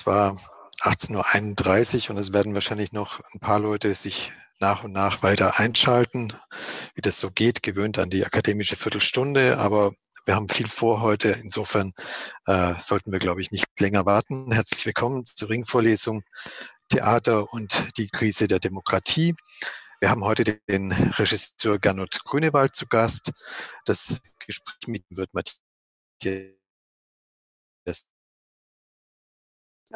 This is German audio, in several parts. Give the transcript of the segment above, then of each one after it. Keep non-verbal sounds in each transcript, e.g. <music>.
zwar 18.31 Uhr und es werden wahrscheinlich noch ein paar Leute sich nach und nach weiter einschalten, wie das so geht, gewöhnt an die akademische Viertelstunde. Aber wir haben viel vor heute. Insofern äh, sollten wir, glaube ich, nicht länger warten. Herzlich willkommen zur Ringvorlesung Theater und die Krise der Demokratie. Wir haben heute den Regisseur Gernot Grünewald zu Gast. Das Gespräch mit ihm wird Matthias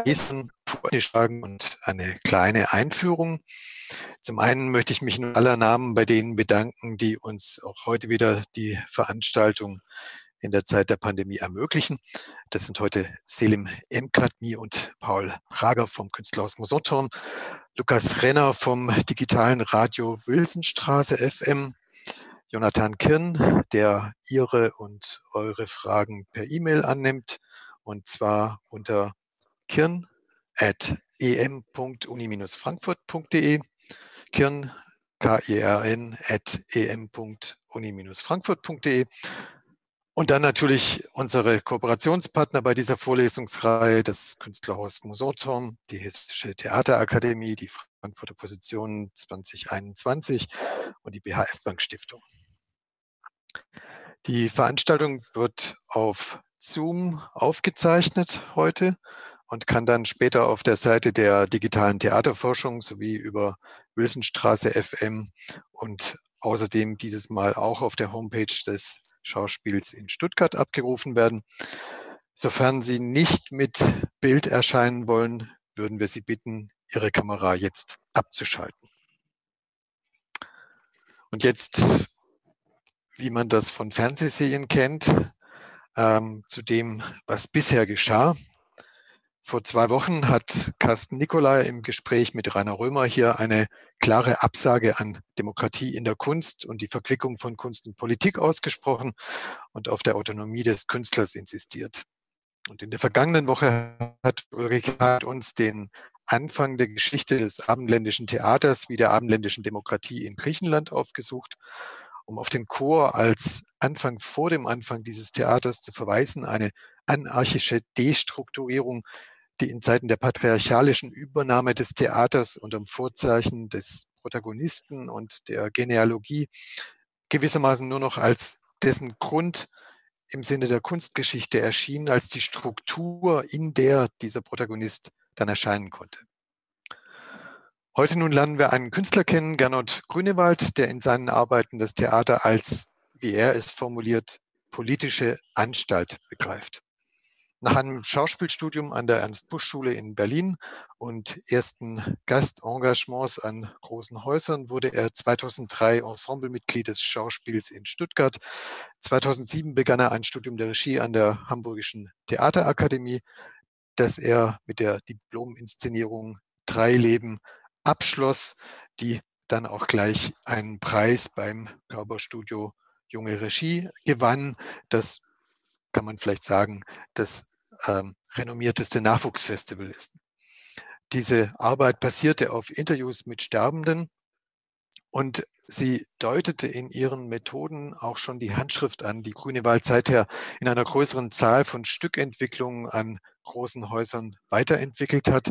Lesen vorgeschlagen und eine kleine Einführung. Zum einen möchte ich mich in aller Namen bei denen bedanken, die uns auch heute wieder die Veranstaltung in der Zeit der Pandemie ermöglichen. Das sind heute Selim Emkatmi und Paul Prager vom Künstlerhaus Mosoton, Lukas Renner vom digitalen Radio Wilsonstraße FM, Jonathan Kirn, der Ihre und eure Fragen per E-Mail annimmt und zwar unter kirn at em.uni-frankfurt.de, kirn, K-I-R-N, at em.uni-frankfurt.de. Und dann natürlich unsere Kooperationspartner bei dieser Vorlesungsreihe, das Künstlerhaus Musoton, die Hessische Theaterakademie, die Frankfurter Position 2021 und die BHF Bank Stiftung. Die Veranstaltung wird auf Zoom aufgezeichnet heute und kann dann später auf der Seite der digitalen Theaterforschung sowie über Wilsonstraße FM und außerdem dieses Mal auch auf der Homepage des Schauspiels in Stuttgart abgerufen werden. Sofern Sie nicht mit Bild erscheinen wollen, würden wir Sie bitten, Ihre Kamera jetzt abzuschalten. Und jetzt, wie man das von Fernsehserien kennt, ähm, zu dem, was bisher geschah. Vor zwei Wochen hat Carsten Nicolai im Gespräch mit Rainer Römer hier eine klare Absage an Demokratie in der Kunst und die Verquickung von Kunst und Politik ausgesprochen und auf der Autonomie des Künstlers insistiert. Und in der vergangenen Woche hat Ulrike Hart uns den Anfang der Geschichte des abendländischen Theaters wie der abendländischen Demokratie in Griechenland aufgesucht, um auf den Chor als Anfang vor dem Anfang dieses Theaters zu verweisen, eine anarchische Destrukturierung die in Zeiten der patriarchalischen Übernahme des Theaters unter dem Vorzeichen des Protagonisten und der Genealogie gewissermaßen nur noch als dessen Grund im Sinne der Kunstgeschichte erschien, als die Struktur, in der dieser Protagonist dann erscheinen konnte. Heute nun lernen wir einen Künstler kennen, Gernot Grünewald, der in seinen Arbeiten das Theater als, wie er es formuliert, politische Anstalt begreift. Nach einem Schauspielstudium an der Ernst-Busch-Schule in Berlin und ersten Gastengagements an großen Häusern wurde er 2003 Ensemblemitglied des Schauspiels in Stuttgart. 2007 begann er ein Studium der Regie an der Hamburgischen Theaterakademie, das er mit der Diplominszenierung Drei Leben abschloss, die dann auch gleich einen Preis beim Körperstudio Junge Regie gewann, das kann man vielleicht sagen, das ähm, renommierteste Nachwuchsfestival ist. Diese Arbeit basierte auf Interviews mit Sterbenden und sie deutete in ihren Methoden auch schon die Handschrift an, die Grünewald seither in einer größeren Zahl von Stückentwicklungen an großen Häusern weiterentwickelt hat.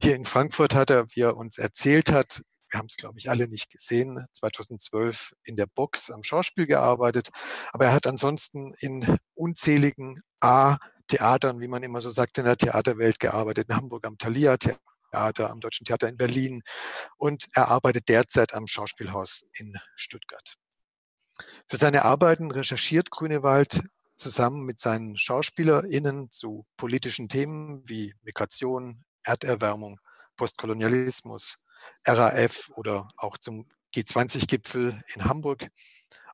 Hier in Frankfurt hat er, wie er uns erzählt hat, wir haben es, glaube ich, alle nicht gesehen, 2012 in der Box am Schauspiel gearbeitet. Aber er hat ansonsten in unzähligen A Theatern, wie man immer so sagt, in der Theaterwelt gearbeitet, in Hamburg am Thalia Theater, am Deutschen Theater in Berlin. Und er arbeitet derzeit am Schauspielhaus in Stuttgart. Für seine Arbeiten recherchiert Grünewald zusammen mit seinen SchauspielerInnen zu politischen Themen wie Migration, Erderwärmung, Postkolonialismus, RAF oder auch zum G20-Gipfel in Hamburg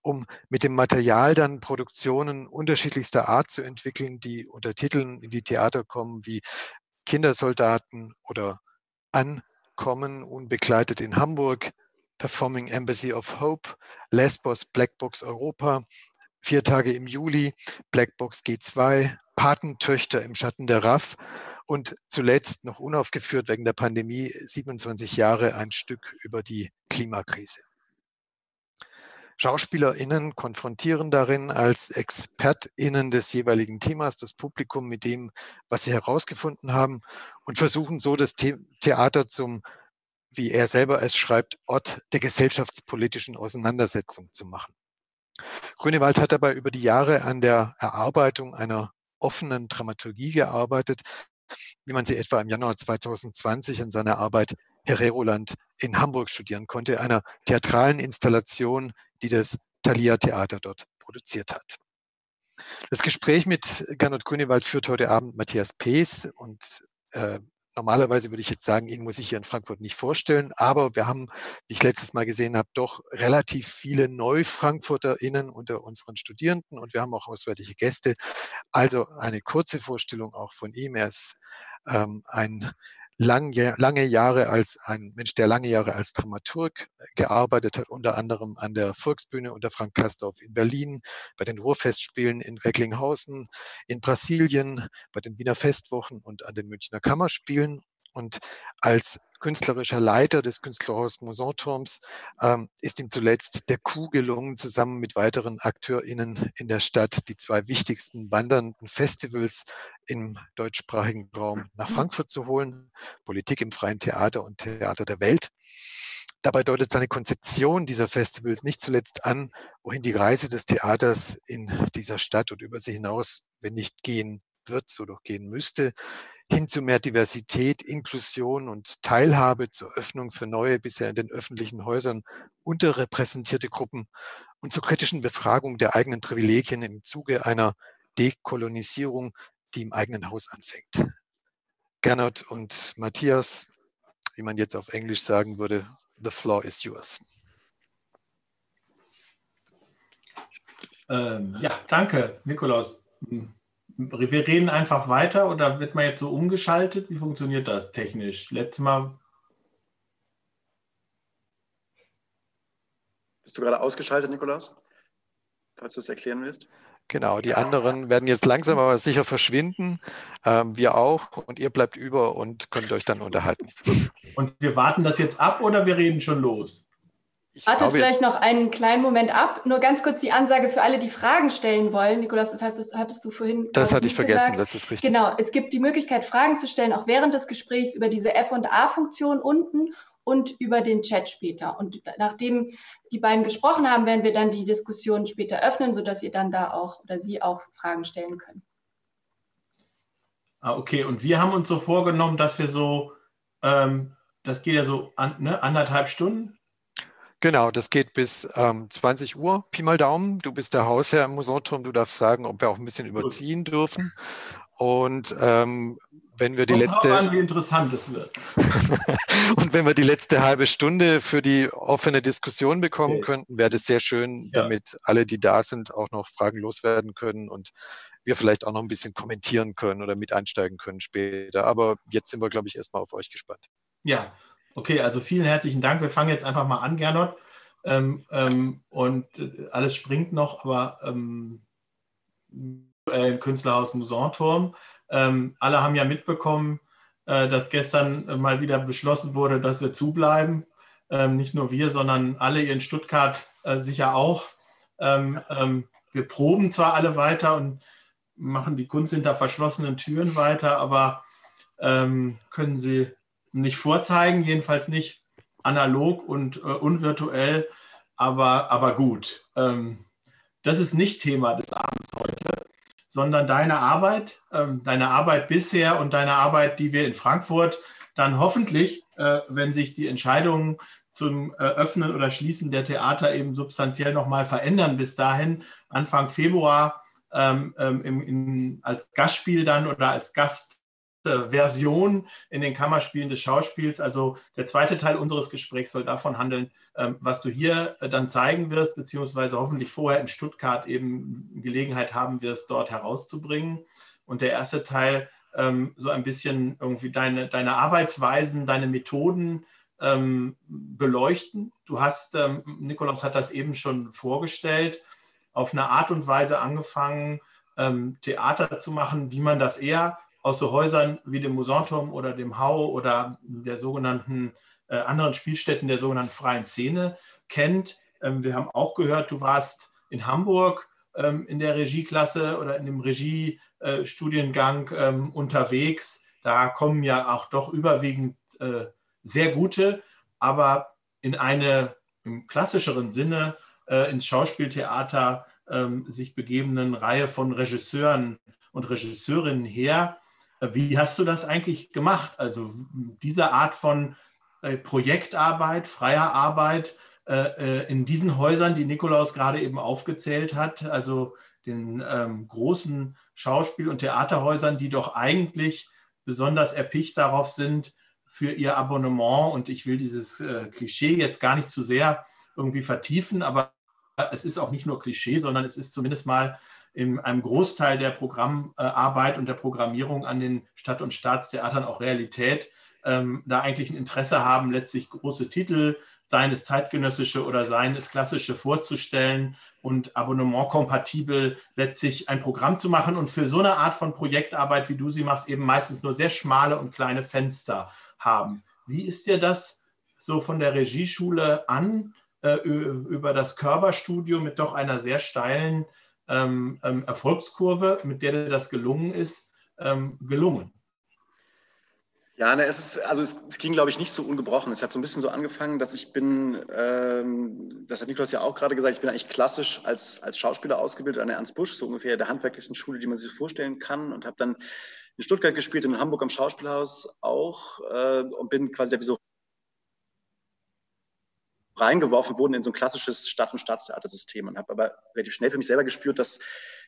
um mit dem Material dann Produktionen unterschiedlichster Art zu entwickeln, die unter Titeln in die Theater kommen wie Kindersoldaten oder Ankommen unbegleitet in Hamburg, Performing Embassy of Hope, Lesbos Blackbox Europa, Vier Tage im Juli, Blackbox G2, Patentöchter im Schatten der RAF und zuletzt noch unaufgeführt wegen der Pandemie 27 Jahre ein Stück über die Klimakrise. SchauspielerInnen konfrontieren darin als ExpertInnen des jeweiligen Themas das Publikum mit dem, was sie herausgefunden haben und versuchen so das The Theater zum, wie er selber es schreibt, Ort der gesellschaftspolitischen Auseinandersetzung zu machen. Grünewald hat dabei über die Jahre an der Erarbeitung einer offenen Dramaturgie gearbeitet, wie man sie etwa im Januar 2020 in seiner Arbeit Hereroland in Hamburg studieren konnte, einer theatralen Installation, die das Thalia Theater dort produziert hat. Das Gespräch mit Gernot Grünewald führt heute Abend Matthias Pees und äh, normalerweise würde ich jetzt sagen, ihn muss ich hier in Frankfurt nicht vorstellen, aber wir haben, wie ich letztes Mal gesehen habe, doch relativ viele Neu-FrankfurterInnen unter unseren Studierenden und wir haben auch auswärtige Gäste. Also eine kurze Vorstellung auch von ihm. Er ist ähm, ein lang, lange Jahre als ein Mensch, der lange Jahre als Dramaturg gearbeitet hat, unter anderem an der Volksbühne unter Frank Kastorf in Berlin, bei den Ruhrfestspielen in Recklinghausen, in Brasilien, bei den Wiener Festwochen und an den Münchner Kammerspielen und als künstlerischer Leiter des Künstlerhaus Mousonturms ähm, ist ihm zuletzt der Coup gelungen, zusammen mit weiteren AkteurInnen in der Stadt die zwei wichtigsten wandernden Festivals im deutschsprachigen Raum nach Frankfurt zu holen. Politik im freien Theater und Theater der Welt. Dabei deutet seine Konzeption dieser Festivals nicht zuletzt an, wohin die Reise des Theaters in dieser Stadt und über sie hinaus, wenn nicht gehen wird, so doch gehen müsste, hin zu mehr Diversität, Inklusion und Teilhabe zur Öffnung für neue, bisher in den öffentlichen Häusern unterrepräsentierte Gruppen und zur kritischen Befragung der eigenen Privilegien im Zuge einer Dekolonisierung, die im eigenen Haus anfängt. Gernot und Matthias, wie man jetzt auf Englisch sagen würde, the floor is yours. Ähm, ja, danke, Nikolaus. Wir reden einfach weiter oder wird man jetzt so umgeschaltet? Wie funktioniert das technisch? Letztes Mal. Bist du gerade ausgeschaltet, Nikolaus? Falls du es erklären willst. Genau, die anderen werden jetzt langsam aber sicher verschwinden. Ähm, wir auch. Und ihr bleibt über und könnt euch dann unterhalten. Und wir warten das jetzt ab oder wir reden schon los? Ich Wartet glaube, vielleicht noch einen kleinen Moment ab. Nur ganz kurz die Ansage für alle, die Fragen stellen wollen. Nikolas, das heißt, das hattest du vorhin. Das hatte ich vergessen, gesagt. das ist richtig. Genau, es gibt die Möglichkeit, Fragen zu stellen, auch während des Gesprächs über diese FA-Funktion unten und über den Chat später. Und nachdem die beiden gesprochen haben, werden wir dann die Diskussion später öffnen, sodass ihr dann da auch oder Sie auch Fragen stellen können. Ah, okay, und wir haben uns so vorgenommen, dass wir so, ähm, das geht ja so an, ne, anderthalb Stunden, Genau, das geht bis ähm, 20 Uhr, Pi mal Daumen. Du bist der Hausherr im Museumturm, du darfst sagen, ob wir auch ein bisschen überziehen dürfen. Und ähm, wenn wir die Kommt letzte. An, wie interessant es wird. <laughs> und wenn wir die letzte halbe Stunde für die offene Diskussion bekommen okay. könnten, wäre das sehr schön, ja. damit alle, die da sind, auch noch Fragen loswerden können und wir vielleicht auch noch ein bisschen kommentieren können oder mit einsteigen können später. Aber jetzt sind wir, glaube ich, erstmal auf euch gespannt. Ja, Okay, also vielen herzlichen Dank. Wir fangen jetzt einfach mal an, Gernot. Ähm, ähm, und äh, alles springt noch, aber ähm, äh, Künstlerhaus Musanturm. Ähm, alle haben ja mitbekommen, äh, dass gestern mal wieder beschlossen wurde, dass wir zubleiben. Ähm, nicht nur wir, sondern alle in Stuttgart äh, sicher auch. Ähm, wir proben zwar alle weiter und machen die Kunst hinter verschlossenen Türen weiter, aber können Sie nicht vorzeigen, jedenfalls nicht analog und äh, unvirtuell, aber, aber gut. Ähm, das ist nicht Thema des Abends heute, sondern deine Arbeit, ähm, deine Arbeit bisher und deine Arbeit, die wir in Frankfurt dann hoffentlich, äh, wenn sich die Entscheidungen zum äh, Öffnen oder Schließen der Theater eben substanziell nochmal verändern bis dahin, Anfang Februar ähm, ähm im, in, als Gastspiel dann oder als Gast Version in den Kammerspielen des Schauspiels. Also der zweite Teil unseres Gesprächs soll davon handeln, ähm, was du hier äh, dann zeigen wirst, beziehungsweise hoffentlich vorher in Stuttgart eben Gelegenheit haben wirst, dort herauszubringen. Und der erste Teil ähm, so ein bisschen irgendwie deine, deine Arbeitsweisen, deine Methoden ähm, beleuchten. Du hast, Nikolaus hat das eben schon vorgestellt, auf eine Art und Weise angefangen, Theater zu machen, wie man das eher aus so Häusern wie dem Musanturm oder dem Hau oder der sogenannten äh, anderen Spielstätten der sogenannten freien Szene kennt, Ähm, wir haben auch gehört, du warst in Hamburg ähm, in der Regieklasse oder in dem Regiestudiengang ähm, unterwegs. Da kommen ja auch doch überwiegend äh, sehr gute, aber in eine im klassischeren Sinne äh, ins Schauspieltheater ähm, sich begebenen Reihe von Regisseuren und Regisseurinnen her. Äh, wie hast du das eigentlich gemacht? Also diese Art von äh, Projektarbeit, freier Arbeit äh, in diesen Häusern, die Nikolaus gerade eben aufgezählt hat, also den ähm, großen Schauspiel- und Theaterhäusern, die doch eigentlich besonders erpicht darauf sind, für ihr Abonnement, und ich will dieses äh, Klischee jetzt gar nicht zu sehr irgendwie vertiefen, aber es ist auch nicht nur Klischee, sondern es ist zumindest mal in einem Großteil der Programmarbeit und der Programmierung an den Stadt- und Staatstheatern auch Realität, ähm, da eigentlich ein Interesse haben, letztlich große Titel, seien es zeitgenössische oder seien es klassische vorzustellen und abonnementkompatibel letztlich ein Programm zu machen und für so eine Art von Projektarbeit, wie du sie machst, eben meistens nur sehr schmale und kleine Fenster haben. Wie ist dir das so von der Regieschule an äh, über das Körperstudio mit doch einer sehr steilen ähm, ähm, Erfolgskurve, mit der das gelungen ist, ähm, gelungen? Ja, ne, es, ist, also es, es, ging, glaube ich, nicht so ungebrochen. Es hat so ein bisschen so angefangen, dass ich bin, ähm, das hat Niklas ja auch gerade gesagt, ich bin eigentlich klassisch als, als Schauspieler ausgebildet an der Ernst Busch, so ungefähr der handwerklichsten Schule, die man sich vorstellen kann und habe dann in Stuttgart gespielt, in Hamburg am Schauspielhaus auch äh, und bin quasi wie so reingeworfen worden in so ein klassisches Stadt- und Staatstheatersystem und habe aber relativ schnell für mich selber gespürt, dass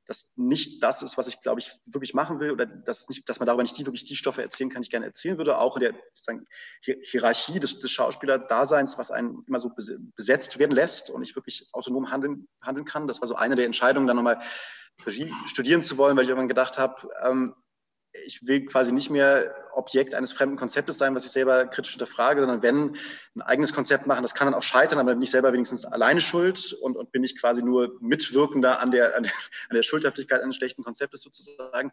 das nicht das ist, was ich, glaube ich, wirklich machen will oder dass, nicht, dass man darüber nicht die, wirklich die Stoffe erzählen kann, die ich gerne erzählen würde, auch in der Hierarchie des, des Schauspielerdaseins, was einen immer so besetzt werden lässt und ich wirklich autonom handeln, handeln kann. Das war so eine der Entscheidungen, dann nochmal Regie studieren zu wollen, weil ich irgendwann gedacht habe, ähm, ich will quasi nicht mehr Objekt eines fremden Konzeptes sein, was ich selber kritisch hinterfrage, sondern wenn ein eigenes Konzept machen, das kann dann auch scheitern, aber bin ich selber wenigstens alleine schuld und, und bin ich quasi nur Mitwirkender an der, an der, Schuldhaftigkeit eines schlechten Konzeptes sozusagen.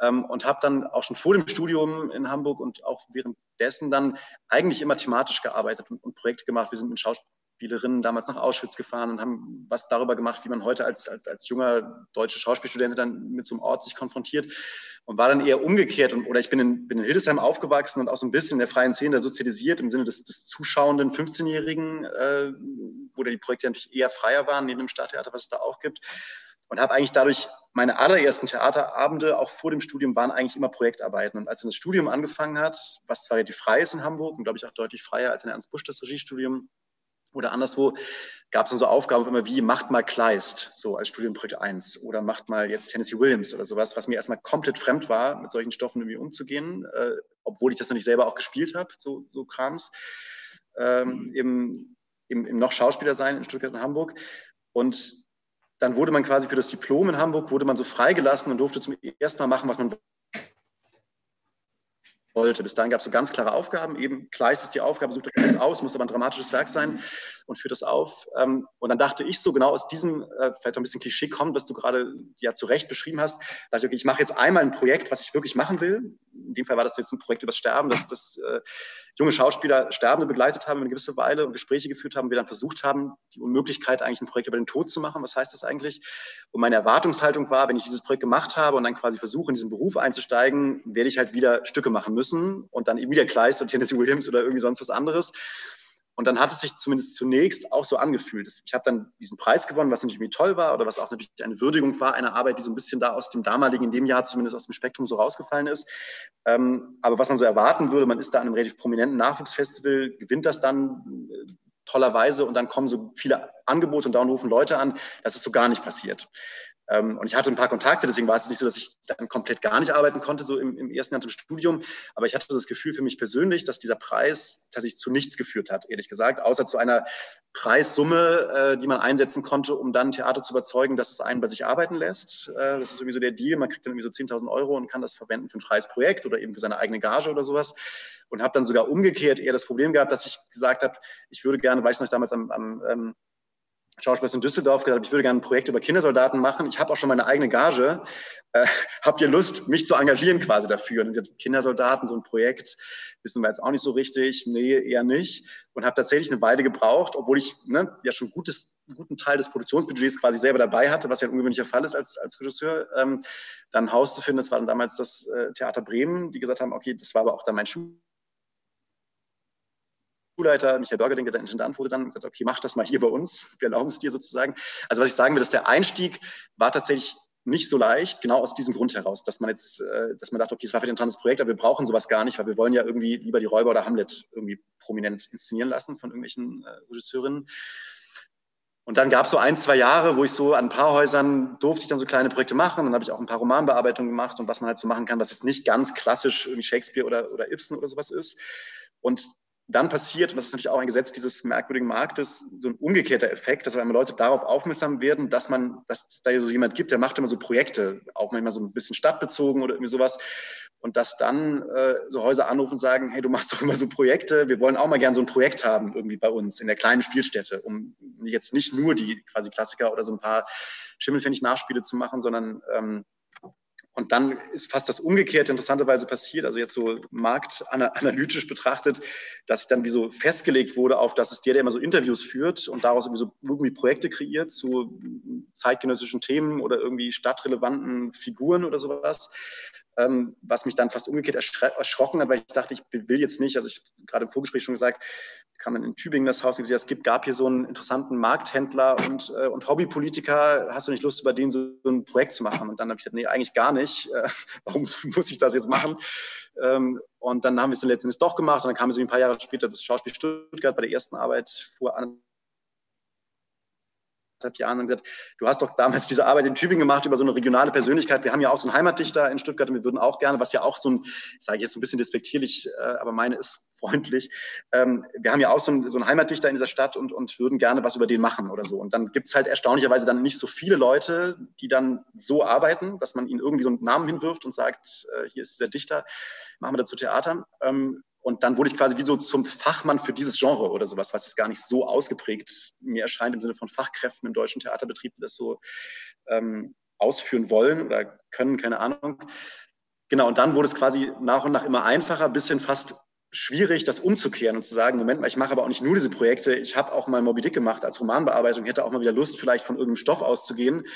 Ähm, und habe dann auch schon vor dem Studium in Hamburg und auch währenddessen dann eigentlich immer thematisch gearbeitet und, und Projekte gemacht. Wir sind mit Schauspiel Schauspielerinnen damals nach Auschwitz gefahren und haben was darüber gemacht, wie man heute als, als, als junger deutscher Schauspielstudent dann mit so einem Ort sich konfrontiert und war dann eher umgekehrt. Und, oder ich bin in, bin in Hildesheim aufgewachsen und auch so ein bisschen in der freien Szene sozialisiert im Sinne des, des zuschauenden 15-Jährigen, äh, wo dann die Projekte natürlich eher freier waren, neben dem Stadttheater, was es da auch gibt. Und habe eigentlich dadurch meine allerersten Theaterabende, auch vor dem Studium, waren eigentlich immer Projektarbeiten. Und als dann das Studium angefangen hat, was zwar relativ frei ist in Hamburg und glaube ich auch deutlich freier als in Ernst Busch das Regiestudium, oder anderswo gab es dann so Aufgaben immer wie, macht mal Kleist, so als Studienprojekt 1. Oder macht mal jetzt Tennessee Williams oder sowas, was mir erstmal komplett fremd war, mit solchen Stoffen irgendwie umzugehen, äh, obwohl ich das noch nicht selber auch gespielt habe, so, so Krams. Ähm, im, im, im noch Schauspieler sein in Stuttgart und Hamburg. Und dann wurde man quasi für das Diplom in Hamburg, wurde man so freigelassen und durfte zum ersten Mal machen, was man wollte. Bis dahin gab es so ganz klare Aufgaben. Eben Kleist ist die Aufgabe, sucht euch alles aus, muss aber ein dramatisches Werk sein und führt das auf. Ähm, und dann dachte ich so genau aus diesem, äh, vielleicht ein bisschen Klischee kommt, was du gerade ja zu Recht beschrieben hast, dachte ich, okay, ich mache jetzt einmal ein Projekt, was ich wirklich machen will. In dem Fall war das jetzt ein Projekt über das Sterben, dass, dass äh, junge Schauspieler Sterbende begleitet haben eine gewisse Weile und Gespräche geführt haben. Wir dann versucht haben, die Unmöglichkeit eigentlich ein Projekt über den Tod zu machen. Was heißt das eigentlich? Und meine Erwartungshaltung war, wenn ich dieses Projekt gemacht habe und dann quasi versuche, in diesen Beruf einzusteigen, werde ich halt wieder Stücke machen müssen und dann eben wieder Kleist und Tennessee Williams oder irgendwie sonst was anderes. Und dann hat es sich zumindest zunächst auch so angefühlt. Ich habe dann diesen Preis gewonnen, was natürlich toll war oder was auch natürlich eine Würdigung war einer Arbeit, die so ein bisschen da aus dem damaligen, in dem Jahr zumindest aus dem Spektrum so rausgefallen ist. Ähm, aber was man so erwarten würde, man ist da an einem relativ prominenten Nachwuchsfestival, gewinnt das dann äh, tollerweise und dann kommen so viele Angebote und da rufen Leute an. Das ist so gar nicht passiert. Ähm, und ich hatte ein paar Kontakte, deswegen war es nicht so, dass ich dann komplett gar nicht arbeiten konnte, so im, im ersten Jahr zum Studium. Aber ich hatte das Gefühl für mich persönlich, dass dieser Preis tatsächlich zu nichts geführt hat, ehrlich gesagt, außer zu einer Preissumme, äh, die man einsetzen konnte, um dann Theater zu überzeugen, dass es einen bei sich arbeiten lässt. Äh, das ist sowieso der Deal. Man kriegt dann irgendwie so 10.000 Euro und kann das verwenden für ein freies Projekt oder eben für seine eigene Gage oder sowas. Und habe dann sogar umgekehrt eher das Problem gehabt, dass ich gesagt habe, ich würde gerne, weiß ich noch damals am, am ähm, Schauspielers in Düsseldorf gesagt, ich würde gerne ein Projekt über Kindersoldaten machen. Ich habe auch schon meine eigene Gage. Äh, habt ihr Lust, mich zu engagieren quasi dafür? Und Kindersoldaten, so ein Projekt, wissen wir jetzt auch nicht so richtig. Nee, eher nicht. Und habe tatsächlich eine Weile gebraucht, obwohl ich ne, ja schon gutes, guten Teil des Produktionsbudgets quasi selber dabei hatte, was ja ein ungewöhnlicher Fall ist als, als Regisseur, ähm, dann ein Haus zu finden. Das war dann damals das äh, Theater Bremen, die gesagt haben, okay, das war aber auch dann mein Schul Schulleiter Michael Börgerling, der Intendant wurde, dann gesagt, okay, mach das mal hier bei uns, wir erlauben es dir sozusagen. Also was ich sagen will, dass der Einstieg war tatsächlich nicht so leicht, genau aus diesem Grund heraus, dass man jetzt, äh, dass man dachte, okay, es war für ein interessantes Projekt, aber wir brauchen sowas gar nicht, weil wir wollen ja irgendwie lieber die Räuber oder Hamlet irgendwie prominent inszenieren lassen von irgendwelchen äh, Regisseurinnen. Und dann gab es so ein, zwei Jahre, wo ich so an ein paar Häusern durfte ich dann so kleine Projekte machen. Dann habe ich auch ein paar Romanbearbeitungen gemacht und was man halt so machen kann, was jetzt nicht ganz klassisch irgendwie Shakespeare oder, oder Ibsen oder sowas ist. Und dann passiert, und das ist natürlich auch ein Gesetz dieses merkwürdigen Marktes, so ein umgekehrter Effekt, dass einmal Leute darauf aufmerksam werden, dass man, dass es da so jemand gibt, der macht immer so Projekte, auch manchmal so ein bisschen stadtbezogen oder irgendwie sowas. Und dass dann äh, so Häuser anrufen und sagen, hey, du machst doch immer so Projekte, wir wollen auch mal gerne so ein Projekt haben irgendwie bei uns in der kleinen Spielstätte, um jetzt nicht nur die quasi Klassiker oder so ein paar Schimmelpfennig-Nachspiele zu machen, sondern ähm, und dann ist fast das Umgekehrte interessanterweise passiert, also jetzt so marktanalytisch betrachtet, dass ich dann wie so festgelegt wurde auf, dass es der, der immer so Interviews führt und daraus irgendwie, so irgendwie Projekte kreiert zu zeitgenössischen Themen oder irgendwie stadtrelevanten Figuren oder sowas, ähm, was mich dann fast umgekehrt erschrocken hat, weil ich dachte, ich will jetzt nicht, also ich gerade im Vorgespräch schon gesagt, kam man in Tübingen das Haus es gibt, gab hier so einen interessanten Markthändler und, äh, und Hobbypolitiker, hast du nicht Lust, über den so, ein Projekt zu machen? Und dann habe ich gesagt, nee, eigentlich gar nicht. Äh, <laughs> warum <laughs> muss ich das jetzt machen? Ähm, und dann haben wir es letztendlich doch gemacht und dann kam so ein paar Jahre später das Schauspiel Stuttgart bei der ersten Arbeit vor anderthalb Jahren und gesagt, du hast doch damals diese Arbeit in Tübingen gemacht über so eine regionale Persönlichkeit. Wir haben ja auch so einen Heimatdichter in Stuttgart und wir würden auch gerne, was ja auch so ein, sage ich jetzt ein bisschen despektierlich, äh, aber meine ist freundlich. Ähm, wir haben ja auch so einen, so einen Heimatdichter in dieser Stadt und, und würden gerne was über den machen oder so. Und dann gibt es halt erstaunlicherweise dann nicht so viele Leute, die dann so arbeiten, dass man ihnen irgendwie so einen Namen hinwirft und sagt, äh, hier ist der Dichter, machen wir dazu Theater. Und dann wurde ich quasi wie so zum Fachmann für dieses Genre oder sowas, was es gar nicht so ausgeprägt mir erscheint im Sinne von Fachkräften im deutschen Theaterbetrieb, die das so ähm, ausführen wollen oder können, keine Ahnung. Genau, und dann wurde es quasi nach und nach immer einfacher, bis hin fast schwierig, das umzukehren und zu sagen, Moment mal, ich mache aber auch nicht nur diese Projekte, ich habe auch mal Moby Dick gemacht als Romanbearbeitung, hätte auch mal wieder Lust, vielleicht von irgendeinem Stoff auszugehen.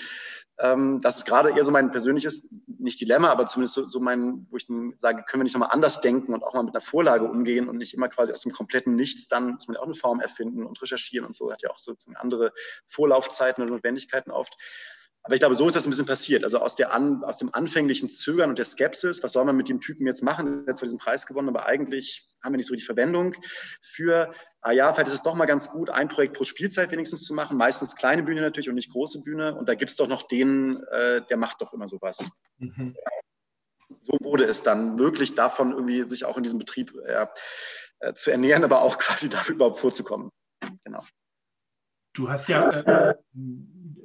Ähm, das ist gerade eher so mein persönliches, nicht Dilemma, aber zumindest so, so mein, wo ich sage, können wir nicht nochmal anders denken und auch mal mit einer Vorlage umgehen und nicht immer quasi aus dem kompletten Nichts dann, muss man ja auch eine Form erfinden und recherchieren und so, hat ja auch so andere Vorlaufzeiten und Notwendigkeiten oft. Aber ich glaube, so ist das ein bisschen passiert. Also aus, der an, aus dem anfänglichen Zögern und der Skepsis, was soll man mit dem Typen jetzt machen? Der hat zwar diesen Preis gewonnen, aber eigentlich haben wir nicht so die Verwendung für, ah ja, vielleicht ist es doch mal ganz gut, ein Projekt pro Spielzeit wenigstens zu machen. Meistens kleine Bühne natürlich und nicht große Bühne. Und da gibt es doch noch den, äh, der macht doch immer sowas. Mhm. So wurde es dann möglich, davon irgendwie sich auch in diesem Betrieb äh, zu ernähren, aber auch <laughs> quasi dafür überhaupt vorzukommen. Genau. Du hast ja äh,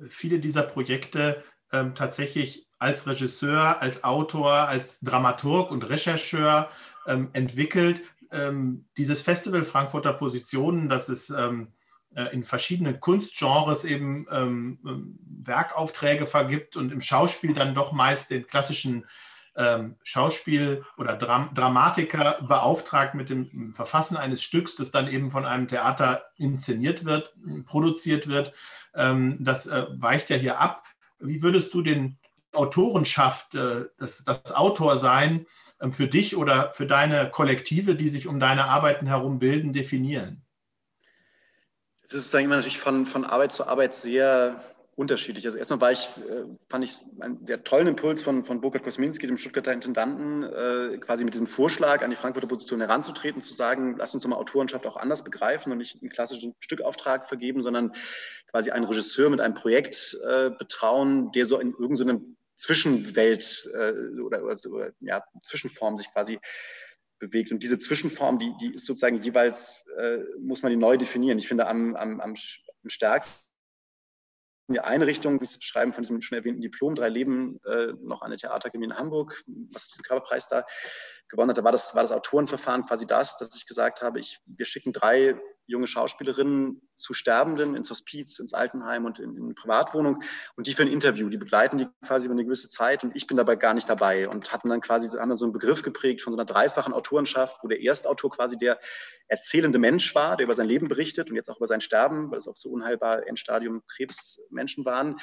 viele dieser Projekte ähm, tatsächlich als Regisseur, als Autor, als Dramaturg und Rechercheur ähm, entwickelt. Ähm, dieses Festival Frankfurter Positionen, das es ähm, äh, in verschiedenen Kunstgenres eben ähm, ähm, Werkaufträge vergibt und im Schauspiel dann doch meist den klassischen Schauspiel- oder Dram Dramatiker beauftragt mit dem Verfassen eines Stücks, das dann eben von einem Theater inszeniert wird, produziert wird. Ähm, das äh, weicht ja hier ab. Wie würdest du den Autorenschaft, äh, das, das Autorsein ähm, für dich oder für deine Kollektive, die sich um deine Arbeiten herum bilden, definieren? Es ist immer natürlich von, von Arbeit zu Arbeit sehr unterschiedlich. Also erstmal war ich, äh, fand ich der tollen Impuls von, von Burkhard Kosminski, dem Stuttgarter Intendanten, äh, quasi mit diesem Vorschlag an die Frankfurter Position heranzutreten, zu sagen, lass uns mal Autorenschaft auch anders begreifen und nicht einen klassischen Stückauftrag vergeben, sondern quasi einen Regisseur mit einem Projekt äh, betrauen, der so in irgendeiner so Zwischenwelt äh, oder, oder, oder ja, Zwischenform sich quasi bewegt. Und diese Zwischenform, die, die ist sozusagen jeweils, äh, muss man die neu definieren. Ich finde am, am, am stärksten Einrichtung, das Beschreiben von diesem schon erwähnten Diplom, drei Leben, äh, noch eine Theaterakademie in Hamburg, was diesen Körperpreis da gewonnen hat, da war das, war das Autorenverfahren quasi das, dass ich gesagt habe, ich, wir schicken drei junge Schauspielerinnen zu Sterbenden ins Hospiz, ins Altenheim und in, in Privatwohnung und die für ein Interview, die begleiten die quasi über eine gewisse Zeit und ich bin dabei gar nicht dabei und hatten dann quasi, haben dann so einen Begriff geprägt von so einer dreifachen Autorenschaft, wo der Erstautor quasi der erzählende Mensch war, der über sein Leben berichtet und jetzt auch über sein Sterben, weil es auch so unheilbar Endstadium Krebsmenschen waren.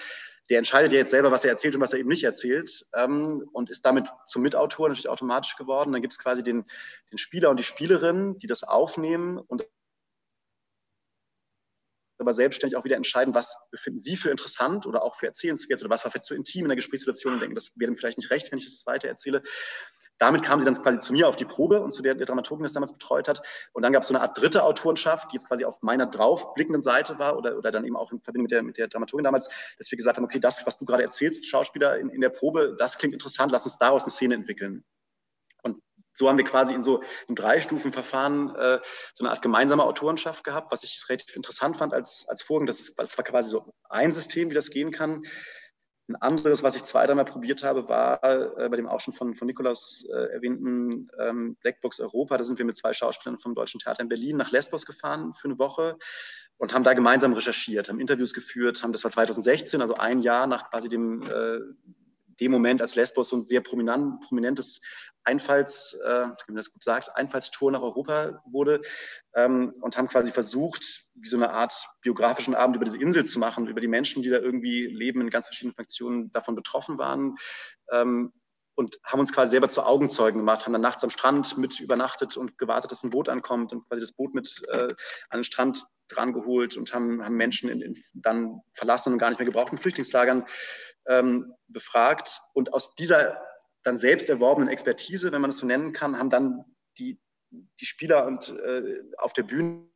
Der entscheidet ja jetzt selber, was er erzählt und was er eben nicht erzählt ähm, und ist damit zum Mitautor natürlich automatisch geworden. Dann gibt es quasi den, den Spieler und die Spielerin, die das aufnehmen und aber selbstständig auch wieder entscheiden, was befinden Sie für interessant oder auch für erzählenswert oder was war vielleicht zu intim in der Gesprächssituation und denken, das wäre vielleicht nicht recht, wenn ich das weiter erzähle. Damit kam sie dann quasi zu mir auf die Probe und zu der, der Dramaturgin, die das damals betreut hat. Und dann gab es so eine Art dritte Autorenschaft, die jetzt quasi auf meiner draufblickenden Seite war oder, oder dann eben auch in Verbindung mit der, mit der Dramaturgin damals, dass wir gesagt haben, okay, das, was du gerade erzählst, Schauspieler in, in der Probe, das klingt interessant, lass uns daraus eine Szene entwickeln so haben wir quasi in so einem Dreistufenverfahren äh, so eine Art gemeinsame Autorenschaft gehabt, was ich relativ interessant fand als, als Vorgang. Das, das war quasi so ein System, wie das gehen kann. Ein anderes, was ich zwei, dreimal probiert habe, war äh, bei dem auch schon von, von Nikolaus äh, erwähnten ähm, Blackbox Europa. Da sind wir mit zwei Schauspielern vom Deutschen Theater in Berlin nach Lesbos gefahren für eine Woche und haben da gemeinsam recherchiert, haben Interviews geführt, haben das war 2016, also ein Jahr nach quasi dem, äh, dem Moment, als Lesbos so ein sehr prominent, prominentes Einfalls, äh, wie man das gut sagt, Einfallstor nach Europa wurde ähm, und haben quasi versucht, wie so eine Art biografischen Abend über diese Insel zu machen, über die Menschen, die da irgendwie leben, in ganz verschiedenen Fraktionen davon betroffen waren. Ähm, und haben uns quasi selber zu Augenzeugen gemacht, haben dann nachts am Strand mit übernachtet und gewartet, dass ein Boot ankommt und quasi das Boot mit äh, an den Strand dran geholt und haben, haben Menschen in, in dann verlassen und gar nicht mehr gebrauchten Flüchtlingslagern ähm, befragt. Und aus dieser dann selbst erworbenen Expertise, wenn man das so nennen kann, haben dann die, die Spieler und äh, auf der Bühne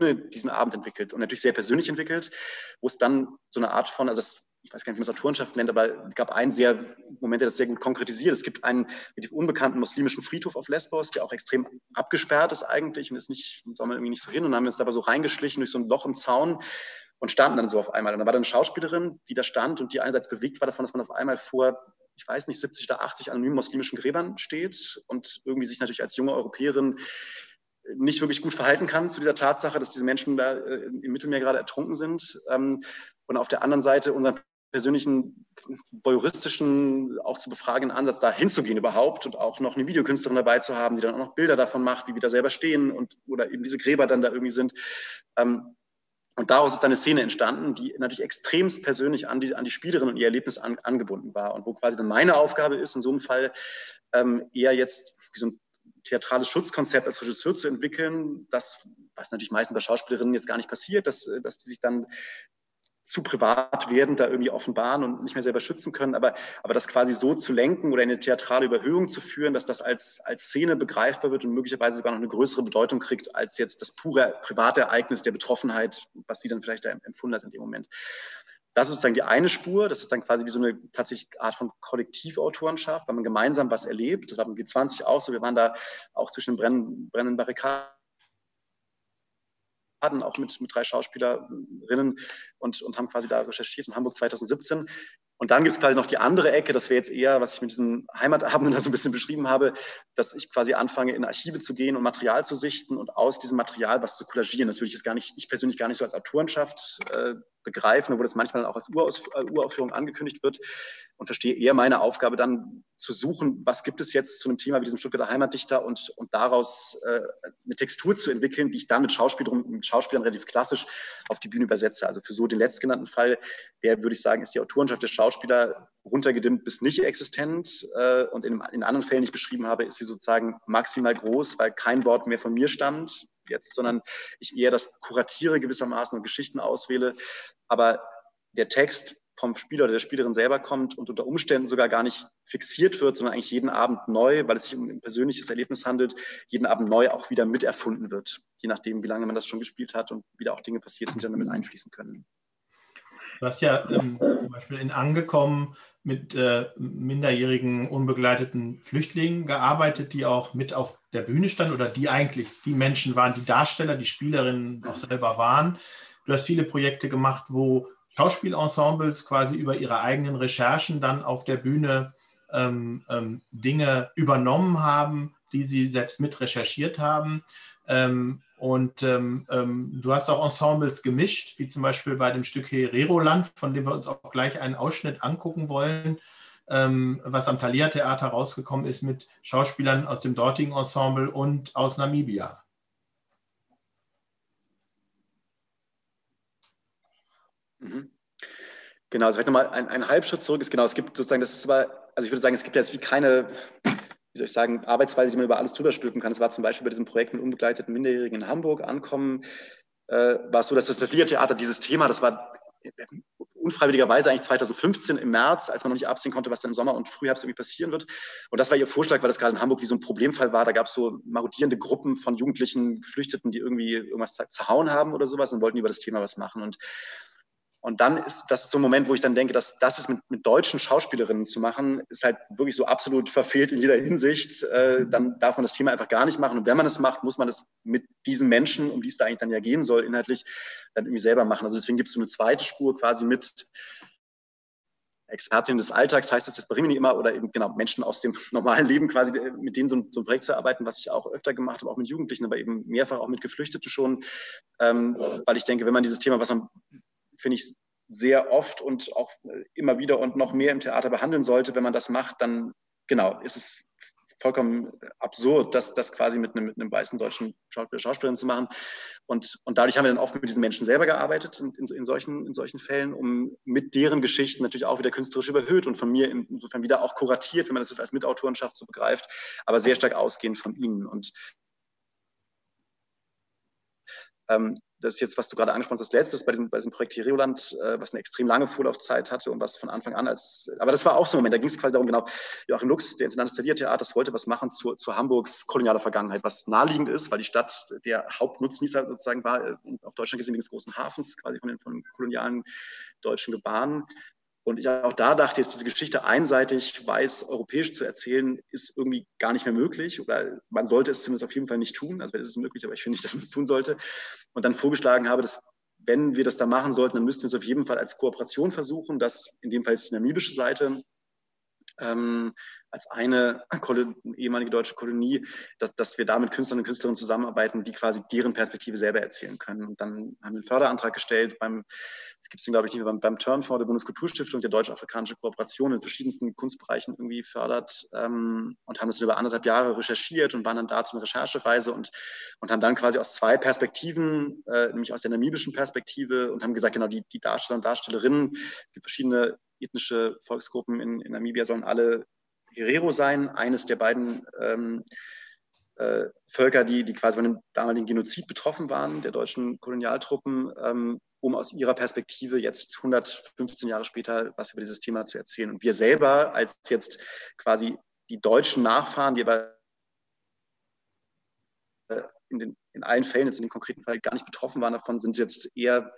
diesen Abend entwickelt und natürlich sehr persönlich entwickelt, wo es dann so eine Art von, also das, ich weiß gar nicht, wie man es Autorenschaft nennt, aber es gab einen sehr Moment, der das sehr gut konkretisiert. Es gibt einen relativ unbekannten muslimischen Friedhof auf Lesbos, der auch extrem abgesperrt ist eigentlich und ist nicht, soll man irgendwie nicht so hin und haben wir uns aber so reingeschlichen durch so ein Loch im Zaun und standen dann so auf einmal. Und da war dann eine Schauspielerin, die da stand und die einerseits bewegt war davon, dass man auf einmal vor, ich weiß nicht, 70 oder 80 anonymen muslimischen Gräbern steht und irgendwie sich natürlich als junge Europäerin nicht wirklich gut verhalten kann zu dieser Tatsache, dass diese Menschen da äh, im Mittelmeer gerade ertrunken sind. Ähm, und auf der anderen Seite unseren persönlichen voyeuristischen, auch zu befragenden Ansatz, da hinzugehen überhaupt und auch noch eine Videokünstlerin dabei zu haben, die dann auch noch Bilder davon macht, wie wir da selber stehen und oder eben diese Gräber dann da irgendwie sind. Ähm, und daraus ist eine Szene entstanden, die natürlich extremst persönlich an die, an die Spielerin und ihr Erlebnis an, angebunden war und wo quasi dann meine Aufgabe ist, in so einem Fall ähm, eher jetzt wie so ein theatrales Schutzkonzept als Regisseur zu entwickeln, das, was natürlich meistens bei Schauspielerinnen jetzt gar nicht passiert, dass, dass die sich dann zu privat werden, da irgendwie offenbaren und nicht mehr selber schützen können, aber, aber das quasi so zu lenken oder eine theatrale Überhöhung zu führen, dass das als, als Szene begreifbar wird und möglicherweise sogar noch eine größere Bedeutung kriegt als jetzt das pure private Ereignis der Betroffenheit, was sie dann vielleicht da empfunden hat in dem Moment. Das ist sozusagen die eine Spur, das ist dann quasi wie so eine tatsächlich Art von Kollektivautorenschaft, weil man gemeinsam was erlebt. Das war beim G20 auch so, wir waren da auch zwischen den brennenden Barrikaden auch mit, mit drei Schauspielerinnen und, und haben quasi da recherchiert in Hamburg 2017. Und dann gibt es quasi noch die andere Ecke, das wäre jetzt eher, was ich mit diesen Heimatabenden <laughs> da so ein bisschen beschrieben habe, dass ich quasi anfange, in Archive zu gehen und Material zu sichten und aus diesem Material was zu kollagieren. Das würde ich jetzt gar nicht, ich persönlich gar nicht so als Autorenschaft äh, begreifen, wo das manchmal auch als Uraus, äh, Uraufführung angekündigt wird und verstehe eher meine Aufgabe dann zu suchen, was gibt es jetzt zu einem Thema wie diesem Stuttgarter Heimatdichter und, und daraus äh, eine Textur zu entwickeln, die ich dann mit, Schauspielern, mit Schauspielern relativ klassisch auf die Bühne übersetze. Also für so den letztgenannten Fall, der würde ich sagen, ist die Autorenschaft der Schauspieler runtergedimmt bis nicht existent äh, und in, in anderen Fällen, die ich beschrieben habe, ist sie sozusagen maximal groß, weil kein Wort mehr von mir stammt jetzt, sondern ich eher das kuratiere gewissermaßen und Geschichten auswähle. Aber der Text vom Spieler oder der Spielerin selber kommt und unter Umständen sogar gar nicht fixiert wird, sondern eigentlich jeden Abend neu, weil es sich um ein persönliches Erlebnis handelt, jeden Abend neu auch wieder miterfunden wird, je nachdem, wie lange man das schon gespielt hat und wieder auch Dinge passiert sind, die dann damit einfließen können. Du hast ja ähm, zum Beispiel in Angekommen mit äh, minderjährigen unbegleiteten Flüchtlingen gearbeitet, die auch mit auf der Bühne standen oder die eigentlich die Menschen waren, die Darsteller, die Spielerinnen auch selber waren. Du hast viele Projekte gemacht, wo Schauspielensembles quasi über ihre eigenen Recherchen dann auf der Bühne ähm, ähm, Dinge übernommen haben, die sie selbst mit recherchiert haben. Ähm, und ähm, ähm, du hast auch Ensembles gemischt, wie zum Beispiel bei dem Stück Hereroland, von dem wir uns auch gleich einen Ausschnitt angucken wollen, ähm, was am Thalia Theater rausgekommen ist mit Schauspielern aus dem dortigen Ensemble und aus Namibia. Mhm. Genau, also vielleicht nochmal ein, ein Halbschritt zurück ist genau, es gibt sozusagen, das ist zwar, also ich würde sagen, es gibt jetzt wie keine wie soll ich sagen, Arbeitsweise, die man über alles drüber stülpen kann. Es war zum Beispiel bei diesem Projekt mit unbegleiteten Minderjährigen in Hamburg ankommen, äh, war es so, dass das Theater dieses Thema, das war unfreiwilligerweise eigentlich 2015 im März, als man noch nicht absehen konnte, was dann im Sommer und Frühherbst irgendwie passieren wird. Und das war ihr Vorschlag, weil das gerade in Hamburg wie so ein Problemfall war. Da gab es so marodierende Gruppen von jugendlichen Geflüchteten, die irgendwie irgendwas zerhauen haben oder sowas und wollten über das Thema was machen. Und und dann ist das so ein Moment, wo ich dann denke, dass das ist mit, mit deutschen Schauspielerinnen zu machen, ist halt wirklich so absolut verfehlt in jeder Hinsicht. Äh, dann darf man das Thema einfach gar nicht machen. Und wenn man es macht, muss man es mit diesen Menschen, um die es da eigentlich dann ja gehen soll, inhaltlich dann irgendwie selber machen. Also deswegen gibt es so eine zweite Spur quasi mit Expertin des Alltags, heißt das jetzt bei Rimini immer, oder eben genau Menschen aus dem <laughs> normalen Leben quasi, äh, mit denen so ein, so ein, Projekt zu arbeiten, was ich auch öfter gemacht habe, auch mit Jugendlichen, aber eben mehrfach auch mit Geflüchteten schon, ähm, weil ich denke, wenn man dieses Thema, was man finde ich, sehr oft und auch immer wieder und noch mehr im Theater behandeln sollte. Wenn man das macht, dann genau, ist es vollkommen absurd, das, das quasi mit einem, mit einem weißen deutschen Schauspieler, Schauspielerin zu machen. Und, und dadurch haben wir dann oft mit diesen Menschen selber gearbeitet in, in, in, solchen, in solchen Fällen, um mit deren Geschichten natürlich auch wieder künstlerisch überhöht und von mir insofern wieder auch kuratiert, wenn man das jetzt als Mitautorenschaft so begreift, aber sehr stark ausgehend von ihnen. Und ähm, das ist jetzt, was du gerade angesprochen hast, das letzte bei diesem, bei diesem Projekt Herioland, äh, was eine extrem lange Vorlaufzeit hatte und was von Anfang an als, aber das war auch so ein Moment, da ging es quasi darum, genau, Joachim Lux, der Intendant des Theaters, wollte was machen zu, zu Hamburgs kolonialer Vergangenheit, was naheliegend ist, weil die Stadt der Hauptnutznießer sozusagen war, äh, auf Deutschland gesehen wegen des großen Hafens, quasi von den, von den kolonialen deutschen Gebahnen. Und ich auch da dachte, jetzt diese Geschichte einseitig weiß europäisch zu erzählen, ist irgendwie gar nicht mehr möglich. Oder man sollte es zumindest auf jeden Fall nicht tun. Also es ist möglich, aber ich finde nicht, <laughs> dass man es tun sollte. Und dann vorgeschlagen habe, dass wenn wir das da machen sollten, dann müssten wir es auf jeden Fall als Kooperation versuchen. Das in dem Fall ist die namibische Seite ähm, als eine ehemalige deutsche Kolonie, dass, dass wir da mit Künstlern und Künstlerinnen zusammenarbeiten, die quasi deren Perspektive selber erzählen können. Und dann haben wir einen Förderantrag gestellt beim, das gibt es glaube ich nicht mehr, beim, beim Turnfonds der Bundeskulturstiftung, der deutsch-afrikanische Kooperation in verschiedensten Kunstbereichen irgendwie fördert ähm, und haben das über anderthalb Jahre recherchiert und waren dann da zu einer Recherchereise und, und haben dann quasi aus zwei Perspektiven, äh, nämlich aus der namibischen Perspektive und haben gesagt, genau, die, die Darsteller und Darstellerinnen, die verschiedene ethnische Volksgruppen in, in Namibia sollen alle Herero sein, eines der beiden ähm, äh, Völker, die, die quasi von dem damaligen Genozid betroffen waren, der deutschen Kolonialtruppen, ähm, um aus ihrer Perspektive jetzt 115 Jahre später was über dieses Thema zu erzählen. Und wir selber als jetzt quasi die deutschen Nachfahren, die aber äh, in, den, in allen Fällen, jetzt in dem konkreten Fall gar nicht betroffen waren davon, sind jetzt eher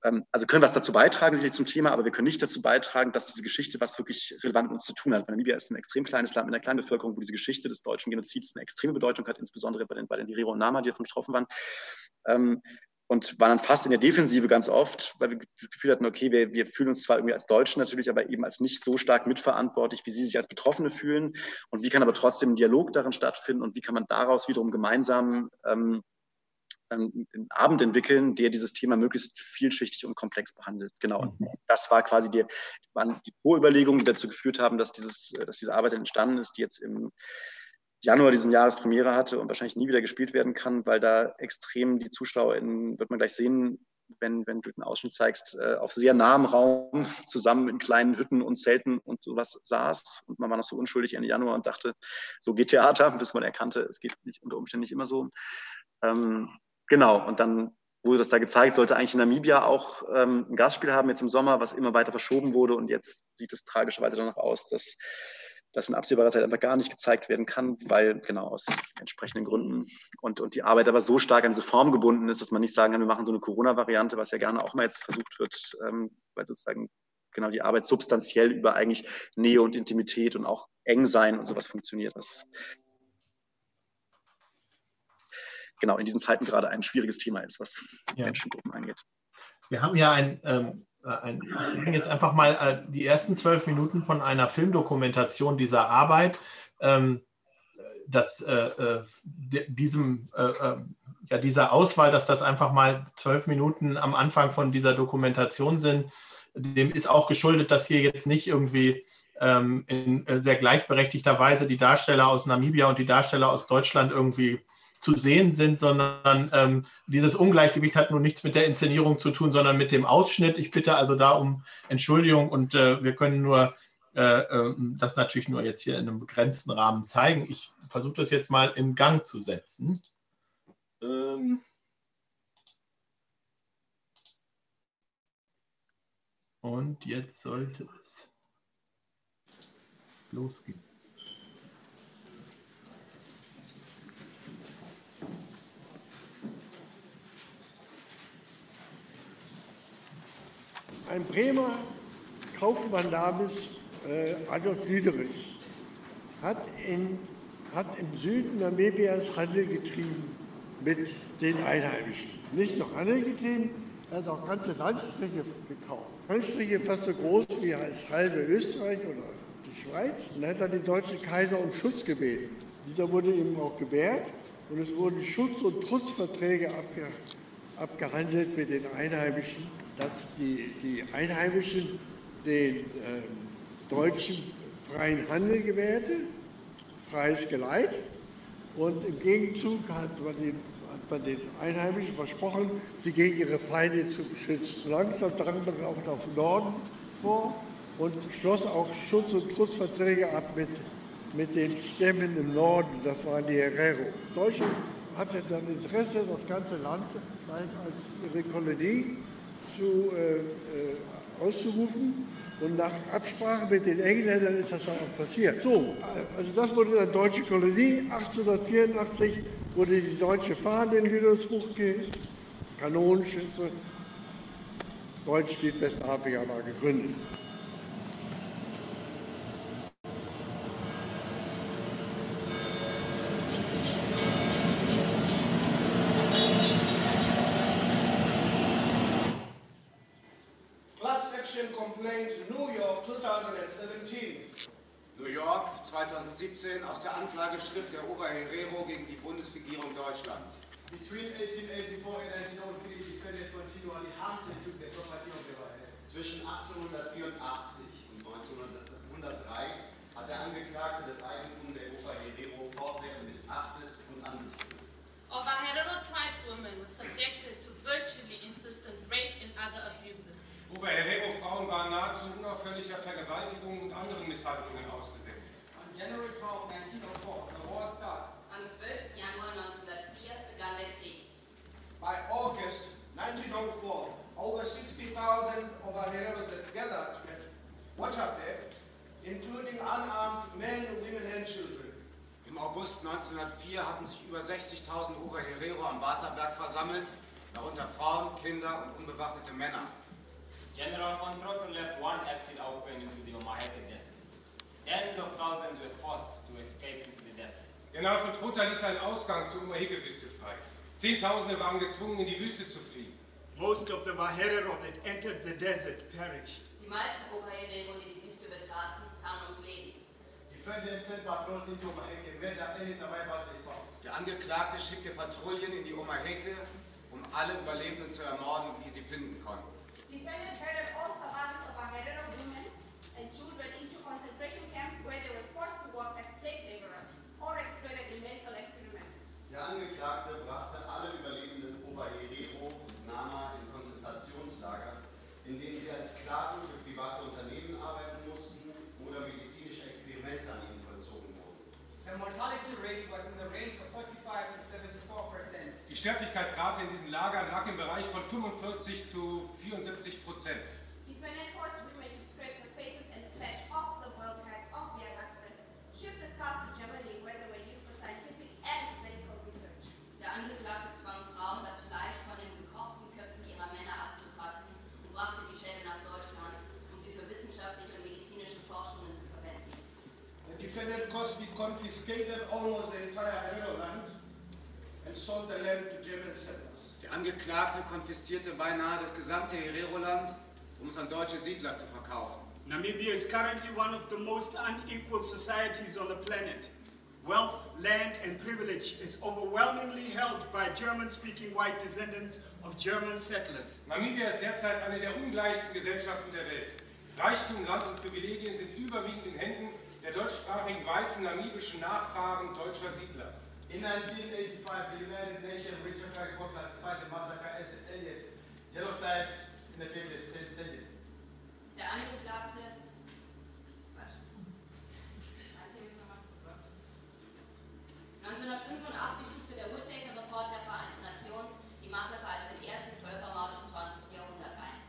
also können was dazu beitragen, sicherlich zum Thema, aber wir können nicht dazu beitragen, dass diese Geschichte was wirklich relevant mit uns zu tun hat. Weil Namibia ist ein extrem kleines Land mit einer kleinen Bevölkerung, wo diese Geschichte des deutschen Genozids eine extreme Bedeutung hat, insbesondere bei den, bei den Diriro und Nama, die davon betroffen waren. Ähm, und waren dann fast in der Defensive ganz oft, weil wir das Gefühl hatten, okay, wir, wir fühlen uns zwar irgendwie als Deutsche natürlich, aber eben als nicht so stark mitverantwortlich, wie sie sich als Betroffene fühlen. Und wie kann aber trotzdem ein Dialog darin stattfinden und wie kann man daraus wiederum gemeinsam ähm, einen Abend entwickeln, der dieses Thema möglichst vielschichtig und komplex behandelt. Genau. Und mhm. das war quasi die, waren die Pro-Überlegungen, die dazu geführt haben, dass, dieses, dass diese Arbeit entstanden ist, die jetzt im Januar diesen Jahres Premiere hatte und wahrscheinlich nie wieder gespielt werden kann, weil da extrem die Zuschauer, in, wird man gleich sehen, wenn, wenn du den Ausschnitt zeigst, äh, auf sehr nahem Raum zusammen in kleinen Hütten und Zelten und sowas saß. Und man war noch so unschuldig Ende Januar und dachte, so geht Theater, <laughs> bis man erkannte, es geht nicht unter Umständen nicht immer so. Ähm, Genau, und dann wurde das da gezeigt, sollte eigentlich in Namibia auch ähm, ein Gastspiel haben jetzt im Sommer, was immer weiter verschoben wurde. Und jetzt sieht es tragischerweise danach aus, dass das in absehbarer Zeit einfach gar nicht gezeigt werden kann, weil genau aus entsprechenden Gründen und, und die Arbeit aber so stark an diese Form gebunden ist, dass man nicht sagen kann, wir machen so eine Corona-Variante, was ja gerne auch mal jetzt versucht wird, ähm, weil sozusagen genau die Arbeit substanziell über eigentlich Nähe und Intimität und auch eng sein und sowas funktioniert. Das genau in diesen Zeiten gerade ein schwieriges Thema ist, was ja. Menschengruppen angeht. Wir haben ja ein, ähm, äh, ein jetzt einfach mal äh, die ersten zwölf Minuten von einer Filmdokumentation dieser Arbeit. Ähm, dass äh, diesem, ja, dieser Auswahl, dass das einfach mal zwölf Minuten am Anfang von dieser Dokumentation sind, dem ist auch geschuldet, dass hier jetzt nicht irgendwie ähm, in sehr gleichberechtigter Weise die Darsteller aus Namibia und die Darsteller aus Deutschland irgendwie zu sehen sind, sondern ähm, dieses Ungleichgewicht hat nun nichts mit der Inszenierung zu tun, sondern mit dem Ausschnitt. Ich bitte also da um Entschuldigung und äh, wir können nur äh, ähm, das natürlich nur jetzt hier in einem begrenzten Rahmen zeigen. Ich versuche das jetzt mal in Gang zu setzen. Ähm und jetzt sollte es losgehen. Ein Bremer Kaufmann namens äh, Adolf Lüderich hat, in, hat im Süden Namibias Handel getrieben mit den Einheimischen. Nicht nur Handel getrieben, er hat auch ganze Landstriche gekauft. Landstriche fast so groß wie als halbe Österreich oder die Schweiz. Und dann hat er den deutschen Kaiser um Schutz gebeten. Dieser wurde ihm auch gewährt und es wurden Schutz- und Trutzverträge abge, abgehandelt mit den Einheimischen dass die, die Einheimischen den äh, Deutschen freien Handel gewährte, freies Geleit. Und im Gegenzug hat man, den, hat man den Einheimischen versprochen, sie gegen ihre Feinde zu beschützen. Langsam drang man auch nach Norden vor und schloss auch Schutz- und Trutzverträge ab mit, mit den Stämmen im Norden, das waren die Herero. Deutschland hatte dann Interesse, das ganze Land als ihre Kolonie zu, äh, äh, auszurufen. Und nach Absprache mit den Engländern ist das dann auch passiert. So, also das wurde eine deutsche Kolonie. 1884 wurde die deutsche Fahne in Lünersbruch gehisst, Kanonenschütze. Deutsch steht Westafrika war gegründet. 2017 aus der Anklageschrift der Oberherero gegen die Bundesregierung Deutschlands. Between 1884 and 1903, defendant continually harmed and took the property of the Oberherero. Zwischen 1884 und 1903 hat der Angeklagte das Eigentum der Oberherero fortwährend missachtet und an sich gerissen. Oberherero tribeswomen were subjected to virtually insistent rape and other abuses. Oberherero-Frauen waren nahezu unauffälliger Vergewaltigung und anderen Misshandlungen ausgesetzt. On January 12, 1904, the war starts. Am 12. Januar 1904 begann der Krieg. By August 1904, over 60,000 Oberhereros had gathered at Wachape, including unarmed men, women and children. Im August 1904 hatten sich über 60.000 Oberherero am Waterberg versammelt, darunter Frauen, Kinder und unbewaffnete Männer. General von Trotton left one exit open into the Omaheke Desert. Tens of thousands were forced to escape into the desert. General von Trotha ließ einen Ausgang zur Omaheke-Wüste frei. Zehntausende waren gezwungen, in die Wüste zu fliehen. Most of the Maherero that entered the desert perished. Die meisten Oberherero, die die Wüste betraten, kamen ums Leben. Defendant sent patrols into Maheke, where there any survivors they found. Der Angeklagte schickte Patrouillen in die Omaheke, um alle Überlebenden zu ermorden, die sie finden konnten. Defendant herded all survivors of our Herero women and children into concentration camps where they were forced to work as slave laborers or exploited in medical experiments. Der Angeklagte brachte alle überlebenden Oberherero und Nama in Konzentrationslager, in denen sie als Sklaven für private Unternehmen arbeiten mussten oder medizinische Experimente an ihnen vollzogen wurden. The mortality rate was in the range of 45 to 74 percent. Die Sterblichkeitsrate in diesen Lagern lag im Bereich von 45 zu 74 Prozent. Defendant forced women to scrape the faces and flesh off the boiled heads of their husbands, ship the scars to Germany where they were used for scientific and medical research. Der Angeklagte zwang Frauen, das Fleisch von den gekochten Köpfen ihrer Männer abzukratzen und brachte die Schädel nach Deutschland, um sie für wissenschaftliche und medizinische Forschungen zu verwenden. The defendant Cosby confiscated almost the entire Herero land and sold the land to German settlers. Der Angeklagte konfiszierte beinahe das gesamte Herero-Land, um es an deutsche Siedler zu verkaufen. Namibia is currently one of the most unequal societies on the planet. Wealth, land, privilege is overwhelmingly held by German-speaking white descendants of German settlers. Namibia ist derzeit eine der ungleichsten Gesellschaften der Welt. Reichtum, Land und Privilegien sind überwiegend in Händen der deutschsprachigen weißen namibischen Nachfahren deutscher Siedler. In 1985, the United Nations Richard Report classified the massacre as the earliest genocide in the 20th century. Der Angeklagte. Warte. 1985 stufte der Whittaker Report der Vereinten Nationen die Massaker als den ersten Völkermord im 20. Jahrhundert ein.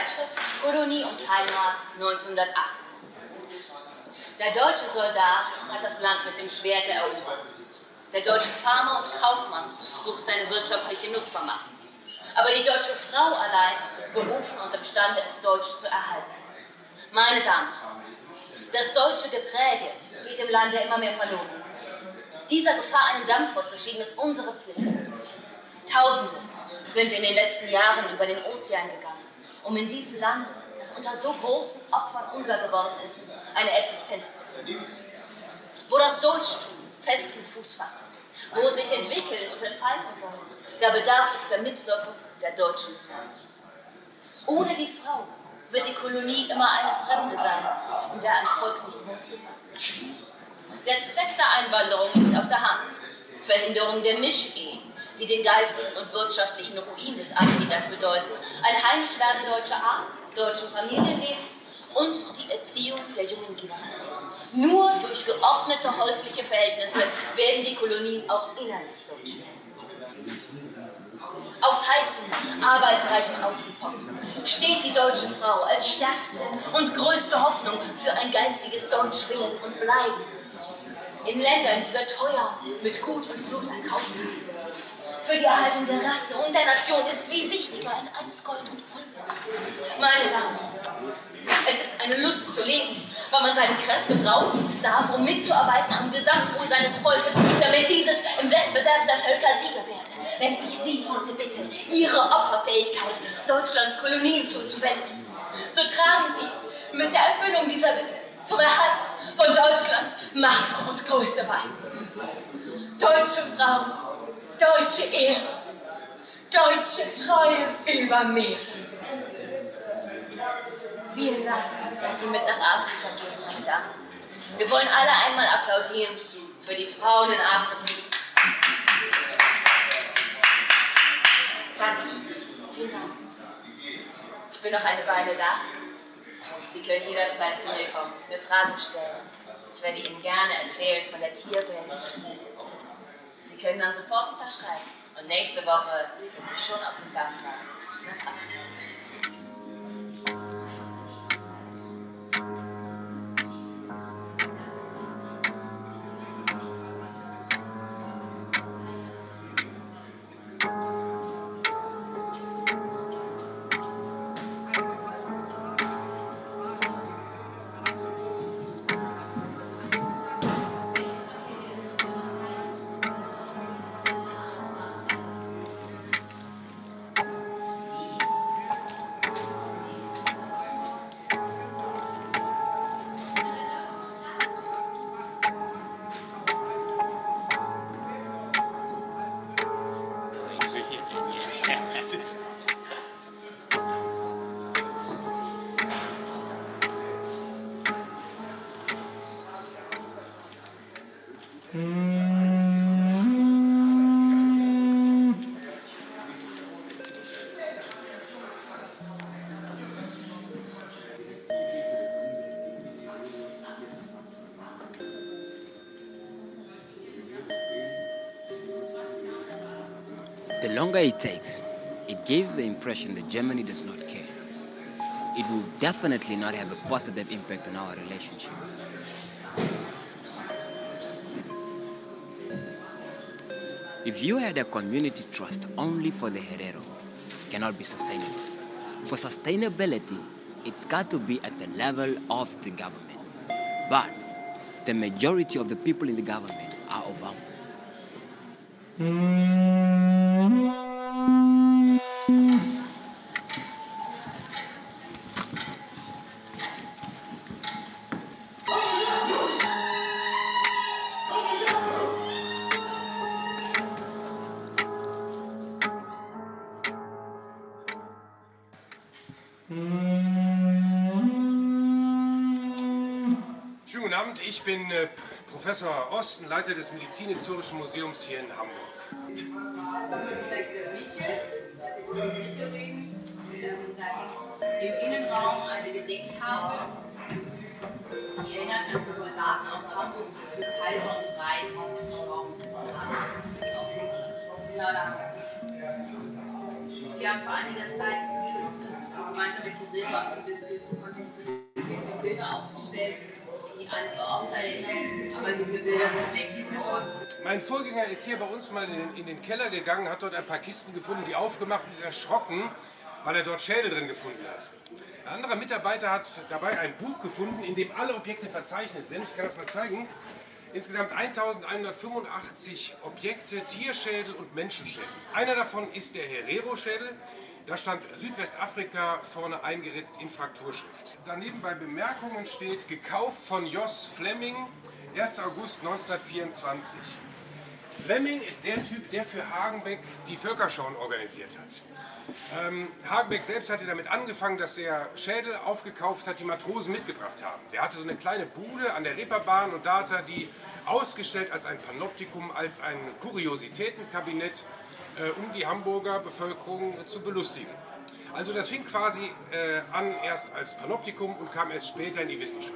Zeitschrift Kolonie und Heimat 1908. Der deutsche Soldat hat das Land mit dem Schwert erobert. Der deutsche Farmer und Kaufmann sucht seine wirtschaftliche Nutzbarmachung. Aber die deutsche Frau allein ist berufen und imstande, es Deutsch zu erhalten. Meine Damen, das deutsche Gepräge geht im Lande immer mehr verloren. Dieser Gefahr einen Dampf vorzuschieben, ist unsere Pflicht. Tausende sind in den letzten Jahren über den Ozean gegangen, um in diesem Land, das unter so großen Opfern unser geworden ist, eine Existenz zu finden. Wo das Deutschtum festen Fuß fassen, wo es sich entwickeln und entfalten soll, da bedarf es der Mitwirkung der deutschen Frau. Ohne die Frau wird die Kolonie immer eine Fremde sein, in der ein Volk nicht Wurzel fassen. Der Zweck der Einwanderung liegt auf der Hand. Verhinderung der Mischehen, die den geistigen und wirtschaftlichen Ruin des Ansiedlers bedeuten. Ein Heimischwerden deutscher Art, deutschen Familienlebens und die Erziehung der jungen Generation. Nur durch geordnete häusliche Verhältnisse werden die Kolonien auch innerlich deutsch werden. Auf heißen, arbeitsreichen Außenposten steht die deutsche Frau als stärkste und größte Hoffnung für ein geistiges Deutschwerden und Bleiben. In Ländern, die wir teuer mit Gut und Blut erkauft haben. Für die Erhaltung der Rasse und der Nation ist sie wichtiger als alles Gold und Pulver. Meine Damen, es ist eine Lust zu leben, weil man seine Kräfte braucht, darf, um mitzuarbeiten am Gesamtwohl seines Volkes, damit dieses im Wettbewerb der Völker Sieger werde. Wenn ich Sie heute bitte, Ihre Opferfähigkeit Deutschlands Kolonien zuzuwenden, so tragen Sie mit der Erfüllung dieser Bitte zum Erhalt von Deutschlands Macht und Größe bei. Deutsche Frauen, deutsche Ehre, deutsche Treue über Meer. Vielen Dank, dass Sie mit nach Afrika gehen, meine Damen. Wir wollen alle einmal applaudieren für die Frauen in Afrika. Danke. Vielen Dank. Ich bin noch eine Weile da. Sie können jederzeit zu mir kommen, mir Fragen stellen. Ich werde Ihnen gerne erzählen von der Tierwelt. Sie können dann sofort unterschreiben. Und nächste Woche sind Sie schon auf dem Dampfer nach Afrika. The longer it takes, it gives the impression that Germany does not care. It will definitely not have a positive impact on our relationship. If you had a community trust only for the Herero, it cannot be sustainable. For sustainability, it's got to be at the level of the government. But the majority of the people in the government are Ovamo. Schönen Professor Osten, Leiter des Medizinhistorischen Museums hier in Hamburg. Im Innenraum eine Gedenktafel, die erinnert an die Soldaten aus Hamburg, die für Kaiser und Reich gestorben sind. Wir haben vor einiger Zeit versucht, das gemeinsam mit Guerilla-Aktivisten zu kontextualisieren, und Bilder aufgestellt, die an ihr Opfer erinnern, aber diese Bilder sind längst. Mein Vorgänger ist hier bei uns mal in den, in den Keller gegangen, hat dort ein paar Kisten gefunden, die aufgemacht und ist erschrocken, weil er dort Schädel drin gefunden hat. Ein anderer Mitarbeiter hat dabei ein Buch gefunden, in dem alle Objekte verzeichnet sind. Ich kann das mal zeigen. Insgesamt 1185 Objekte, Tierschädel und Menschenschädel. Einer davon ist der Herero-Schädel. Da stand Südwestafrika vorne eingeritzt in Frakturschrift. Daneben bei Bemerkungen steht gekauft von Jos Fleming, 1. August 1924. Fleming ist der Typ, der für Hagenbeck die Völkerschauen organisiert hat. Ähm, Hagenbeck selbst hatte damit angefangen, dass er Schädel aufgekauft hat, die Matrosen mitgebracht haben. Der hatte so eine kleine Bude an der Reeperbahn und da hat er die ausgestellt als ein Panoptikum, als ein Kuriositätenkabinett, um die Hamburger Bevölkerung äh, zu belustigen. Also das fing quasi äh, an erst als Panoptikum und kam erst später in die Wissenschaft.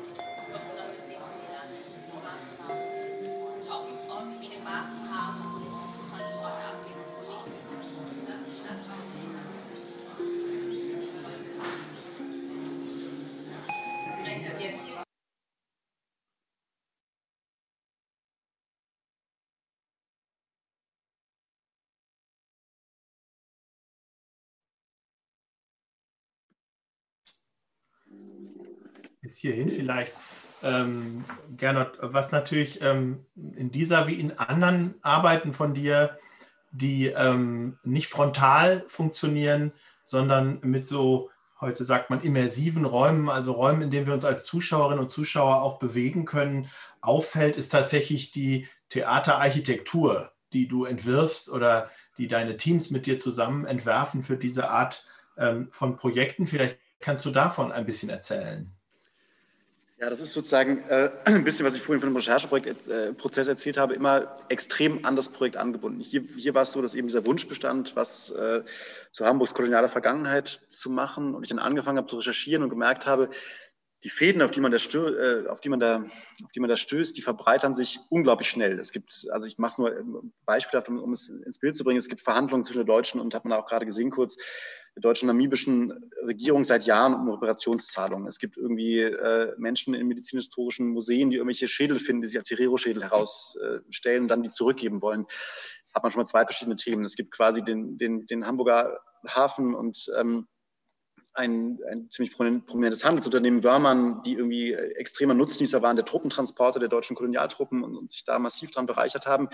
Bis hierhin vielleicht. Ähm, Gernot, was natürlich ähm, in dieser wie in anderen Arbeiten von dir, die ähm, nicht frontal funktionieren, sondern mit so, heute sagt man, immersiven Räumen, also Räumen, in denen wir uns als Zuschauerinnen und Zuschauer auch bewegen können, auffällt, ist tatsächlich die Theaterarchitektur, die du entwirfst oder die deine Teams mit dir zusammen entwerfen für diese Art ähm, von Projekten. Vielleicht kannst du davon ein bisschen erzählen. Ja, das ist sozusagen äh, <clears throat> ein bisschen, was ich vorhin von dem Rechercheprozess äh, erzählt habe, immer extrem an das Projekt angebunden. Hier, hier war es so, dass eben dieser Wunsch bestand, was äh, zu Hamburgs kolonialer Vergangenheit zu machen. Und ich dann angefangen habe zu recherchieren und gemerkt habe, die Fäden, auf die man da, stö äh, auf die man da, auf die man da stößt, die verbreitern sich unglaublich schnell. Es gibt, also ich mache es nur beispielhaft, um, um, es ins Bild zu bringen. Es gibt Verhandlungen zwischen der deutschen und hat man auch gerade gesehen kurz, der deutschen namibischen Regierung seit Jahren um Operationszahlungen. Es gibt irgendwie äh, Menschen in medizinhistorischen Museen, die irgendwelche Schädel finden, die sich als Herero-Schädel herausstellen und dann die zurückgeben wollen. Hat man schon mal zwei verschiedene Themen. Es gibt quasi den, den, den Hamburger Hafen und ähm, ein, ein ziemlich prominentes Handelsunternehmen Wörmann, die irgendwie extremer Nutznießer waren der Truppentransporte der deutschen Kolonialtruppen und, und sich da massiv daran bereichert haben.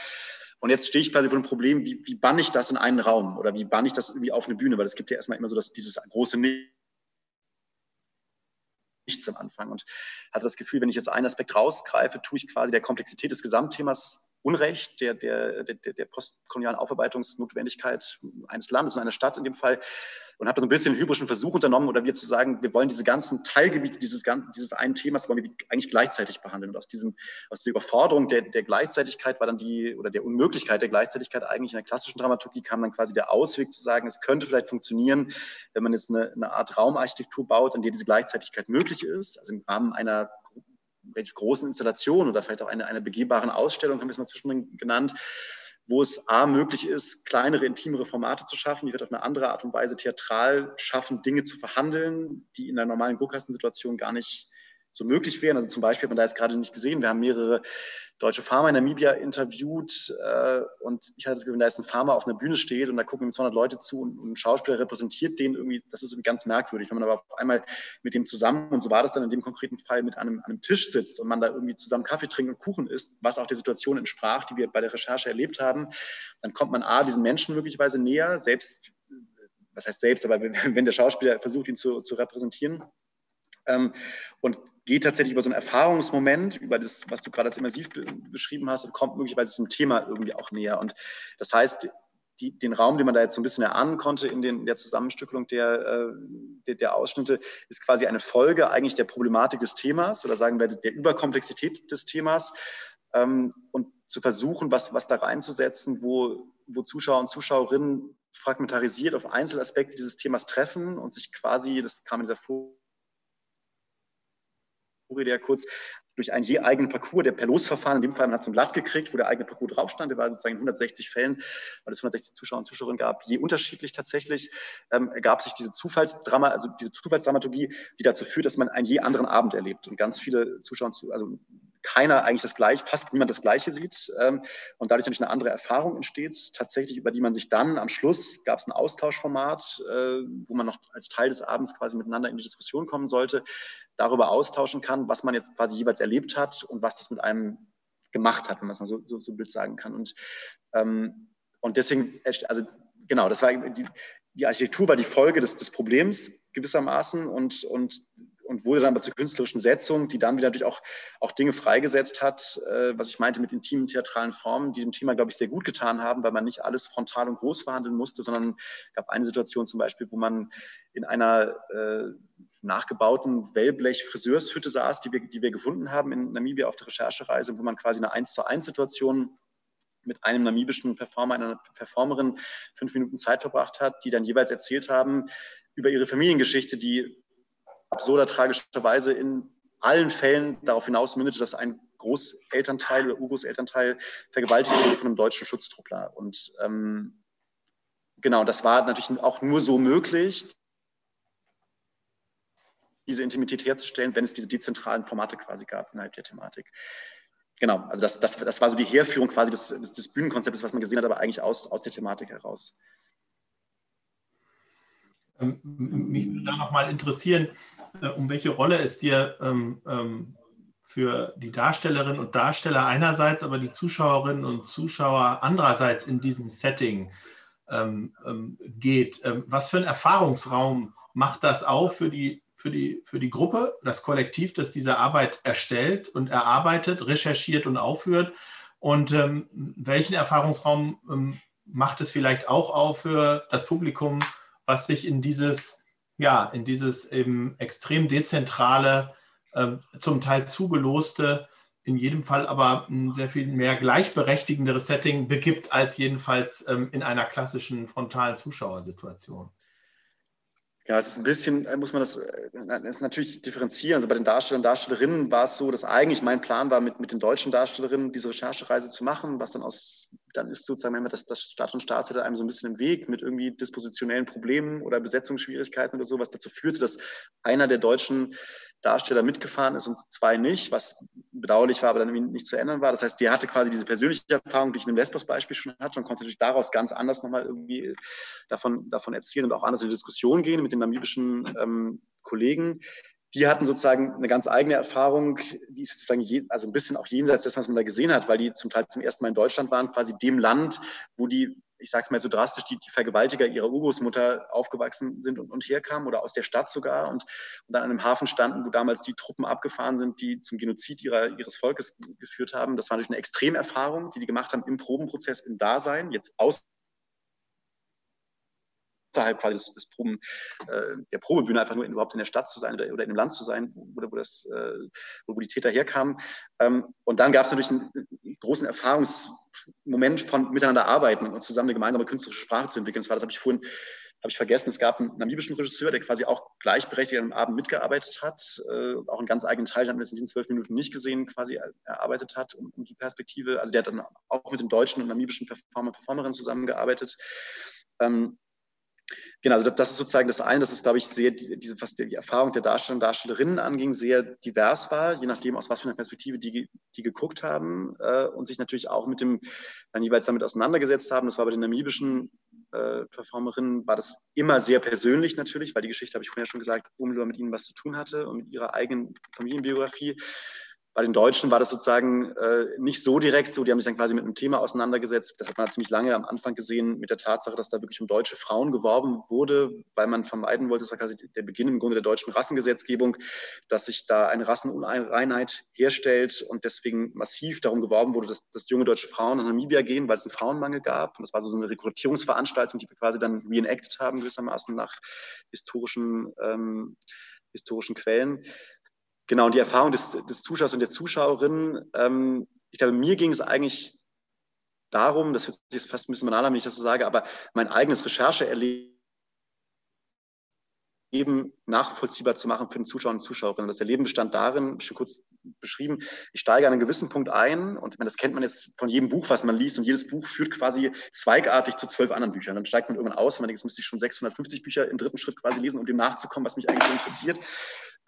Und jetzt stehe ich quasi vor dem Problem, wie, wie banne ich das in einen Raum oder wie banne ich das irgendwie auf eine Bühne, weil es gibt ja erstmal immer so dass dieses große Nichts am Anfang und hatte das Gefühl, wenn ich jetzt einen Aspekt rausgreife, tue ich quasi der Komplexität des Gesamtthemas Unrecht, der, der, der, der postkolonialen Aufarbeitungsnotwendigkeit eines Landes und einer Stadt in dem Fall und habe so ein bisschen einen hybrischen Versuch unternommen oder wir zu sagen, wir wollen diese ganzen Teilgebiete dieses, dieses einen Themas wollen wir eigentlich gleichzeitig behandeln. Und aus, diesem, aus dieser Überforderung der, der Gleichzeitigkeit war dann die, oder der Unmöglichkeit der Gleichzeitigkeit eigentlich in der klassischen Dramaturgie kam dann quasi der Ausweg zu sagen, es könnte vielleicht funktionieren, wenn man jetzt eine, eine Art Raumarchitektur baut, in der diese Gleichzeitigkeit möglich ist, also im Rahmen einer relativ großen Installation oder vielleicht auch einer, einer begehbaren Ausstellung, haben wir es mal zwischendrin genannt, wo es A möglich ist, kleinere, intimere Formate zu schaffen, die wird auf eine andere Art und Weise theatral schaffen, Dinge zu verhandeln, die in der normalen Guckkastensituation gar nicht so möglich wären. Also zum Beispiel man da jetzt gerade nicht gesehen, wir haben mehrere deutsche Farmer in Namibia interviewt äh, und ich hatte das Gefühl, wenn da jetzt ein Farmer auf einer Bühne steht und da gucken ihm 200 Leute zu und, und ein Schauspieler repräsentiert den irgendwie, das ist irgendwie ganz merkwürdig, wenn man aber auf einmal mit dem zusammen, und so war das dann in dem konkreten Fall, mit einem, einem Tisch sitzt und man da irgendwie zusammen Kaffee trinkt und Kuchen isst, was auch der Situation entsprach, die wir bei der Recherche erlebt haben, dann kommt man A, diesen Menschen möglicherweise näher, selbst, was heißt selbst, aber <laughs> wenn der Schauspieler versucht, ihn zu, zu repräsentieren. Ähm, und geht tatsächlich über so einen Erfahrungsmoment, über das, was du gerade als immersiv beschrieben hast, und kommt möglicherweise zum Thema irgendwie auch näher. Und das heißt, die, den Raum, den man da jetzt so ein bisschen erahnen konnte in, den, in der Zusammenstückelung der, äh, der, der, Ausschnitte, ist quasi eine Folge eigentlich der Problematik des Themas oder sagen wir der Überkomplexität des Themas ähm, und zu versuchen, was, was da reinzusetzen, wo, wo Zuschauer und Zuschauerinnen fragmentarisiert auf Einzelaspekte dieses Themas treffen und sich quasi, das kam in dieser Folie, der kurz durch einen je eigenen Parcours, der per Losverfahren, in dem Fall, man hat so ein Blatt gekriegt, wo der eigene Parcours drauf stand, der war sozusagen in 160 Fällen, weil es 160 Zuschauer und Zuschauerinnen gab, je unterschiedlich tatsächlich, ähm, ergab sich diese Zufallsdrama, also diese Zufallsdramaturgie, die dazu führt, dass man einen je anderen Abend erlebt und ganz viele Zuschauer, also keiner eigentlich das Gleiche, fast niemand das Gleiche sieht ähm, und dadurch natürlich eine andere Erfahrung entsteht, tatsächlich, über die man sich dann am Schluss gab es ein Austauschformat, äh, wo man noch als Teil des Abends quasi miteinander in die Diskussion kommen sollte, darüber austauschen kann, was man jetzt quasi jeweils erlebt hat und was das mit einem gemacht hat, wenn man es mal so, so, so blöd sagen kann. Und, ähm, und deswegen, also genau, das war die, die Architektur war die Folge des, des Problems gewissermaßen und, und und wurde dann aber zur künstlerischen Setzung, die dann wieder natürlich auch, auch Dinge freigesetzt hat, äh, was ich meinte mit intimen theatralen Formen, die dem Thema, glaube ich, sehr gut getan haben, weil man nicht alles frontal und groß verhandeln musste, sondern gab eine Situation zum Beispiel, wo man in einer äh, nachgebauten Wellblech-Friseurshütte saß, die wir, die wir gefunden haben in Namibia auf der Recherchereise, wo man quasi eine 1 zu 1 Situation mit einem namibischen Performer, einer Performerin fünf Minuten Zeit verbracht hat, die dann jeweils erzählt haben über ihre Familiengeschichte, die absurder tragischerweise in allen Fällen darauf hinaus mündete, dass ein Großelternteil oder Urgroßelternteil vergewaltigt wurde von einem deutschen Schutztruppler. Und ähm, genau, das war natürlich auch nur so möglich, diese Intimität herzustellen, wenn es diese dezentralen Formate quasi gab innerhalb der Thematik. Genau, also das, das, das war so die Herführung quasi des, des, des Bühnenkonzeptes, was man gesehen hat, aber eigentlich aus, aus der Thematik heraus. Ähm, mich würde da nochmal interessieren, um welche Rolle es dir ähm, ähm, für die Darstellerinnen und Darsteller einerseits, aber die Zuschauerinnen und Zuschauer andererseits in diesem Setting ähm, ähm, geht. Ähm, was für ein Erfahrungsraum macht das auf für die, für, die, für die Gruppe, das Kollektiv, das diese Arbeit erstellt und erarbeitet, recherchiert und aufführt? Und welchen Erfahrungsraum macht es vielleicht auch auf für das Publikum, was sich in dieses, ja, in dieses eben extrem dezentrale, äh, zum Teil zugeloste, in jedem Fall aber ein sehr viel mehr gleichberechtigenderes Setting begibt als jedenfalls ähm, in einer klassischen frontalen Zuschauersituation. Ja, es ist ein bisschen, äh, muss man das, äh, das natürlich differenzieren. Also bei den Darstellern und Darstellerinnen war es so, dass eigentlich mein Plan war, mit, mit den deutschen Darstellerinnen diese Recherchereise zu machen, was dann aus, dann ist sozusagen immer das, das Stadt und Staatsseite einem so ein bisschen im Weg mit irgendwie dispositionellen Problemen oder Besetzungsschwierigkeiten oder so, was dazu führte, dass einer der deutschen Darsteller mitgefahren ist und zwei nicht, was bedauerlich war, aber dann nicht zu ändern war. Das heißt, der hatte quasi diese persönliche Erfahrung, die ich in dem Lesbos-Beispiel schon hatte und konnte natürlich daraus ganz anders nochmal irgendwie davon, davon erzählen und auch anders in die Diskussion gehen mit den namibischen ähm, Kollegen. Die hatten sozusagen eine ganz eigene Erfahrung, die ist sozusagen je, also ein bisschen auch jenseits dessen, was man da gesehen hat, weil die zum Teil zum ersten Mal in Deutschland waren, quasi dem Land, wo die ich sage es mal so drastisch, die, die Vergewaltiger ihrer Urgroßmutter aufgewachsen sind und, und herkamen oder aus der Stadt sogar und, und, dann an einem Hafen standen, wo damals die Truppen abgefahren sind, die zum Genozid ihrer, ihres Volkes geführt haben. Das war natürlich eine Extremerfahrung, die die gemacht haben im Probenprozess, im Dasein, jetzt aus außerhalb quasi des, des Proben, äh, der Probebühne einfach nur in, überhaupt in der Stadt zu sein oder, oder in einem Land zu sein, wo, wo, das, äh, wo, wo die Täter herkamen. Ähm, und dann gab es natürlich einen, einen, großen Erfahrungsmoment von miteinander arbeiten und zusammen eine gemeinsame künstlerische Sprache zu entwickeln. Das war, das habe ich vorhin habe ich vergessen, es gab einen namibischen Regisseur, der quasi auch gleichberechtigt am Abend mitgearbeitet hat, äh, auch einen ganz eigenen Teil, den haben wir jetzt in diesen zwölf Minuten nicht gesehen, quasi erarbeitet hat, um, um, die Perspektive. Also der hat dann auch mit den deutschen und namibischen Performer, Performerinnen zusammengearbeitet. Ähm, Genau, also das, das, ist sozusagen das eine, dass es, glaube ich, sehr, diese, was die Erfahrung der Darsteller und Darstellerinnen anging, sehr divers war, je nachdem, aus was für einer Perspektive die, die geguckt haben äh, und sich natürlich auch mit dem, dann jeweils damit auseinandergesetzt haben. Das war bei den namibischen äh, Performerinnen, war das immer sehr persönlich natürlich, weil die Geschichte, habe ich vorhin ja schon gesagt, unmittelbar mit ihnen was zu tun hatte und mit ihrer eigenen Familienbiografie. Bei den Deutschen war das sozusagen äh, nicht so direkt so. Die haben sich dann quasi mit einem Thema auseinandergesetzt. Das hat man ziemlich lange am Anfang gesehen mit der Tatsache, dass da wirklich um deutsche Frauen geworben wurde, weil man vermeiden wollte, das war quasi der Beginn im Grunde der deutschen Rassengesetzgebung, dass sich da eine Rassenuneinheit herstellt und deswegen massiv darum geworben wurde, dass, dass junge deutsche Frauen nach Namibia gehen, weil es einen Frauenmangel gab. Und das war so eine Rekrutierungsveranstaltung, die wir quasi dann reenacted haben, gewissermaßen nach historischen, ähm, historischen Quellen. Genau, und die Erfahrung des, des Zuschauers und der Zuschauerin, ähm, ich glaube, mir ging es eigentlich darum, das hört sich fast ein bisschen banal an, wenn ich das so sage, aber mein eigenes Rechercheerleben nachvollziehbar zu machen für den Zuschauer und Zuschauerinnen. Das Erleben bestand darin, schon kurz beschrieben, ich steige an einen gewissen Punkt ein und das kennt man jetzt von jedem Buch, was man liest und jedes Buch führt quasi zweigartig zu zwölf anderen Büchern. Dann steigt man irgendwann aus und man denkt, jetzt müsste ich schon 650 Bücher im dritten Schritt quasi lesen, um dem nachzukommen, was mich eigentlich interessiert.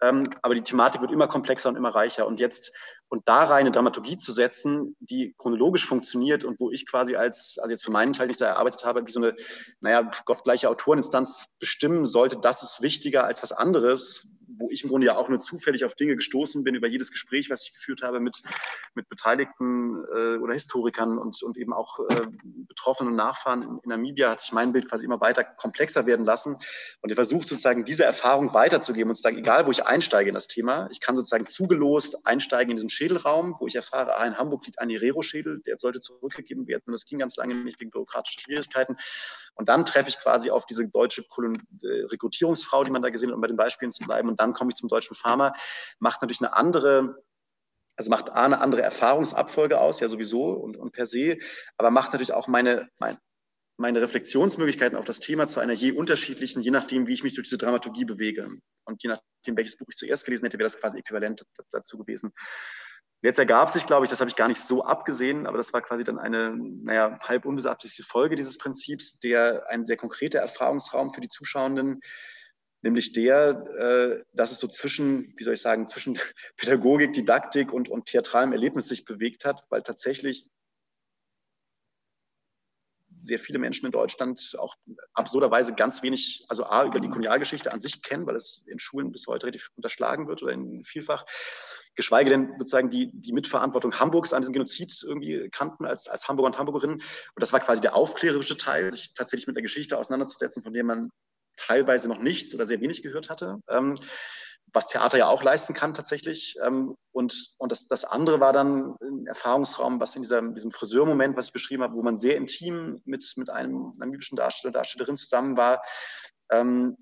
Ähm, aber die Thematik wird immer komplexer und immer reicher. Und jetzt, und da rein eine Dramaturgie zu setzen, die chronologisch funktioniert und wo ich quasi als, also jetzt für meinen Teil nicht da erarbeitet habe, wie so eine, naja, gottgleiche Autoreninstanz bestimmen sollte, das ist wichtiger als was anderes, wo ich im Grunde ja auch nur zufällig auf Dinge gestoßen bin über jedes Gespräch, was ich geführt habe mit, mit Beteiligten äh, oder Historikern und, und eben auch äh, Betroffenen und Nachfahren in, in, Namibia, hat sich mein Bild quasi immer weiter komplexer werden lassen. Und ich versuche sozusagen diese Erfahrung weiterzugeben und zu sagen, egal wo ich einsteige in das Thema, ich kann sozusagen zugelost einsteigen in diesen Schädelraum, wo ich erfahre, ah, in Hamburg liegt ein Herero-Schädel, der sollte zurückgegeben werden. Und das ging ganz lange nicht wegen bürokratischer Schwierigkeiten. Und dann treffe ich quasi auf diese deutsche Kolon äh, Rekrutierungsfrau, die man da gesehen hat, um bei den Beispielen zu bleiben. Und dann komme ich zum deutschen Pharma, macht natürlich eine andere also macht A eine andere Erfahrungsabfolge aus, ja sowieso und, und per se, aber macht natürlich auch meine, mein, meine Reflexionsmöglichkeiten auf das Thema zu einer je unterschiedlichen, je nachdem, wie ich mich durch diese Dramaturgie bewege. Und je nachdem, welches Buch ich zuerst gelesen hätte, wäre das quasi äquivalent dazu gewesen. Jetzt ergab sich, glaube ich, das habe ich gar nicht so abgesehen, aber das war quasi dann eine, naja, halb unbeabsichtigte Folge dieses Prinzips, der ein sehr konkreter Erfahrungsraum für die Zuschauenden nämlich der, äh, dass es so zwischen, wie soll ich sagen, zwischen <laughs> Pädagogik, Didaktik und, und theatralem Erlebnis sich bewegt hat, weil tatsächlich sehr viele Menschen in Deutschland auch absurderweise ganz wenig, also A, über die Kolonialgeschichte an sich kennen, weil es in Schulen bis heute relativ unterschlagen wird oder in vielfach, geschweige denn sozusagen die, die Mitverantwortung Hamburgs an diesem Genozid irgendwie kannten als, als Hamburger und Hamburgerinnen. Und das war quasi der aufklärerische Teil, sich tatsächlich mit der Geschichte auseinanderzusetzen, von der man teilweise noch nichts oder sehr wenig gehört hatte, ähm, was Theater ja auch leisten kann tatsächlich. Ähm, und und das, das andere war dann ein Erfahrungsraum, was in dieser, diesem Friseurmoment, was ich beschrieben habe, wo man sehr intim mit, mit einem namibischen Darsteller, Darstellerin zusammen war, ähm,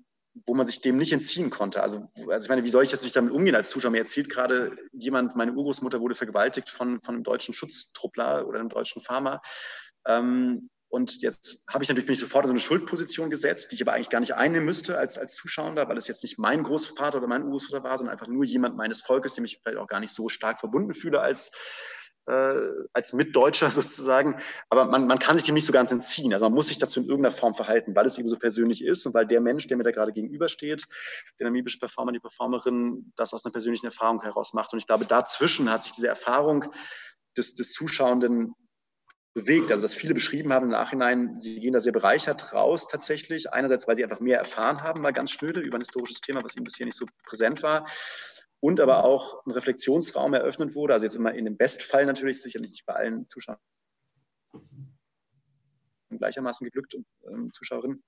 wo man sich dem nicht entziehen konnte. Also, also ich meine, wie soll ich jetzt nicht damit umgehen als Zuschauer? Mir erzählt gerade jemand, meine Urgroßmutter wurde vergewaltigt von, von einem deutschen Schutztruppler oder einem deutschen Farmer. Ähm, und jetzt habe ich natürlich bin ich sofort in so eine Schuldposition gesetzt, die ich aber eigentlich gar nicht einnehmen müsste als, als Zuschauer, weil es jetzt nicht mein Großvater oder mein Urgroßvater war, sondern einfach nur jemand meines Volkes, dem ich vielleicht auch gar nicht so stark verbunden fühle als, äh, als Mitdeutscher <laughs> sozusagen. Aber man, man kann sich dem nicht so ganz entziehen. Also man muss sich dazu in irgendeiner Form verhalten, weil es eben so persönlich ist und weil der Mensch, der mir da gerade gegenübersteht, der namibische Performer, die Performerin, das aus einer persönlichen Erfahrung heraus macht. Und ich glaube, dazwischen hat sich diese Erfahrung des, des Zuschauenden bewegt. Also, dass viele beschrieben haben im Nachhinein, sie gehen da sehr bereichert raus tatsächlich. Einerseits, weil sie einfach mehr erfahren haben, mal ganz schnöde über ein historisches Thema, was ihnen bisher nicht so präsent war. Und aber auch ein Reflexionsraum eröffnet wurde. Also jetzt immer in dem Bestfall natürlich, sicherlich nicht bei allen Zuschauern gleichermaßen geglückt und ähm, Zuschauerinnen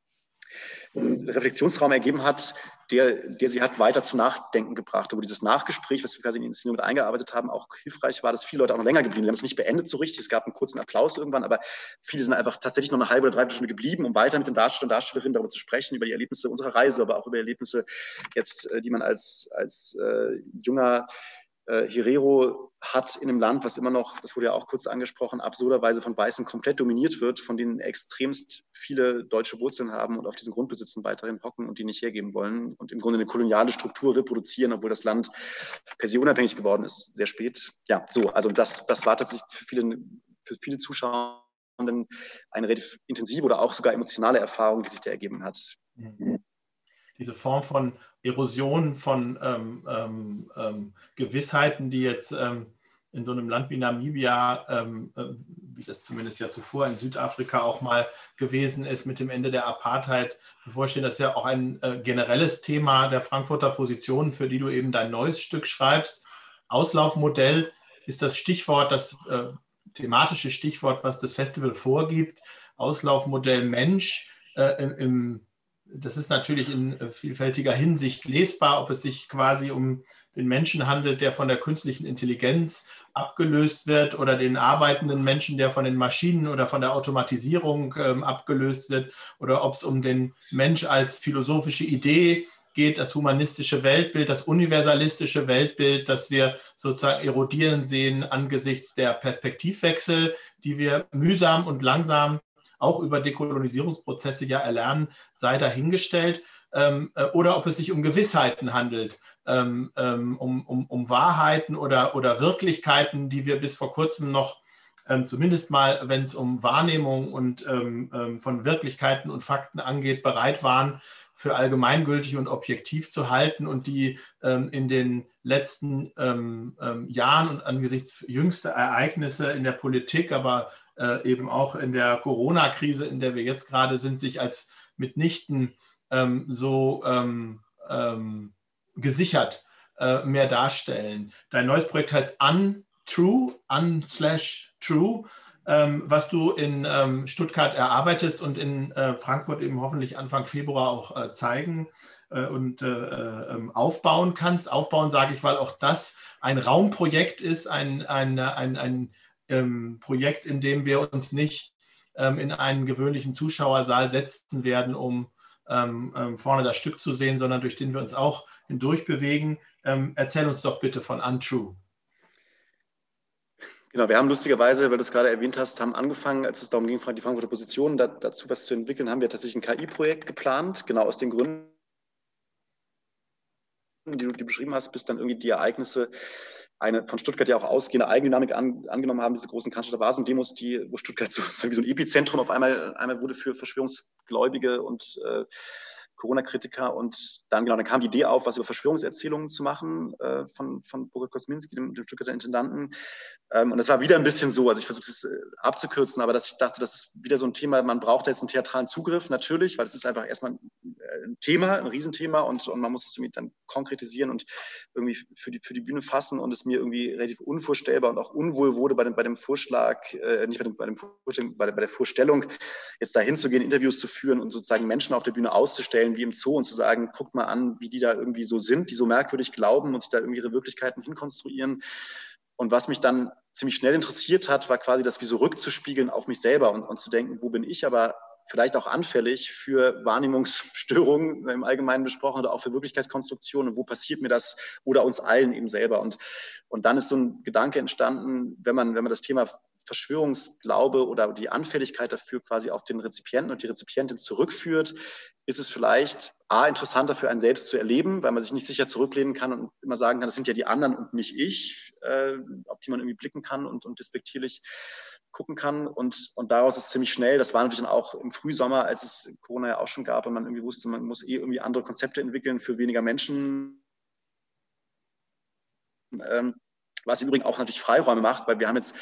Reflexionsraum ergeben hat, der, der sie hat weiter zum Nachdenken gebracht. Wo dieses Nachgespräch, was wir quasi in die Inszenierung mit eingearbeitet haben, auch hilfreich war, dass viele Leute auch noch länger geblieben sind. Wir haben es nicht beendet so richtig. Es gab einen kurzen Applaus irgendwann, aber viele sind einfach tatsächlich noch eine halbe oder dreiviertel Stunde geblieben, um weiter mit den Darstellern und Darstellerinnen darüber zu sprechen, über die Erlebnisse unserer Reise, aber auch über Erlebnisse jetzt, äh, die man als, als äh, junger äh, Herero hat in einem Land, was immer noch, das wurde ja auch kurz angesprochen, absurderweise von Weißen komplett dominiert wird, von denen extremst viele deutsche Wurzeln haben und auf diesen Grundbesitzen weiterhin hocken und die nicht hergeben wollen und im Grunde eine koloniale Struktur reproduzieren, obwohl das Land per se unabhängig geworden ist, sehr spät. Ja, so, also das, das war tatsächlich für viele, für viele Zuschauer eine relativ intensive oder auch sogar emotionale Erfahrung, die sich da ergeben hat. Diese Form von Erosion von ähm, ähm, ähm, Gewissheiten, die jetzt ähm, in so einem Land wie Namibia, ähm, äh, wie das zumindest ja zuvor in Südafrika auch mal gewesen ist, mit dem Ende der Apartheid bevorstehen. Das ist ja auch ein äh, generelles Thema der Frankfurter Positionen, für die du eben dein neues Stück schreibst. Auslaufmodell ist das Stichwort, das äh, thematische Stichwort, was das Festival vorgibt. Auslaufmodell Mensch äh, im das ist natürlich in äh, vielfältiger Hinsicht lesbar, ob es sich quasi um den Menschen handelt, der von der künstlichen Intelligenz abgelöst wird oder den arbeitenden Menschen, der von den Maschinen oder von der Automatisierung ähm, abgelöst wird oder ob es um den Mensch als philosophische Idee geht, das humanistische Weltbild, das universalistische Weltbild, das wir sozusagen erodieren sehen angesichts der Perspektivwechsel, die wir mühsam und langsam auch über Dekolonisierungsprozesse ja erlernen, sei dahingestellt. Ähm, äh, oder ob es sich um Gewissheiten handelt, ähm, ähm, um, um, um Wahrheiten oder, oder Wirklichkeiten, die wir bis vor kurzem noch ähm, zumindest mal, wenn es um Wahrnehmung und ähm, ähm, von Wirklichkeiten und Fakten angeht, bereit waren, für allgemeingültig und objektiv zu halten und die ähm, in den letzten ähm, Jahren und angesichts jüngster Ereignisse in der Politik, aber äh, eben auch in der Corona-Krise, in der wir jetzt gerade sind, sich als mitnichten ähm, so ähm, ähm, gesichert äh, mehr darstellen. Dein neues Projekt heißt Untrue, unslash true, ähm, was du in ähm, Stuttgart erarbeitest und in äh, Frankfurt eben hoffentlich Anfang Februar auch äh, zeigen äh, und äh, ähm, aufbauen kannst. Aufbauen sage ich, weil auch das ein Raumprojekt ist, ein, ein, ein, ein ähm, Projekt, in dem wir uns nicht ähm, in einen gewöhnlichen Zuschauersaal setzen werden, um ähm, ähm vorne das Stück zu sehen, sondern durch den wir uns auch hindurch bewegen. Ähm, erzähl uns doch bitte von Untrue. Genau, wir haben lustigerweise, weil du es gerade erwähnt hast, haben angefangen, als es darum ging, die Frankfurter Position da, dazu was zu entwickeln, haben wir tatsächlich ein KI-Projekt geplant, genau aus den Gründen, die du die beschrieben hast, bis dann irgendwie die Ereignisse eine von Stuttgart ja auch ausgehende Eigendynamik an, angenommen haben, diese großen Cannstatter Vasen-Demos, die, wo Stuttgart <laughs> so, wie so ein Epizentrum auf einmal, einmal wurde für Verschwörungsgläubige und äh, Corona-Kritiker und dann, genau, dann kam die Idee auf, was über Verschwörungserzählungen zu machen äh, von, von Boris Kosminski, dem, dem Stuttgarter Intendanten. Ähm, und das war wieder ein bisschen so, also ich versuche es äh, abzukürzen, aber dass ich dachte, das ist wieder so ein Thema, man braucht jetzt einen theatralen Zugriff, natürlich, weil es ist einfach erstmal ein, äh, ein Thema, ein Riesenthema und, und man muss es irgendwie dann konkretisieren und irgendwie für die, für die Bühne fassen und es mir irgendwie relativ unvorstellbar und auch unwohl wurde bei dem, bei dem Vorschlag, äh, nicht bei, dem, bei, dem bei, der, bei der Vorstellung, jetzt dahin zu gehen, Interviews zu führen und sozusagen Menschen auf der Bühne auszustellen, wie im Zoo und zu sagen, guckt mal an, wie die da irgendwie so sind, die so merkwürdig glauben und sich da irgendwie ihre Wirklichkeiten hinkonstruieren. Und was mich dann ziemlich schnell interessiert hat, war quasi das wie so rückzuspiegeln auf mich selber und, und zu denken, wo bin ich aber vielleicht auch anfällig für Wahrnehmungsstörungen im Allgemeinen besprochen oder auch für Wirklichkeitskonstruktionen wo passiert mir das oder uns allen eben selber. Und, und dann ist so ein Gedanke entstanden, wenn man, wenn man das Thema Verschwörungsglaube oder die Anfälligkeit dafür quasi auf den Rezipienten und die Rezipientin zurückführt, ist es vielleicht A, interessanter für einen selbst zu erleben, weil man sich nicht sicher zurücklehnen kann und immer sagen kann, das sind ja die anderen und nicht ich, äh, auf die man irgendwie blicken kann und, und despektierlich gucken kann. Und, und daraus ist ziemlich schnell, das war natürlich dann auch im Frühsommer, als es Corona ja auch schon gab und man irgendwie wusste, man muss eh irgendwie andere Konzepte entwickeln für weniger Menschen. Ähm, was im Übrigen auch natürlich Freiräume macht, weil wir haben jetzt,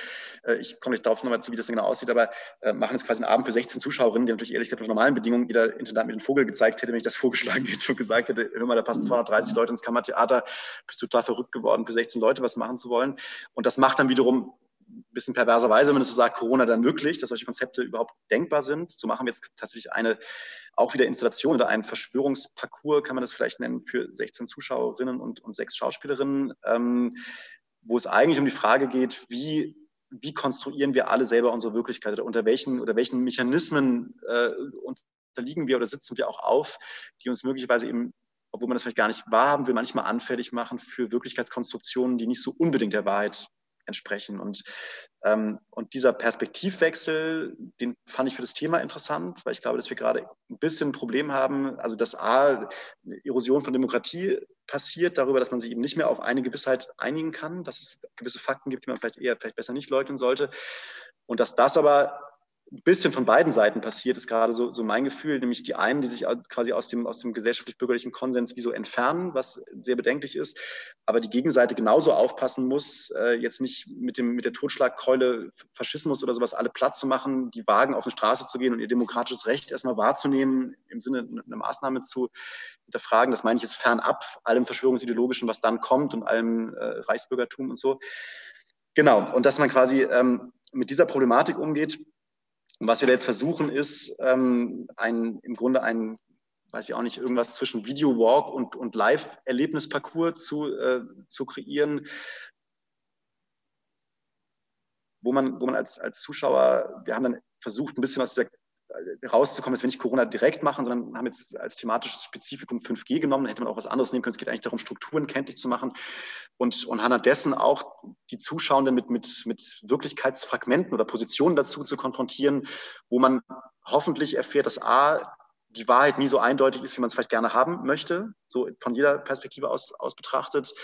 äh, ich komme nicht darauf nochmal zu, wie das genau aussieht, aber äh, machen jetzt quasi einen Abend für 16 Zuschauerinnen, die natürlich ehrlich gesagt unter normalen Bedingungen jeder Intendant mit dem Vogel gezeigt hätte, wenn ich das vorgeschlagen <laughs> hätte und gesagt hätte, hör mal, da passen 230 Leute ins Kammertheater, bist du total verrückt geworden, für 16 Leute was machen zu wollen. Und das macht dann wiederum ein bisschen perverserweise, wenn man so sagt, Corona dann möglich, dass solche Konzepte überhaupt denkbar sind. So machen wir jetzt tatsächlich eine auch wieder Installation oder einen Verschwörungsparcours, kann man das vielleicht nennen, für 16 Zuschauerinnen und, und sechs Schauspielerinnen. Ähm, wo es eigentlich um die Frage geht, wie, wie konstruieren wir alle selber unsere Wirklichkeit oder unter welchen, oder welchen Mechanismen äh, unterliegen wir oder sitzen wir auch auf, die uns möglicherweise eben obwohl man das vielleicht gar nicht wahrhaben will, manchmal anfällig machen für Wirklichkeitskonstruktionen, die nicht so unbedingt der Wahrheit entsprechen. Und, ähm, und dieser Perspektivwechsel, den fand ich für das Thema interessant, weil ich glaube, dass wir gerade ein bisschen ein Problem haben, also dass A, Erosion von Demokratie passiert, darüber, dass man sich eben nicht mehr auf eine Gewissheit einigen kann, dass es gewisse Fakten gibt, die man vielleicht eher, vielleicht besser nicht leugnen sollte. Und dass das aber ein bisschen von beiden Seiten passiert, ist gerade so, so mein Gefühl, nämlich die einen, die sich quasi aus dem, aus dem gesellschaftlich-bürgerlichen Konsens wie so entfernen, was sehr bedenklich ist, aber die Gegenseite genauso aufpassen muss, äh, jetzt nicht mit, dem, mit der Totschlagkeule Faschismus oder sowas alle Platz zu machen, die wagen, auf eine Straße zu gehen und ihr demokratisches Recht erstmal wahrzunehmen, im Sinne einer Maßnahme zu hinterfragen. Das meine ich jetzt fernab allem Verschwörungsideologischen, was dann kommt und allem äh, Reichsbürgertum und so. Genau, und dass man quasi ähm, mit dieser Problematik umgeht, und was wir da jetzt versuchen, ist ähm, ein, im Grunde ein, weiß ich auch nicht, irgendwas zwischen Video Walk und, und Live-Erlebnisparcours zu, äh, zu kreieren, wo man, wo man als, als Zuschauer, wir haben dann versucht, ein bisschen aus dieser rauszukommen, dass wir nicht Corona direkt machen, sondern haben jetzt als thematisches Spezifikum 5G genommen. Da hätte man auch was anderes nehmen können. Es geht eigentlich darum, Strukturen kenntlich zu machen und, und anhand dessen auch die Zuschauenden mit, mit, mit Wirklichkeitsfragmenten oder Positionen dazu zu konfrontieren, wo man hoffentlich erfährt, dass A, die Wahrheit nie so eindeutig ist, wie man es vielleicht gerne haben möchte, so von jeder Perspektive aus, aus betrachtet.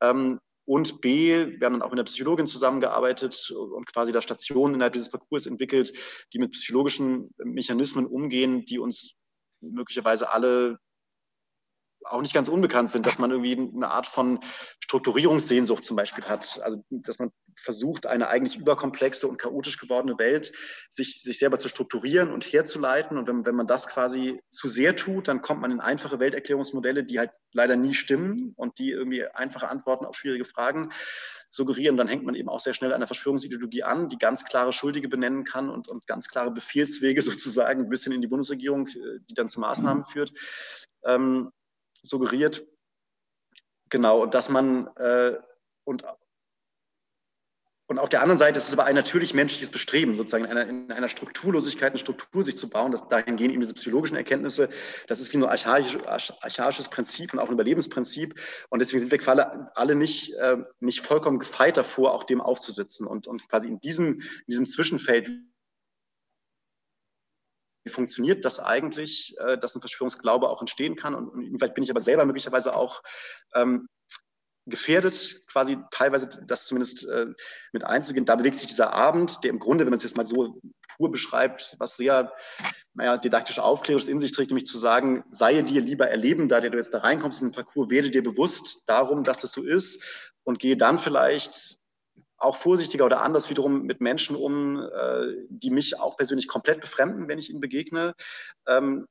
Ähm, und B, wir haben dann auch mit einer Psychologin zusammengearbeitet und quasi da Stationen innerhalb dieses Parcours entwickelt, die mit psychologischen Mechanismen umgehen, die uns möglicherweise alle auch nicht ganz unbekannt sind, dass man irgendwie eine Art von Strukturierungssehnsucht zum Beispiel hat. Also, dass man versucht, eine eigentlich überkomplexe und chaotisch gewordene Welt sich, sich selber zu strukturieren und herzuleiten. Und wenn, wenn man das quasi zu sehr tut, dann kommt man in einfache Welterklärungsmodelle, die halt leider nie stimmen und die irgendwie einfache Antworten auf schwierige Fragen suggerieren. Dann hängt man eben auch sehr schnell an der Verschwörungsideologie an, die ganz klare Schuldige benennen kann und, und ganz klare Befehlswege <laughs> sozusagen ein bisschen in die Bundesregierung, äh, die dann zu Maßnahmen führt. Ähm, suggeriert. Genau, dass man äh, und und auf der anderen Seite ist es aber ein natürlich menschliches Bestreben, sozusagen in einer, in einer Strukturlosigkeit eine Struktur sich zu bauen. Das, dahin gehen eben diese psychologischen Erkenntnisse. Das ist wie ein archaisch, archaisches Prinzip und auch ein Überlebensprinzip. Und deswegen sind wir alle, alle nicht, äh, nicht vollkommen gefeit davor, auch dem aufzusitzen. Und, und quasi in diesem, in diesem Zwischenfeld wie funktioniert das eigentlich, äh, dass ein Verschwörungsglaube auch entstehen kann. Und, und vielleicht bin ich aber selber möglicherweise auch ähm, gefährdet, quasi teilweise das zumindest äh, mit einzugehen. Da bewegt sich dieser Abend, der im Grunde, wenn man es jetzt mal so pur beschreibt, was sehr naja, didaktische Aufklärung in sich trägt, nämlich zu sagen, sei dir lieber erleben, da der du jetzt da reinkommst in den Parcours, werde dir bewusst darum, dass das so ist und gehe dann vielleicht auch vorsichtiger oder anders wiederum mit Menschen um, äh, die mich auch persönlich komplett befremden, wenn ich ihnen begegne. Ähm,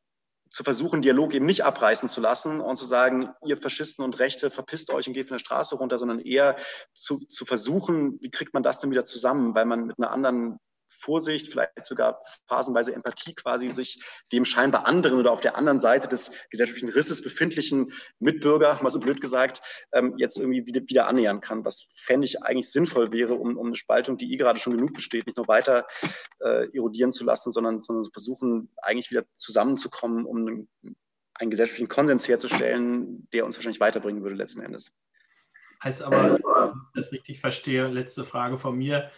zu versuchen, Dialog eben nicht abreißen zu lassen und zu sagen, ihr Faschisten und Rechte, verpisst euch und geht von der Straße runter, sondern eher zu, zu versuchen, wie kriegt man das denn wieder zusammen, weil man mit einer anderen Vorsicht, vielleicht sogar phasenweise Empathie quasi sich dem scheinbar anderen oder auf der anderen Seite des gesellschaftlichen Risses befindlichen Mitbürger, mal so blöd gesagt, ähm, jetzt irgendwie wieder, wieder annähern kann, was fände ich eigentlich sinnvoll wäre, um, um eine Spaltung, die eh gerade schon genug besteht, nicht noch weiter äh, erodieren zu lassen, sondern, sondern versuchen eigentlich wieder zusammenzukommen, um einen, einen gesellschaftlichen Konsens herzustellen, der uns wahrscheinlich weiterbringen würde letzten Endes. Heißt aber, wenn ich das richtig verstehe, letzte Frage von mir,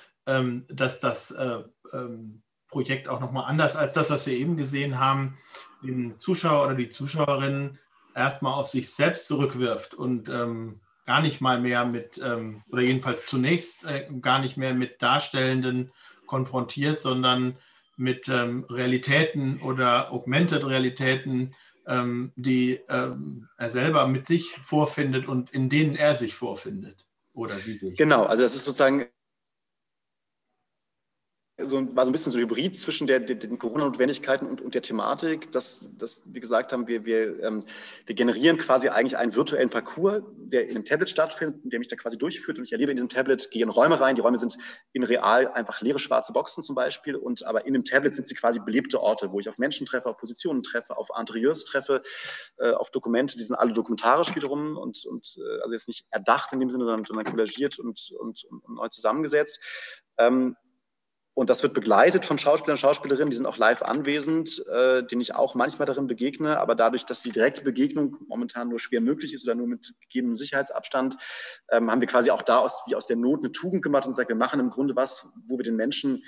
dass das äh, ähm, Projekt auch nochmal anders als das, was wir eben gesehen haben, den Zuschauer oder die Zuschauerinnen erstmal auf sich selbst zurückwirft und ähm, gar nicht mal mehr mit, ähm, oder jedenfalls zunächst äh, gar nicht mehr mit Darstellenden konfrontiert, sondern mit ähm, Realitäten oder Augmented Realitäten, ähm, die ähm, er selber mit sich vorfindet und in denen er sich vorfindet oder sie sich. Genau, also das ist sozusagen so, war so ein bisschen so ein Hybrid zwischen der, den, Corona-Notwendigkeiten und, und, der Thematik, dass, dass wir gesagt haben, wir, wir, ähm, wir generieren quasi eigentlich einen virtuellen Parcours, der in einem Tablet stattfindet, der mich da quasi durchführt. Und ich erlebe in diesem Tablet, gehe in Räume rein. Die Räume sind in real einfach leere schwarze Boxen zum Beispiel. Und aber in dem Tablet sind sie quasi belebte Orte, wo ich auf Menschen treffe, auf Positionen treffe, auf Interieurs treffe, äh, auf Dokumente. Die sind alle dokumentarisch wiederum und, und äh, also jetzt nicht erdacht in dem Sinne, sondern, sondern kollagiert und, und, und neu zusammengesetzt. Ähm, und das wird begleitet von Schauspielern und Schauspielerinnen, die sind auch live anwesend, äh, denen ich auch manchmal darin begegne. Aber dadurch, dass die direkte Begegnung momentan nur schwer möglich ist oder nur mit gegebenem Sicherheitsabstand, ähm, haben wir quasi auch da aus, wie aus der Not eine Tugend gemacht und gesagt, wir machen im Grunde was, wo wir den Menschen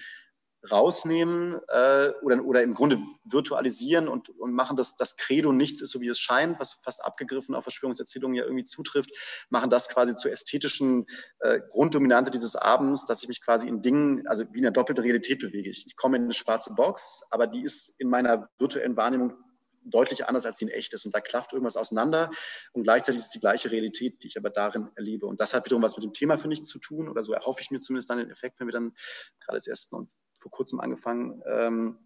rausnehmen äh, oder, oder im Grunde virtualisieren und, und machen das, das Credo nichts ist so wie es scheint, was fast abgegriffen auf Verschwörungserzählungen ja irgendwie zutrifft, machen das quasi zur ästhetischen äh, Grunddominante dieses Abends, dass ich mich quasi in Dingen, also wie in einer doppelten Realität bewege. Ich, ich komme in eine schwarze Box, aber die ist in meiner virtuellen Wahrnehmung deutlich anders, als sie in echt ist. Und da klafft irgendwas auseinander und gleichzeitig ist die gleiche Realität, die ich aber darin erlebe. Und das hat wiederum was mit dem Thema, finde ich, zu tun oder so erhoffe ich mir zumindest dann den Effekt, wenn wir dann gerade als ersten und vor kurzem angefangen, ähm,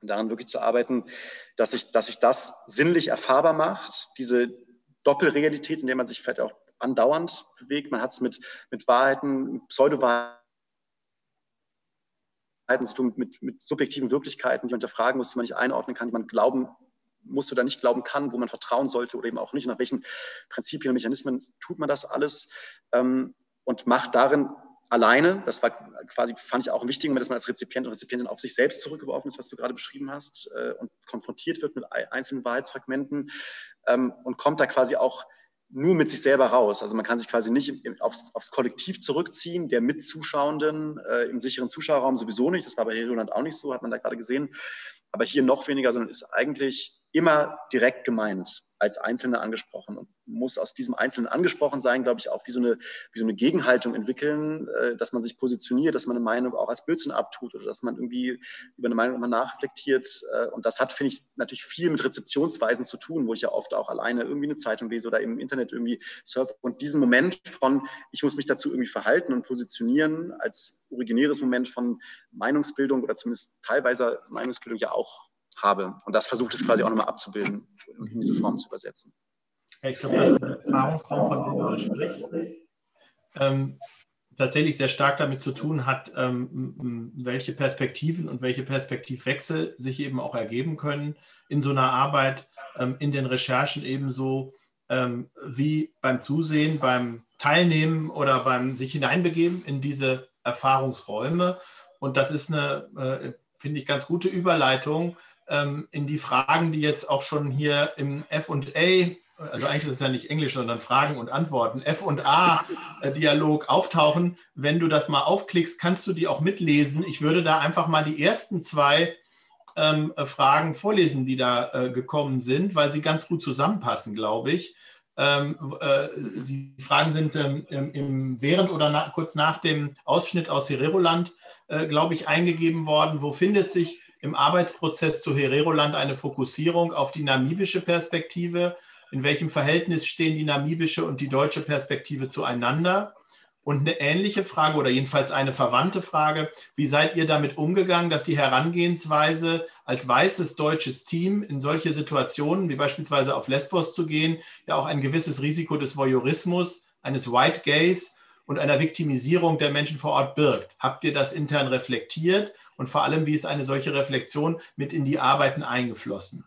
daran wirklich zu arbeiten, dass sich dass ich das sinnlich erfahrbar macht, diese Doppelrealität, in der man sich vielleicht auch andauernd bewegt. Man hat es mit, mit Wahrheiten, Pseudowahrheiten zu tun, mit, mit subjektiven Wirklichkeiten, die man hinterfragen muss, die man nicht einordnen kann, die man glauben muss oder nicht glauben kann, wo man vertrauen sollte oder eben auch nicht. Nach welchen Prinzipien und Mechanismen tut man das alles ähm, und macht darin alleine. Das war quasi, fand ich auch ein wichtiger Moment, dass man als Rezipient und Rezipientin auf sich selbst zurückgeworfen ist, was du gerade beschrieben hast, äh, und konfrontiert wird mit einzelnen Wahrheitsfragmenten ähm, und kommt da quasi auch nur mit sich selber raus. Also man kann sich quasi nicht aufs, aufs Kollektiv zurückziehen, der Mitzuschauenden äh, im sicheren Zuschauerraum sowieso nicht. Das war bei Helgoland auch nicht so, hat man da gerade gesehen. Aber hier noch weniger, sondern ist eigentlich immer direkt gemeint als Einzelne angesprochen und muss aus diesem Einzelnen angesprochen sein, glaube ich, auch wie so eine, wie so eine Gegenhaltung entwickeln, äh, dass man sich positioniert, dass man eine Meinung auch als Blödsinn abtut oder dass man irgendwie über eine Meinung immer nachreflektiert. Äh, und das hat, finde ich, natürlich viel mit Rezeptionsweisen zu tun, wo ich ja oft auch alleine irgendwie eine Zeitung lese oder im Internet irgendwie surfe. Und diesen Moment von, ich muss mich dazu irgendwie verhalten und positionieren, als originäres Moment von Meinungsbildung oder zumindest teilweise Meinungsbildung ja auch habe. Und das versucht es quasi auch nochmal abzubilden und in diese Form zu übersetzen. Ich glaube, das ist der Erfahrungsraum, von dem du sprichst, ähm, tatsächlich sehr stark damit zu tun hat, ähm, welche Perspektiven und welche Perspektivwechsel sich eben auch ergeben können in so einer Arbeit, ähm, in den Recherchen ebenso ähm, wie beim Zusehen, beim Teilnehmen oder beim sich hineinbegeben in diese Erfahrungsräume. Und das ist eine, äh, finde ich, ganz gute Überleitung ähm, in die Fragen, die jetzt auch schon hier im FA, also eigentlich ist es ja nicht Englisch, sondern Fragen und Antworten, FA-Dialog auftauchen. Wenn du das mal aufklickst, kannst du die auch mitlesen. Ich würde da einfach mal die ersten zwei ähm, Fragen vorlesen, die da äh, gekommen sind, weil sie ganz gut zusammenpassen, glaube ich. Ähm, äh, die Fragen sind ähm, im, während oder na, kurz nach dem Ausschnitt aus Hereroland, äh, glaube ich, eingegeben worden. Wo findet sich im Arbeitsprozess zu Hereroland eine Fokussierung auf die namibische Perspektive. In welchem Verhältnis stehen die namibische und die deutsche Perspektive zueinander? Und eine ähnliche Frage oder jedenfalls eine verwandte Frage, wie seid ihr damit umgegangen, dass die Herangehensweise als weißes deutsches Team in solche Situationen wie beispielsweise auf Lesbos zu gehen, ja auch ein gewisses Risiko des Voyeurismus, eines White Gaze und einer Viktimisierung der Menschen vor Ort birgt? Habt ihr das intern reflektiert? Und vor allem, wie ist eine solche Reflexion mit in die Arbeiten eingeflossen?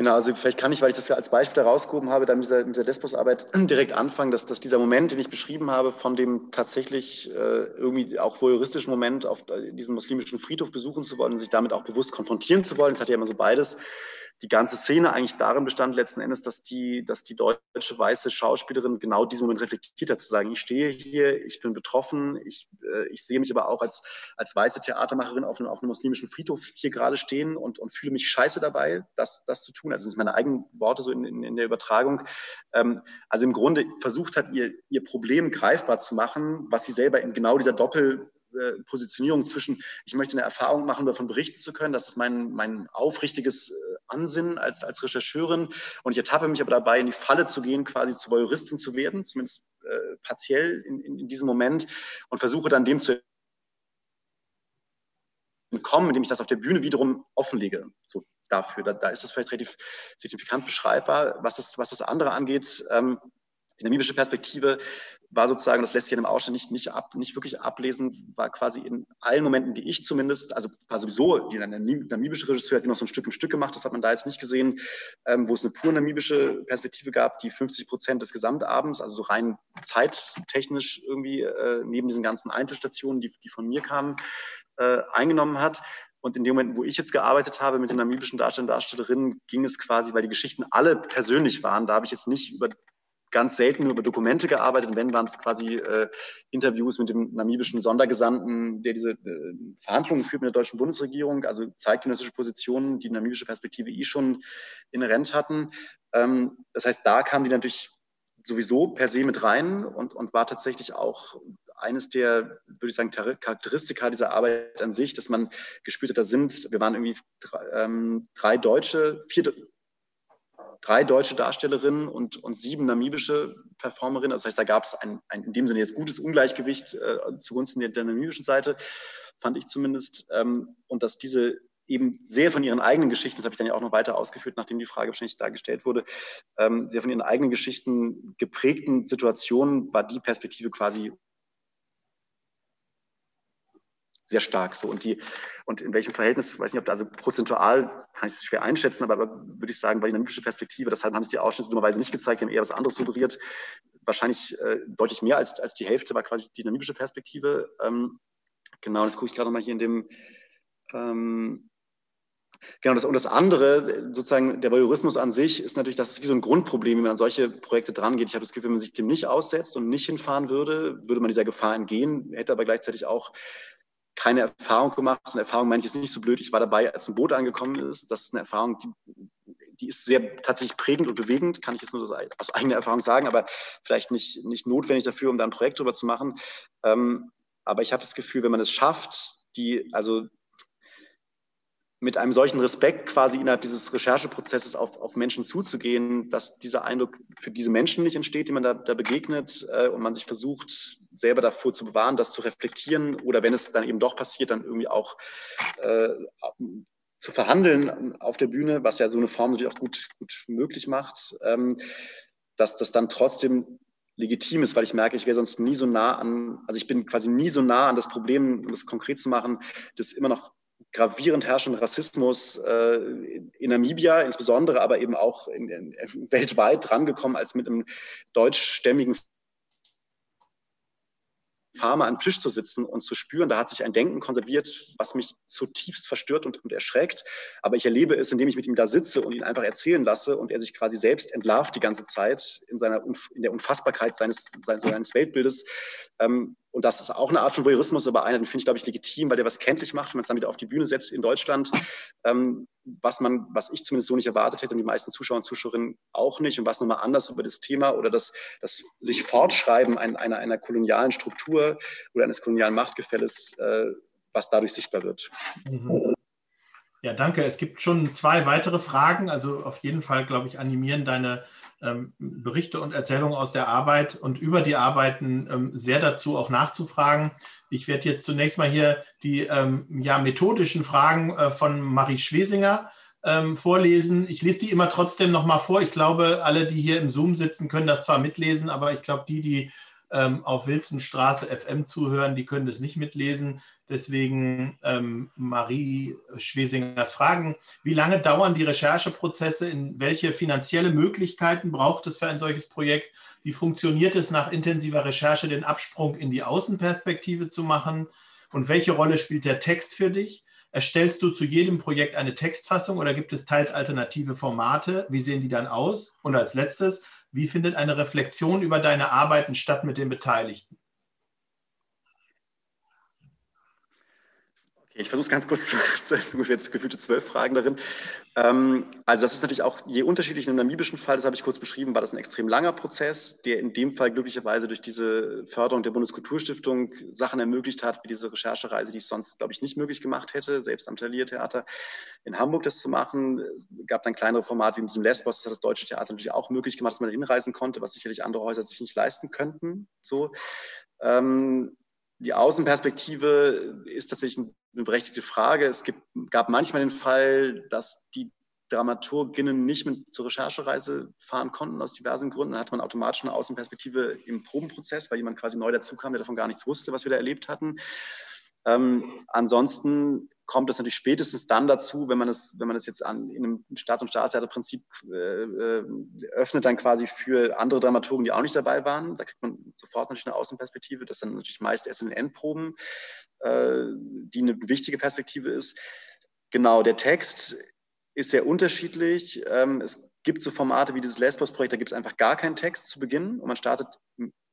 Genau, also vielleicht kann ich, weil ich das ja als Beispiel herausgehoben habe, da mit dieser, dieser Lesbos-Arbeit <clears throat> direkt anfangen, dass, dass dieser Moment, den ich beschrieben habe, von dem tatsächlich äh, irgendwie auch voyeuristischen Moment auf diesen muslimischen Friedhof besuchen zu wollen und sich damit auch bewusst konfrontieren zu wollen, das hat ja immer so beides, die ganze Szene eigentlich darin bestand letzten Endes, dass die, dass die deutsche weiße Schauspielerin genau diesen Moment reflektiert hat, zu sagen, ich stehe hier, ich bin betroffen, ich, äh, ich sehe mich aber auch als, als weiße Theatermacherin auf einem, auf einem muslimischen Friedhof hier gerade stehen und, und fühle mich scheiße dabei, das, das zu tun. Also das sind meine eigenen Worte so in, in, in der Übertragung. Ähm, also im Grunde versucht hat, ihr, ihr Problem greifbar zu machen, was sie selber in genau dieser Doppel äh, Positionierung zwischen, ich möchte eine Erfahrung machen, davon berichten zu können. Das ist mein, mein aufrichtiges äh, Ansinnen als, als Rechercheurin. Und ich ertappe mich aber dabei, in die Falle zu gehen, quasi zu Voyeuristin zu werden, zumindest äh, partiell in, in, in diesem Moment, und versuche dann dem zu entkommen, indem ich das auf der Bühne wiederum offenlege. So dafür. Da, da ist es vielleicht relativ signifikant beschreibbar. Was das, was das andere angeht, ähm, die namibische Perspektive war sozusagen, das lässt sich in dem Ausschnitt nicht, nicht, ab, nicht wirklich ablesen, war quasi in allen Momenten, die ich zumindest, also war sowieso, die namibische Regisseur hat die noch so ein Stück im Stück gemacht, das hat man da jetzt nicht gesehen, ähm, wo es eine pur namibische Perspektive gab, die 50 Prozent des Gesamtabends, also so rein zeittechnisch irgendwie äh, neben diesen ganzen Einzelstationen, die, die von mir kamen, äh, eingenommen hat. Und in dem Moment, wo ich jetzt gearbeitet habe mit den namibischen Darstellern Darstellerinnen, ging es quasi, weil die Geschichten alle persönlich waren. Da habe ich jetzt nicht über ganz selten nur über Dokumente gearbeitet. Und wenn, waren es quasi äh, Interviews mit dem namibischen Sondergesandten, der diese äh, Verhandlungen führt mit der deutschen Bundesregierung, also zeitgenössische Positionen, die namibische Perspektive eh schon inhärent hatten. Ähm, das heißt, da kamen die natürlich sowieso per se mit rein und, und war tatsächlich auch eines der, würde ich sagen, Charakteristika dieser Arbeit an sich, dass man gespürt hat, da sind, wir waren irgendwie drei, ähm, drei Deutsche, vier, drei deutsche Darstellerinnen und, und sieben namibische Performerinnen. Also das heißt, da gab es ein, ein, in dem Sinne jetzt gutes Ungleichgewicht äh, zugunsten der, der, namibischen Seite, fand ich zumindest. Ähm, und dass diese eben sehr von ihren eigenen Geschichten, das habe ich dann ja auch noch weiter ausgeführt, nachdem die Frage wahrscheinlich da gestellt wurde, ähm, sehr von ihren eigenen Geschichten geprägten Situationen war die Perspektive quasi sehr stark so. Und, die, und in welchem Verhältnis, ich weiß nicht, ob da also prozentual, kann ich es schwer einschätzen, aber, aber würde ich sagen, weil die namibische Perspektive, deshalb haben sich die Ausschnitte dummerweise nicht gezeigt, die haben eher was anderes suggeriert. Wahrscheinlich äh, deutlich mehr als, als die Hälfte war quasi die namibische Perspektive. Ähm, genau, das gucke ich gerade nochmal hier in dem. Ähm, Genau, das, und das andere, sozusagen der Voyeurismus an sich, ist natürlich, das ist wie so ein Grundproblem, wie man an solche Projekte drangeht. Ich habe das Gefühl, wenn man sich dem nicht aussetzt und nicht hinfahren würde, würde man dieser Gefahr entgehen, hätte aber gleichzeitig auch keine Erfahrung gemacht. Eine Erfahrung meine ich jetzt nicht so blöd. Ich war dabei, als ein Boot angekommen ist. Das ist eine Erfahrung, die, die ist sehr tatsächlich prägend und bewegend, kann ich jetzt nur aus eigener Erfahrung sagen, aber vielleicht nicht, nicht notwendig dafür, um da ein Projekt drüber zu machen. Ähm, aber ich habe das Gefühl, wenn man es schafft, die, also mit einem solchen Respekt quasi innerhalb dieses Rechercheprozesses auf, auf Menschen zuzugehen, dass dieser Eindruck für diese Menschen nicht entsteht, die man da, da begegnet äh, und man sich versucht, selber davor zu bewahren, das zu reflektieren oder wenn es dann eben doch passiert, dann irgendwie auch äh, zu verhandeln auf der Bühne, was ja so eine Form natürlich auch gut, gut möglich macht, ähm, dass das dann trotzdem legitim ist, weil ich merke, ich wäre sonst nie so nah an, also ich bin quasi nie so nah an das Problem, um es konkret zu machen, das immer noch gravierend herrschenden Rassismus äh, in Namibia insbesondere, aber eben auch in, in, weltweit drangekommen als mit einem deutschstämmigen Farmer am Tisch zu sitzen und zu spüren, da hat sich ein Denken konserviert, was mich zutiefst verstört und, und, erschreckt. Aber ich erlebe es, indem ich mit ihm da sitze und ihn einfach erzählen lasse und er sich quasi selbst entlarvt die ganze Zeit in, seiner, in der Unfassbarkeit seines, seines Weltbildes. Ähm, und das ist auch eine Art von Voyeurismus, aber einer, den finde ich, glaube ich, legitim, weil der was kenntlich macht, wenn man es dann wieder auf die Bühne setzt in Deutschland, ähm, was man, was ich zumindest so nicht erwartet hätte und die meisten Zuschauer und Zuschauerinnen auch nicht und was nochmal anders über das Thema oder das, das sich Fortschreiben einer, einer, kolonialen Struktur oder eines kolonialen Machtgefälles, äh, was dadurch sichtbar wird. Mhm. Ja, danke. Es gibt schon zwei weitere Fragen. Also auf jeden Fall, glaube ich, animieren deine Berichte und Erzählungen aus der Arbeit und über die Arbeiten ähm, sehr dazu auch nachzufragen. Ich werde jetzt zunächst mal hier die ähm, ja, methodischen Fragen äh, von Marie Schwesinger vorlesen. Ich lese die immer trotzdem noch mal vor. Ich glaube, alle, die hier im Zoom sitzen, können das zwar mitlesen, aber ich glaube, die, die auf Wilsonstraße FM zuhören, die können das nicht mitlesen. Deswegen ähm, Marie Schwesingers Fragen. Wie lange dauern die Rechercheprozesse? In welche finanzielle Möglichkeiten braucht es für ein solches Projekt? Wie funktioniert es nach intensiver Recherche, den Absprung in die Außenperspektive zu machen? Und welche Rolle spielt der Text für dich? Erstellst du zu jedem Projekt eine Textfassung oder gibt es teils alternative Formate? Wie sehen die dann aus? Und als letztes, wie findet eine Reflexion über deine Arbeiten statt mit den Beteiligten? Ich versuche es ganz kurz, zu, <laughs> ungefähr jetzt gefühlte zwölf Fragen darin. Ähm, also das ist natürlich auch je unterschiedlich. Im namibischen Fall, das habe ich kurz beschrieben, war das ein extrem langer Prozess, der in dem Fall glücklicherweise durch diese Förderung der Bundeskulturstiftung Sachen ermöglicht hat, wie diese Recherchereise, die es sonst, glaube ich, nicht möglich gemacht hätte, selbst am Taliertheater in Hamburg das zu machen. Es gab dann kleinere Formate wie mit dem Lesbos, das hat das Deutsche Theater natürlich auch möglich gemacht, dass man hinreisen konnte, was sicherlich andere Häuser sich nicht leisten könnten. So. Ähm, die Außenperspektive ist tatsächlich eine berechtigte Frage. Es gibt, gab manchmal den Fall, dass die Dramaturginnen nicht mit zur Recherchereise fahren konnten aus diversen Gründen. Dann hatte man automatisch eine Außenperspektive im Probenprozess, weil jemand quasi neu dazukam, der davon gar nichts wusste, was wir da erlebt hatten. Ähm, ansonsten kommt es natürlich spätestens dann dazu, wenn man es, wenn man es jetzt an, in einem Staat- und Staatstheaterprinzip äh, äh, öffnet, dann quasi für andere Dramaturgen, die auch nicht dabei waren. Da kriegt man sofort natürlich eine Außenperspektive. Das dann natürlich meist erst in den Endproben, äh, die eine wichtige Perspektive ist. Genau, der Text ist sehr unterschiedlich. Ähm, es gibt so Formate wie dieses Lesbos-Projekt, da gibt es einfach gar keinen Text zu Beginn und man startet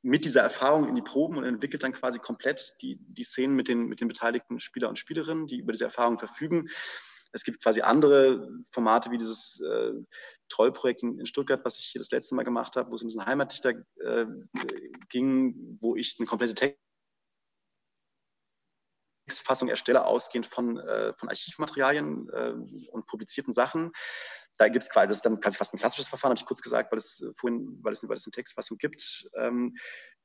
mit dieser Erfahrung in die Proben und entwickelt dann quasi komplett die, die Szenen mit den, mit den beteiligten Spieler und Spielerinnen, die über diese Erfahrung verfügen. Es gibt quasi andere Formate wie dieses äh, Trollprojekt in, in, Stuttgart, was ich hier das letzte Mal gemacht habe, wo es um diesen Heimatdichter äh, ging, wo ich eine komplette Text Textfassung erstelle, ausgehend von, äh, von Archivmaterialien äh, und publizierten Sachen. Da gibt es quasi, das ist dann quasi fast ein klassisches Verfahren, habe ich kurz gesagt, weil es äh, vorhin, weil es, weil es eine Textfassung gibt. Ähm,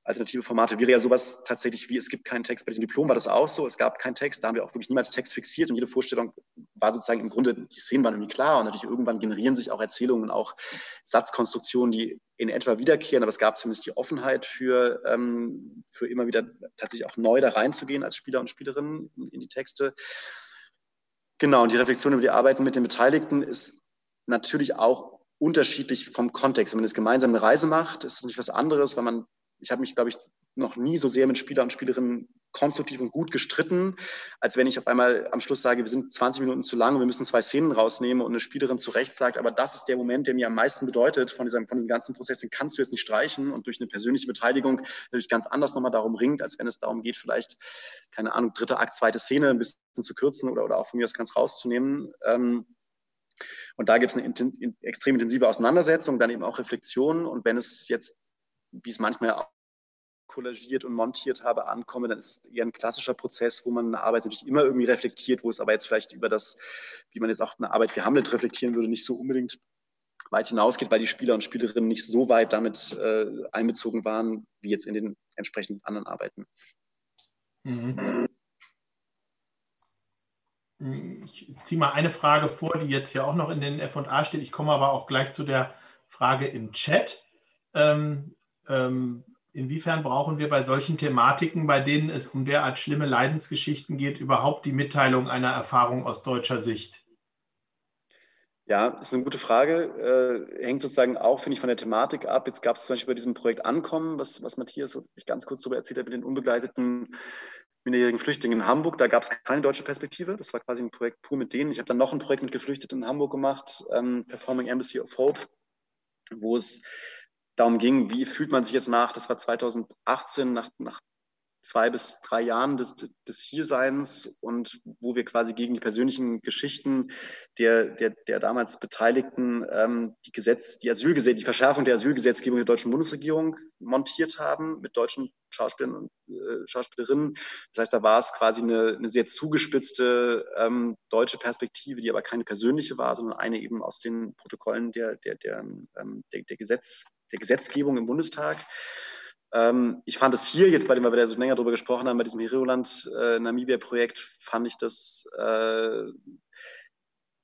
alternative Formate wäre ja sowas tatsächlich wie, es gibt keinen Text. Bei diesem Diplom war das auch so, es gab keinen Text, da haben wir auch wirklich niemals Text fixiert und jede Vorstellung war sozusagen im Grunde, die Szenen waren irgendwie klar und natürlich irgendwann generieren sich auch Erzählungen, auch Satzkonstruktionen, die in etwa wiederkehren, aber es gab zumindest die Offenheit für, ähm, für immer wieder tatsächlich auch neu da reinzugehen als Spieler und Spielerinnen in, in die Texte. Genau, und die Reflexion über die Arbeiten mit den Beteiligten ist natürlich auch unterschiedlich vom Kontext. Wenn man jetzt gemeinsam eine Reise macht, ist es nicht was anderes, weil man ich habe mich, glaube ich, noch nie so sehr mit Spieler und Spielerinnen konstruktiv und gut gestritten, als wenn ich auf einmal am Schluss sage, wir sind 20 Minuten zu lang wir müssen zwei Szenen rausnehmen und eine Spielerin zu Recht sagt, aber das ist der Moment, der mir am meisten bedeutet von, diesem, von dem ganzen Prozess, den kannst du jetzt nicht streichen und durch eine persönliche Beteiligung natürlich ganz anders nochmal darum ringt, als wenn es darum geht, vielleicht, keine Ahnung, dritte Akt, zweite Szene ein bisschen zu kürzen oder, oder auch von mir aus ganz rauszunehmen. Ähm, und da gibt es eine in, extrem intensive Auseinandersetzung, dann eben auch Reflexion. Und wenn es jetzt wie es manchmal kollagiert und montiert habe, ankomme, dann ist eher ein klassischer Prozess, wo man eine Arbeit natürlich immer irgendwie reflektiert, wo es aber jetzt vielleicht über das, wie man jetzt auch eine Arbeit wie Hamlet reflektieren würde, nicht so unbedingt weit hinausgeht, weil die Spieler und Spielerinnen nicht so weit damit äh, einbezogen waren, wie jetzt in den entsprechenden anderen Arbeiten. Mhm. Ich ziehe mal eine Frage vor, die jetzt hier auch noch in den FA steht. Ich komme aber auch gleich zu der Frage im Chat. Ähm, ähm, inwiefern brauchen wir bei solchen Thematiken, bei denen es um derart schlimme Leidensgeschichten geht, überhaupt die Mitteilung einer Erfahrung aus deutscher Sicht? Ja, ist eine gute Frage. Äh, hängt sozusagen auch, finde ich, von der Thematik ab. Jetzt gab es zum Beispiel bei diesem Projekt Ankommen, was, was Matthias ich ganz kurz darüber erzählt hat, mit den unbegleiteten minderjährigen Flüchtlingen in Hamburg. Da gab es keine deutsche Perspektive. Das war quasi ein Projekt pur mit denen. Ich habe dann noch ein Projekt mit Geflüchteten in Hamburg gemacht, ähm, Performing Embassy of Hope, wo es darum ging, wie fühlt man sich jetzt nach, das war 2018, nach, nach zwei bis drei Jahren des, des Hierseins und wo wir quasi gegen die persönlichen Geschichten der, der, der damals Beteiligten ähm, die Gesetz, die Asylgesetz, die Verschärfung der Asylgesetzgebung der deutschen Bundesregierung montiert haben mit deutschen Schauspielern und äh, Schauspielerinnen. Das heißt, da war es quasi eine, eine sehr zugespitzte ähm, deutsche Perspektive, die aber keine persönliche war, sondern eine eben aus den Protokollen der, der, der, ähm, der, der Gesetz, der Gesetzgebung im Bundestag. Ähm, ich fand es hier jetzt, bei dem wir da so länger drüber gesprochen haben, bei diesem Heroland-Namibia-Projekt, äh, fand ich das, äh,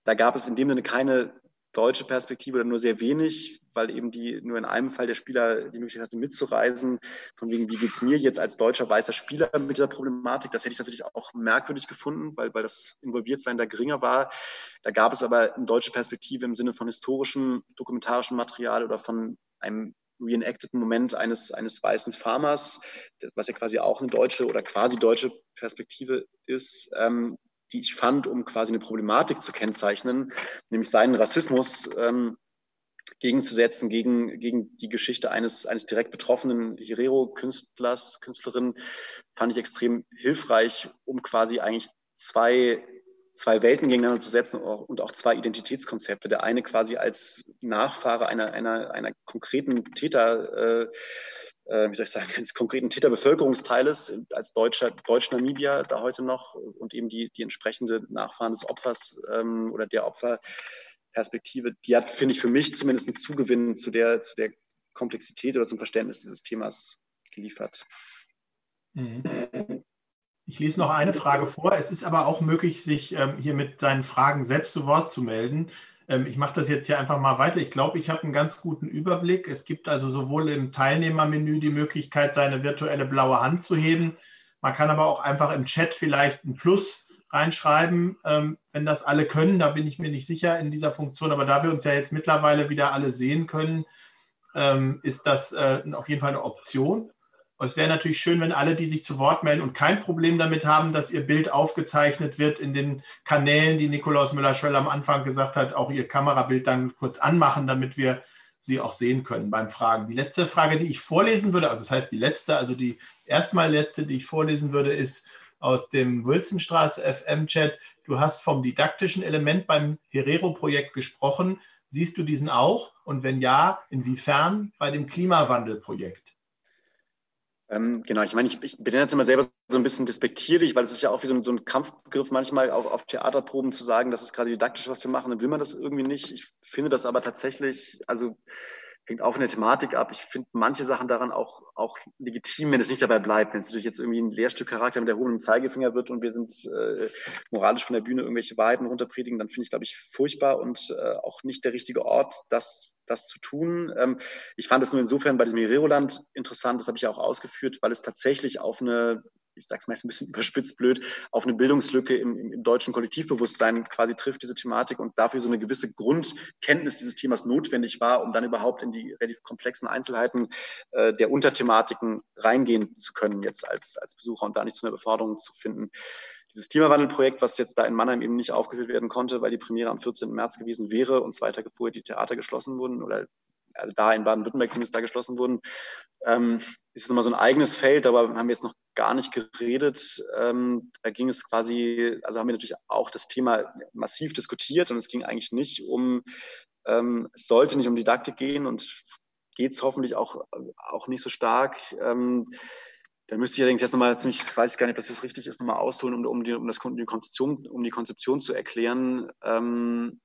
da gab es in dem Sinne keine deutsche Perspektive oder nur sehr wenig, weil eben die nur in einem Fall der Spieler die Möglichkeit hatte mitzureisen, von wegen, wie geht es mir jetzt als deutscher weißer Spieler mit dieser Problematik. Das hätte ich tatsächlich auch merkwürdig gefunden, weil, weil das Involviertsein da geringer war. Da gab es aber eine deutsche Perspektive im Sinne von historischem, dokumentarischem Material oder von einem reenacteden Moment eines, eines weißen Farmers, was ja quasi auch eine deutsche oder quasi deutsche Perspektive ist, ähm, die ich fand, um quasi eine Problematik zu kennzeichnen, nämlich seinen Rassismus ähm, gegenzusetzen gegen, gegen die Geschichte eines, eines direkt betroffenen Herero-Künstlers, Künstlerin, fand ich extrem hilfreich, um quasi eigentlich zwei zwei Welten gegeneinander zu setzen und auch zwei Identitätskonzepte. Der eine quasi als Nachfahre einer, einer, einer konkreten Täter, äh, äh, wie soll ich sagen, <laughs> eines konkreten Täterbevölkerungsteiles als deutscher Deutsch-Namibia da heute noch und eben die, die entsprechende Nachfahren des Opfers ähm, oder der Opferperspektive, die hat, finde ich, für mich zumindest einen Zugewinn zu der, zu der Komplexität oder zum Verständnis dieses Themas geliefert. Mhm. Ich lese noch eine Frage vor. Es ist aber auch möglich, sich ähm, hier mit seinen Fragen selbst zu Wort zu melden. Ähm, ich mache das jetzt hier einfach mal weiter. Ich glaube, ich habe einen ganz guten Überblick. Es gibt also sowohl im Teilnehmermenü die Möglichkeit, seine virtuelle blaue Hand zu heben. Man kann aber auch einfach im Chat vielleicht ein Plus reinschreiben, ähm, wenn das alle können. Da bin ich mir nicht sicher in dieser Funktion. Aber da wir uns ja jetzt mittlerweile wieder alle sehen können, ähm, ist das äh, auf jeden Fall eine Option. Es wäre natürlich schön, wenn alle, die sich zu Wort melden und kein Problem damit haben, dass ihr Bild aufgezeichnet wird in den Kanälen, die Nikolaus Müller-Schöll am Anfang gesagt hat, auch ihr Kamerabild dann kurz anmachen, damit wir sie auch sehen können beim Fragen. Die letzte Frage, die ich vorlesen würde, also das heißt die letzte, also die erstmal letzte, die ich vorlesen würde, ist aus dem Wilsonstraße FM-Chat. Du hast vom didaktischen Element beim Herero-Projekt gesprochen. Siehst du diesen auch? Und wenn ja, inwiefern bei dem Klimawandelprojekt? Ähm, genau, ich meine, ich, ich benenne das immer selber so ein bisschen despektierlich, weil es ist ja auch wie so ein, so ein Kampfbegriff manchmal auf, auf, Theaterproben zu sagen, das ist gerade didaktisch, was wir machen, dann will man das irgendwie nicht. Ich finde das aber tatsächlich, also hängt auch von der Thematik ab. Ich finde manche Sachen daran auch, auch legitim, wenn es nicht dabei bleibt. Wenn es natürlich jetzt irgendwie ein Lehrstückcharakter mit der hohen Zeigefinger wird und wir sind äh, moralisch von der Bühne irgendwelche Wahrheiten runterpredigen, dann finde ich glaube ich, furchtbar und äh, auch nicht der richtige Ort, das das zu tun. Ähm, ich fand es nur insofern bei diesem Hereroland interessant, das habe ich ja auch ausgeführt, weil es tatsächlich auf eine, ich sage es meist ein bisschen <laughs> überspitzt blöd, auf eine Bildungslücke im, im, deutschen Kollektivbewusstsein quasi trifft, diese Thematik und dafür so eine gewisse Grundkenntnis dieses Themas notwendig war, um dann überhaupt in die relativ komplexen Einzelheiten äh, der Unterthematiken reingehen zu können, jetzt als, als Besucher und da nicht zu einer Beforderung zu finden dieses Klimawandelprojekt, was jetzt da in Mannheim eben nicht aufgeführt werden konnte, weil die Premiere am 14. März gewesen wäre und zwei Tage vorher die Theater geschlossen wurden oder also da in Baden-Württemberg zumindest da geschlossen wurden, ähm, ist nochmal so ein eigenes Feld, aber haben wir jetzt noch gar nicht geredet. Ähm, da ging es quasi, also haben wir natürlich auch das Thema massiv diskutiert und es ging eigentlich nicht um, ähm, es sollte nicht um Didaktik gehen und geht es hoffentlich auch, auch nicht so stark. Ähm, da müsste ich allerdings jetzt nochmal ziemlich, ich weiß gar nicht, ob das richtig ist, nochmal ausholen, um, um, die, um, das, die Konzeption, um die Konzeption zu erklären. Ähm,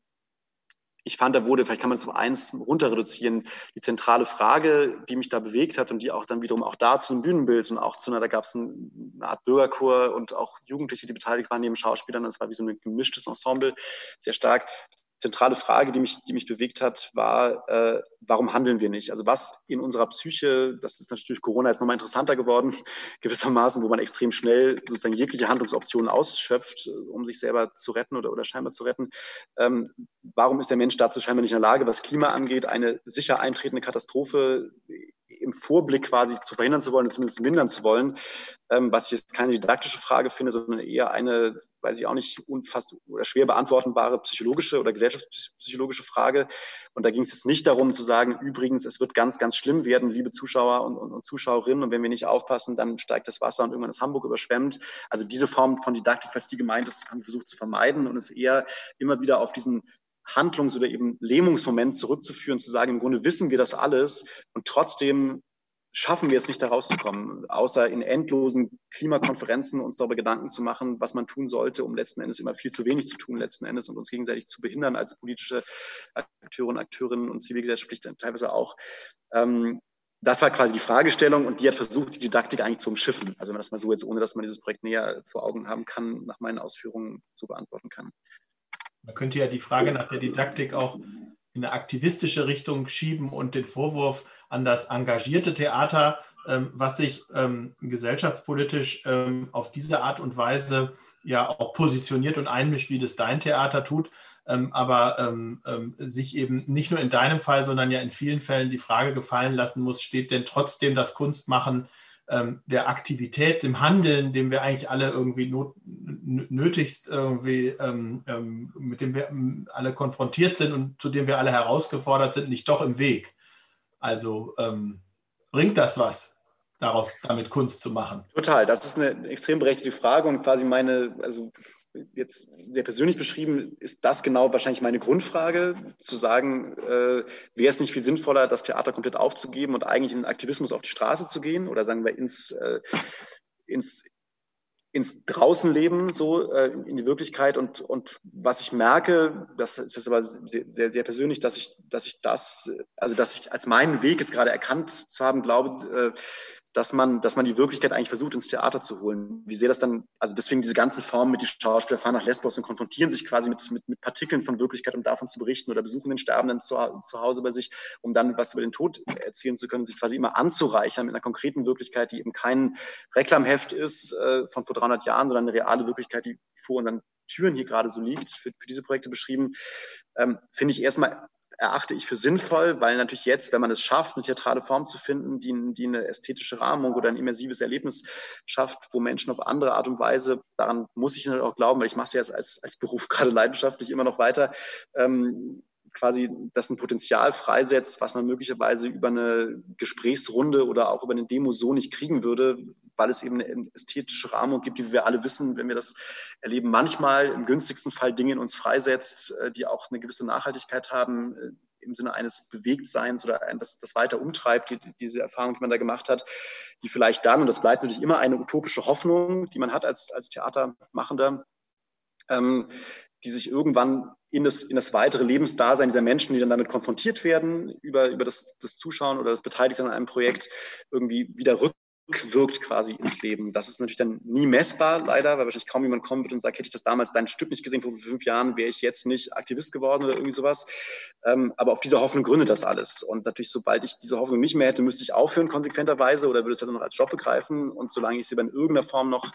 ich fand, da wurde, vielleicht kann man es um eins runter reduzieren, die zentrale Frage, die mich da bewegt hat und die auch dann wiederum auch da zu einem Bühnenbild und auch zu einer, da gab es eine Art Bürgerchor und auch Jugendliche, die beteiligt waren neben Schauspielern. Das war wie so ein gemischtes Ensemble, sehr stark zentrale Frage, die mich, die mich bewegt hat, war, äh, warum handeln wir nicht? Also was in unserer Psyche, das ist natürlich Corona jetzt nochmal interessanter geworden, <laughs> gewissermaßen, wo man extrem schnell sozusagen jegliche Handlungsoptionen ausschöpft, um sich selber zu retten oder, oder scheinbar zu retten. Ähm, warum ist der Mensch dazu scheinbar nicht in der Lage, was Klima angeht, eine sicher eintretende Katastrophe im Vorblick quasi zu verhindern zu wollen, zumindest mindern zu wollen, ähm, was ich jetzt keine didaktische Frage finde, sondern eher eine, weiß ich auch nicht, unfast oder schwer beantwortbare psychologische oder gesellschaftspsychologische Frage. Und da ging es jetzt nicht darum zu sagen, übrigens, es wird ganz, ganz schlimm werden, liebe Zuschauer und, und, und Zuschauerinnen, und wenn wir nicht aufpassen, dann steigt das Wasser und irgendwann ist Hamburg überschwemmt. Also diese Form von Didaktik, falls die gemeint ist, haben wir versucht zu vermeiden und es eher immer wieder auf diesen Handlungs- oder eben Lähmungsmoment zurückzuführen, zu sagen, im Grunde wissen wir das alles und trotzdem schaffen wir es nicht, da rauszukommen, außer in endlosen Klimakonferenzen uns darüber Gedanken zu machen, was man tun sollte, um letzten Endes immer viel zu wenig zu tun, letzten Endes und uns gegenseitig zu behindern als politische Akteure und Akteurinnen und zivilgesellschaftlich teilweise auch. Ähm, das war quasi die Fragestellung und die hat versucht, die Didaktik eigentlich zu umschiffen. Also wenn man das mal so jetzt, ohne dass man dieses Projekt näher vor Augen haben kann, nach meinen Ausführungen so beantworten kann. Man könnte ja die Frage nach der Didaktik auch in eine aktivistische Richtung schieben und den Vorwurf an das engagierte Theater, ähm, was sich ähm, gesellschaftspolitisch ähm, auf diese Art und Weise ja auch positioniert und einmischt, wie das dein Theater tut, ähm, aber ähm, ähm, sich eben nicht nur in deinem Fall, sondern ja in vielen Fällen die Frage gefallen lassen muss, steht denn trotzdem das Kunstmachen der Aktivität, dem Handeln, dem wir eigentlich alle irgendwie not, nötigst irgendwie, ähm, ähm, mit dem wir ähm, alle konfrontiert sind und zu dem wir alle herausgefordert sind, nicht doch im Weg. Also ähm, bringt das was? daraus damit Kunst zu machen? Total, das ist eine extrem berechtigte Frage und quasi meine, also jetzt sehr persönlich beschrieben, ist das genau wahrscheinlich meine Grundfrage, zu sagen, äh, wäre es nicht viel sinnvoller, das Theater komplett aufzugeben und eigentlich in den Aktivismus auf die Straße zu gehen oder sagen wir ins, äh, ins, ins Draußenleben, so äh, in die Wirklichkeit. Und, und was ich merke, das ist jetzt aber sehr, sehr, sehr persönlich, dass ich, dass ich das, also dass ich als meinen Weg jetzt gerade erkannt zu haben glaube, äh, dass man, dass man die Wirklichkeit eigentlich versucht, ins Theater zu holen. Wie sehr das dann, also deswegen diese ganzen Formen mit die Schauspieler fahren nach Lesbos und konfrontieren sich quasi mit, mit, mit Partikeln von Wirklichkeit, um davon zu berichten oder besuchen den Sterbenden zu, zu Hause bei sich, um dann was über den Tod erzählen zu können, sich quasi immer anzureichern mit einer konkreten Wirklichkeit, die eben kein Reklamheft ist äh, von vor 300 Jahren, sondern eine reale Wirklichkeit, die vor unseren Türen hier gerade so liegt, für, für diese Projekte beschrieben, ähm, finde ich erstmal erachte ich für sinnvoll, weil natürlich jetzt, wenn man es schafft, eine theatrale Form zu finden, die, die eine ästhetische Rahmung oder ein immersives Erlebnis schafft, wo Menschen auf andere Art und Weise, daran muss ich auch glauben, weil ich mache es jetzt als, als Beruf <laughs> gerade leidenschaftlich immer noch weiter, ähm, quasi das ein Potenzial freisetzt, was man möglicherweise über eine Gesprächsrunde oder auch über eine Demo so nicht kriegen würde, weil es eben eine ästhetische Rahmung gibt, die wir alle wissen, wenn wir das erleben, manchmal im günstigsten Fall Dinge in uns freisetzt, äh, die auch eine gewisse Nachhaltigkeit haben, äh, im Sinne eines Bewegtseins oder das, das weiter umtreibt, die, diese Erfahrung, die man da gemacht hat, die vielleicht dann, und das bleibt natürlich immer eine utopische Hoffnung, die man hat als, als Theatermachender, ähm, die sich irgendwann in das, in das weitere Lebensdasein dieser Menschen, die dann damit konfrontiert werden, über, über das, das Zuschauen oder das Beteiligtsein an einem Projekt, irgendwie wieder rück wirkt quasi ins Leben. Das ist natürlich dann nie messbar, leider, weil wahrscheinlich kaum jemand kommen wird und sagt, hätte ich das damals dein Stück nicht gesehen vor fünf Jahren, wäre ich jetzt nicht Aktivist geworden oder irgendwie sowas. Ähm, aber auf dieser Hoffnung gründet das alles. Und natürlich, sobald ich diese Hoffnung nicht mehr hätte, müsste ich aufhören konsequenterweise oder würde es dann noch als Job begreifen. Und solange ich sie in irgendeiner Form noch,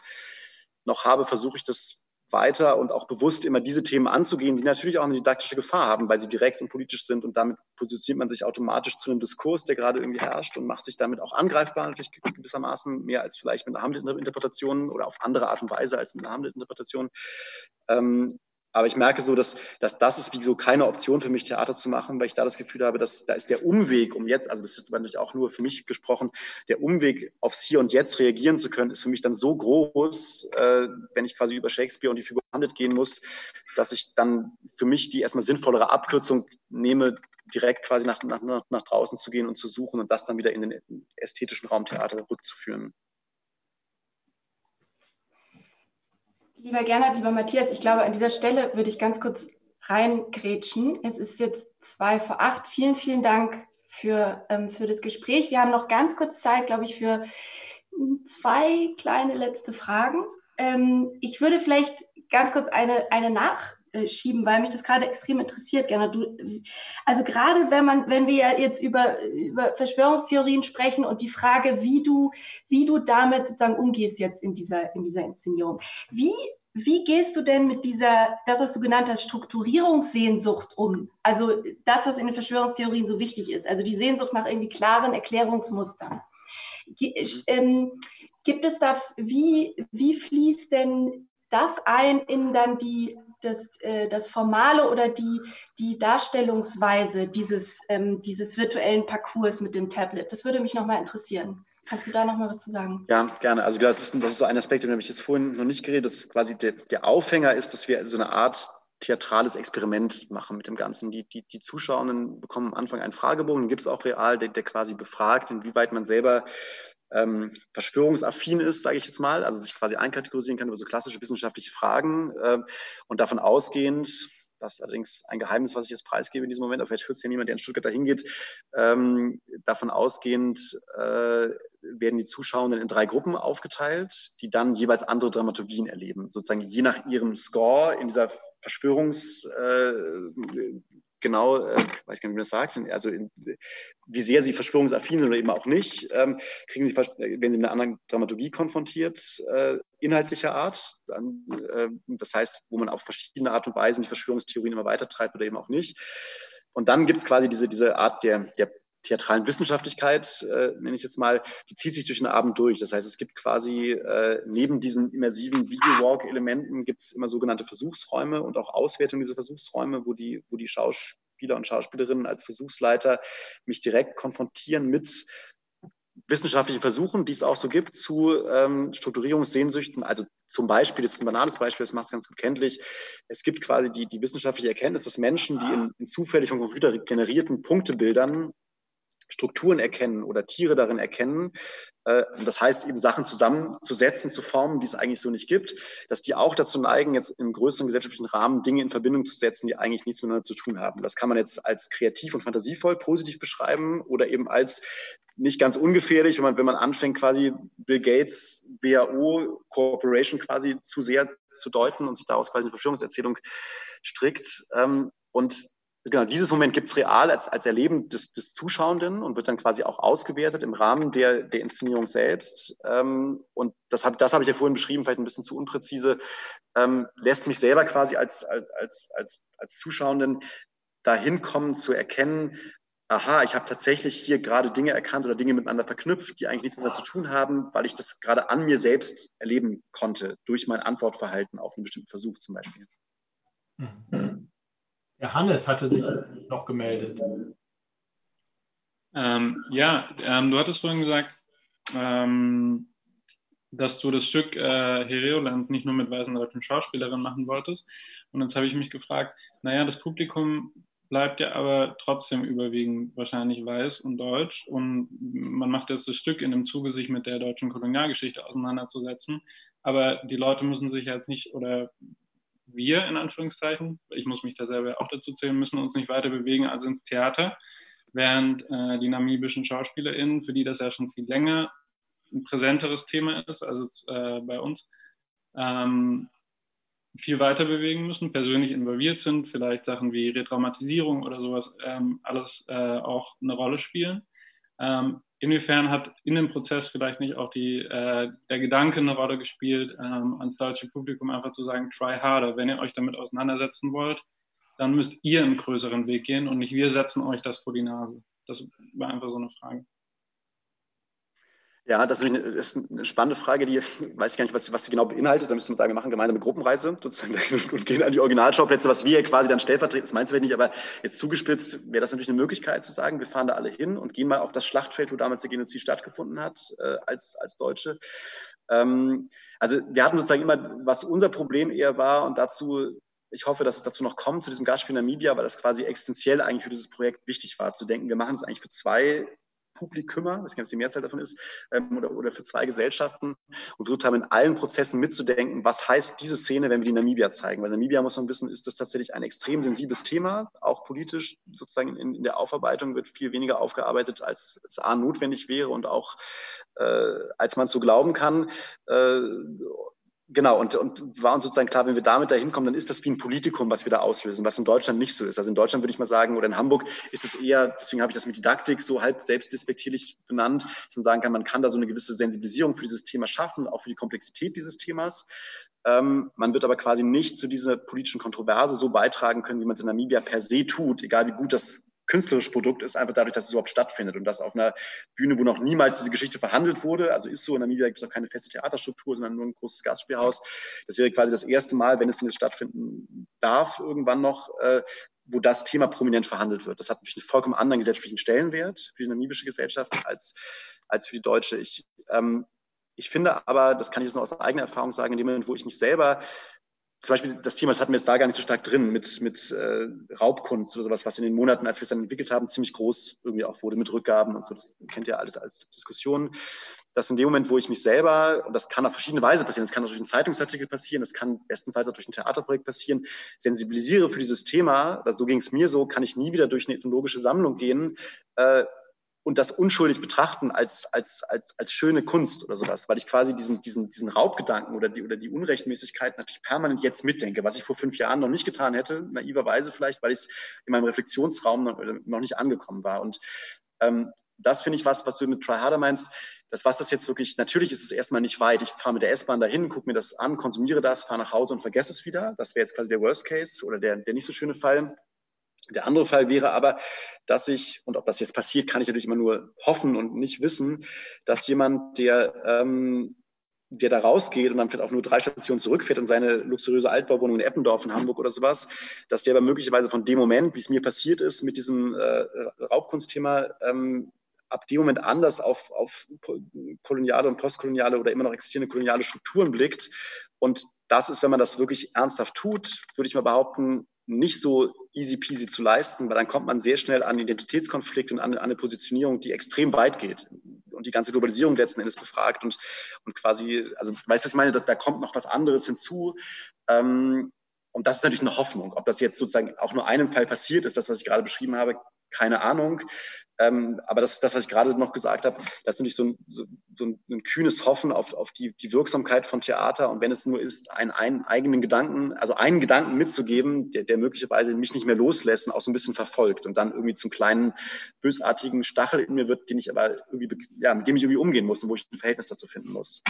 noch habe, versuche ich das weiter und auch bewusst immer diese Themen anzugehen, die natürlich auch eine didaktische Gefahr haben, weil sie direkt und politisch sind und damit positioniert man sich automatisch zu einem Diskurs, der gerade irgendwie herrscht und macht sich damit auch angreifbar, natürlich gewissermaßen, mehr als vielleicht mit einer Hamlet-Interpretation oder auf andere Art und Weise als mit einer Hamlet-Interpretation. Ähm, aber ich merke so, dass, dass das ist wie so keine Option für mich, Theater zu machen, weil ich da das Gefühl habe, dass da ist der Umweg, um jetzt, also das ist natürlich auch nur für mich gesprochen, der Umweg aufs Hier und Jetzt reagieren zu können, ist für mich dann so groß, äh, wenn ich quasi über Shakespeare und die Figur Hamlet gehen muss, dass ich dann für mich die erstmal sinnvollere Abkürzung nehme, direkt quasi nach, nach, nach draußen zu gehen und zu suchen und das dann wieder in den ästhetischen Raum Theater rückzuführen. Lieber Gernot, lieber Matthias, ich glaube, an dieser Stelle würde ich ganz kurz reingrätschen. Es ist jetzt zwei vor acht. Vielen, vielen Dank für, ähm, für das Gespräch. Wir haben noch ganz kurz Zeit, glaube ich, für zwei kleine letzte Fragen. Ähm, ich würde vielleicht ganz kurz eine, eine nach, schieben, weil mich das gerade extrem interessiert, Gerne. Du, also gerade wenn man, wenn wir jetzt über, über Verschwörungstheorien sprechen und die Frage, wie du, wie du damit sozusagen umgehst jetzt in dieser, in dieser Inszenierung. Wie, wie gehst du denn mit dieser, das, was du genannt hast, Strukturierungssehnsucht um? Also das, was in den Verschwörungstheorien so wichtig ist, also die Sehnsucht nach irgendwie klaren Erklärungsmustern. Ähm, gibt es da, wie, wie fließt denn das ein in dann die das, äh, das Formale oder die, die Darstellungsweise dieses, ähm, dieses virtuellen Parcours mit dem Tablet? Das würde mich nochmal interessieren. Kannst du da nochmal was zu sagen? Ja, gerne. Also das ist, das ist so ein Aspekt, über den habe ich jetzt vorhin noch nicht geredet. Das ist quasi der, der Aufhänger ist, dass wir so eine Art theatrales Experiment machen mit dem Ganzen. Die, die, die Zuschauenden bekommen am Anfang einen Fragebogen, gibt es auch real, der, der quasi befragt, inwieweit man selber ähm, verschwörungsaffin ist, sage ich jetzt mal, also sich quasi einkategorisieren kann über so klassische wissenschaftliche Fragen äh, und davon ausgehend, das ist allerdings ein Geheimnis, was ich jetzt preisgebe in diesem Moment, aber vielleicht hört es ja niemand, der in Stuttgart dahin geht, ähm, davon ausgehend äh, werden die Zuschauenden in drei Gruppen aufgeteilt, die dann jeweils andere Dramaturgien erleben, sozusagen je nach ihrem Score in dieser Verschwörungs, äh, genau, äh, weiß gar nicht, wie man das sagt, also in, wie sehr sie verschwörungsaffin sind oder eben auch nicht, ähm, kriegen sie, werden sie mit einer anderen Dramaturgie konfrontiert, äh, inhaltlicher Art. Dann, äh, das heißt, wo man auf verschiedene Art und Weisen die Verschwörungstheorien immer weiter treibt oder eben auch nicht. Und dann gibt es quasi diese, diese Art der, der theatralen Wissenschaftlichkeit, äh, nenne ich jetzt mal, die zieht sich durch den Abend durch. Das heißt, es gibt quasi äh, neben diesen immersiven Video-Walk-Elementen gibt es immer sogenannte Versuchsräume und auch Auswertung dieser Versuchsräume, wo die, wo die Schauspieler und Schauspielerinnen als Versuchsleiter mich direkt konfrontieren mit wissenschaftlichen Versuchen, die es auch so gibt, zu ähm, Strukturierungssehnsüchten. Also zum Beispiel, das ist ein banales Beispiel, das macht es ganz gut kenntlich. Es gibt quasi die, die wissenschaftliche Erkenntnis, dass Menschen, die in, in zufällig vom Computer generierten Punktebildern Strukturen erkennen oder Tiere darin erkennen, äh, das heißt eben Sachen zusammenzusetzen, zu formen, die es eigentlich so nicht gibt, dass die auch dazu neigen, jetzt im größeren gesellschaftlichen Rahmen Dinge in Verbindung zu setzen, die eigentlich nichts miteinander zu tun haben. Das kann man jetzt als kreativ und fantasievoll positiv beschreiben oder eben als nicht ganz ungefährlich, wenn man, wenn man anfängt, quasi Bill Gates, WHO, Corporation quasi zu sehr zu deuten und sich daraus quasi eine Verschwörungserzählung strickt. Ähm, und genau dieses Moment gibt es real als, als Erleben des, des Zuschauenden und wird dann quasi auch ausgewertet im Rahmen der, der Inszenierung selbst. Ähm, und das habe das hab ich ja vorhin beschrieben, vielleicht ein bisschen zu unpräzise, ähm, lässt mich selber quasi als, als, als, als Zuschauenden dahin kommen zu erkennen, aha, ich habe tatsächlich hier gerade Dinge erkannt oder Dinge miteinander verknüpft, die eigentlich nichts miteinander zu tun haben, weil ich das gerade an mir selbst erleben konnte, durch mein Antwortverhalten auf einen bestimmten Versuch zum Beispiel. Mhm. Der Hannes hatte sich noch gemeldet. Ähm, ja, ähm, du hattest vorhin gesagt, ähm, dass du das Stück äh, Hereoland nicht nur mit weißen deutschen Schauspielerinnen machen wolltest. Und jetzt habe ich mich gefragt, naja, das Publikum bleibt ja aber trotzdem überwiegend wahrscheinlich weiß und deutsch. Und man macht jetzt das Stück in dem Zuge, sich mit der deutschen Kolonialgeschichte auseinanderzusetzen. Aber die Leute müssen sich jetzt nicht, oder wir in Anführungszeichen, ich muss mich da selber auch dazu zählen, müssen uns nicht weiter bewegen als ins Theater, während äh, die namibischen SchauspielerInnen, für die das ja schon viel länger ein präsenteres Thema ist, also äh, bei uns, ähm, viel weiter bewegen müssen, persönlich involviert sind, vielleicht Sachen wie Retraumatisierung oder sowas ähm, alles äh, auch eine Rolle spielen. Ähm, inwiefern hat in dem Prozess vielleicht nicht auch die, äh, der Gedanke eine Rolle gespielt, ähm, ans deutsche Publikum einfach zu sagen, try harder, wenn ihr euch damit auseinandersetzen wollt, dann müsst ihr einen größeren Weg gehen und nicht wir setzen euch das vor die Nase. Das war einfach so eine Frage. Ja, das ist eine spannende Frage, die weiß ich gar nicht, was, was sie genau beinhaltet. Da müsste man sagen, wir machen gemeinsame Gruppenreise sozusagen <laughs> und gehen an die Originalschauplätze, was wir quasi dann stellvertreten, das meinst du nicht, aber jetzt zugespitzt wäre das natürlich eine Möglichkeit zu sagen, wir fahren da alle hin und gehen mal auf das Schlachtfeld, wo damals der Genozid stattgefunden hat, äh, als, als Deutsche. Ähm, also wir hatten sozusagen immer, was unser Problem eher war und dazu ich hoffe, dass es dazu noch kommt, zu diesem Gastspiel Namibia, weil das quasi existenziell eigentlich für dieses Projekt wichtig war, zu denken, wir machen es eigentlich für zwei Publikumer, weiß nicht, was die Mehrzahl davon ist, ähm, oder, oder für zwei Gesellschaften und versucht haben, in allen Prozessen mitzudenken, was heißt diese Szene, wenn wir die Namibia zeigen. Weil Namibia, muss man wissen, ist das tatsächlich ein extrem sensibles Thema, auch politisch sozusagen in, in der Aufarbeitung wird viel weniger aufgearbeitet, als es A notwendig wäre und auch äh, als man so glauben kann. Äh, Genau, und, und war uns sozusagen klar, wenn wir damit dahin kommen, dann ist das wie ein Politikum, was wir da auslösen, was in Deutschland nicht so ist. Also in Deutschland würde ich mal sagen, oder in Hamburg ist es eher, deswegen habe ich das mit Didaktik so halb selbstdespektierlich benannt, dass man sagen kann, man kann da so eine gewisse Sensibilisierung für dieses Thema schaffen, auch für die Komplexität dieses Themas. Ähm, man wird aber quasi nicht zu dieser politischen Kontroverse so beitragen können, wie man es in Namibia per se tut, egal wie gut das künstlerisches Produkt ist, einfach dadurch, dass es überhaupt stattfindet und das auf einer Bühne, wo noch niemals diese Geschichte verhandelt wurde. Also ist so, in Namibia gibt es auch keine feste Theaterstruktur, sondern nur ein großes Gastspielhaus. Das wäre quasi das erste Mal, wenn es denn jetzt stattfinden darf, irgendwann noch, äh, wo das Thema prominent verhandelt wird. Das hat natürlich einen vollkommen anderen gesellschaftlichen Stellenwert für die namibische Gesellschaft als, als für die deutsche. Ich, ähm, ich finde aber, das kann ich jetzt nur aus eigener Erfahrung sagen, in dem Moment, wo ich mich selber zum Beispiel das Thema, das hatten wir jetzt da gar nicht so stark drin, mit, mit äh, Raubkunst oder sowas, was in den Monaten, als wir es dann entwickelt haben, ziemlich groß irgendwie auch wurde mit Rückgaben und so. Das kennt ihr alles als Diskussion. Dass in dem Moment, wo ich mich selber, und das kann auf verschiedene Weise passieren, das kann auch durch einen Zeitungsartikel passieren, das kann bestenfalls auch durch ein Theaterprojekt passieren, sensibilisiere für dieses Thema, so ging es mir so, kann ich nie wieder durch eine ethnologische Sammlung gehen, äh, und das unschuldig betrachten als, als, als, als schöne Kunst oder sowas, weil ich quasi diesen, diesen, diesen Raubgedanken oder die, oder die Unrechtmäßigkeit natürlich permanent jetzt mitdenke, was ich vor fünf Jahren noch nicht getan hätte, naiverweise vielleicht, weil ich es in meinem Reflexionsraum noch, noch nicht angekommen war. Und ähm, das finde ich was, was du mit Try Harder meinst. Das, was das jetzt wirklich, natürlich ist es erstmal nicht weit. Ich fahre mit der S-Bahn dahin, gucke mir das an, konsumiere das, fahre nach Hause und vergesse es wieder. Das wäre jetzt quasi der Worst Case oder der, der nicht so schöne Fall. Der andere Fall wäre aber, dass ich, und ob das jetzt passiert, kann ich natürlich immer nur hoffen und nicht wissen, dass jemand, der, ähm, der da rausgeht und dann vielleicht auch nur drei Stationen zurückfährt in seine luxuriöse Altbauwohnung in Eppendorf in Hamburg oder sowas, dass der aber möglicherweise von dem Moment, wie es mir passiert ist, mit diesem äh, Raubkunstthema, ähm, ab dem Moment anders auf, auf koloniale und postkoloniale oder immer noch existierende koloniale Strukturen blickt. Und das ist, wenn man das wirklich ernsthaft tut, würde ich mal behaupten, nicht so easy peasy zu leisten, weil dann kommt man sehr schnell an Identitätskonflikte und an, an eine Positionierung, die extrem weit geht. und die ganze Globalisierung letzten Endes befragt und, und quasi, also weißt du, ich meine, da, da kommt noch was anderes hinzu. Ähm, und das ist natürlich eine Hoffnung. Ob das jetzt sozusagen auch nur einem Fall passiert ist, das, was ich gerade beschrieben habe, keine Ahnung. Ähm, aber das ist das, was ich gerade noch gesagt habe. Das ist natürlich so ein, so, so ein, ein kühnes Hoffen auf, auf die, die, Wirksamkeit von Theater. Und wenn es nur ist, einen, einen, eigenen Gedanken, also einen Gedanken mitzugeben, der, der möglicherweise mich nicht mehr loslässt und auch so ein bisschen verfolgt und dann irgendwie zum kleinen bösartigen Stachel in mir wird, den ich aber irgendwie, ja, mit dem ich irgendwie umgehen muss und wo ich ein Verhältnis dazu finden muss.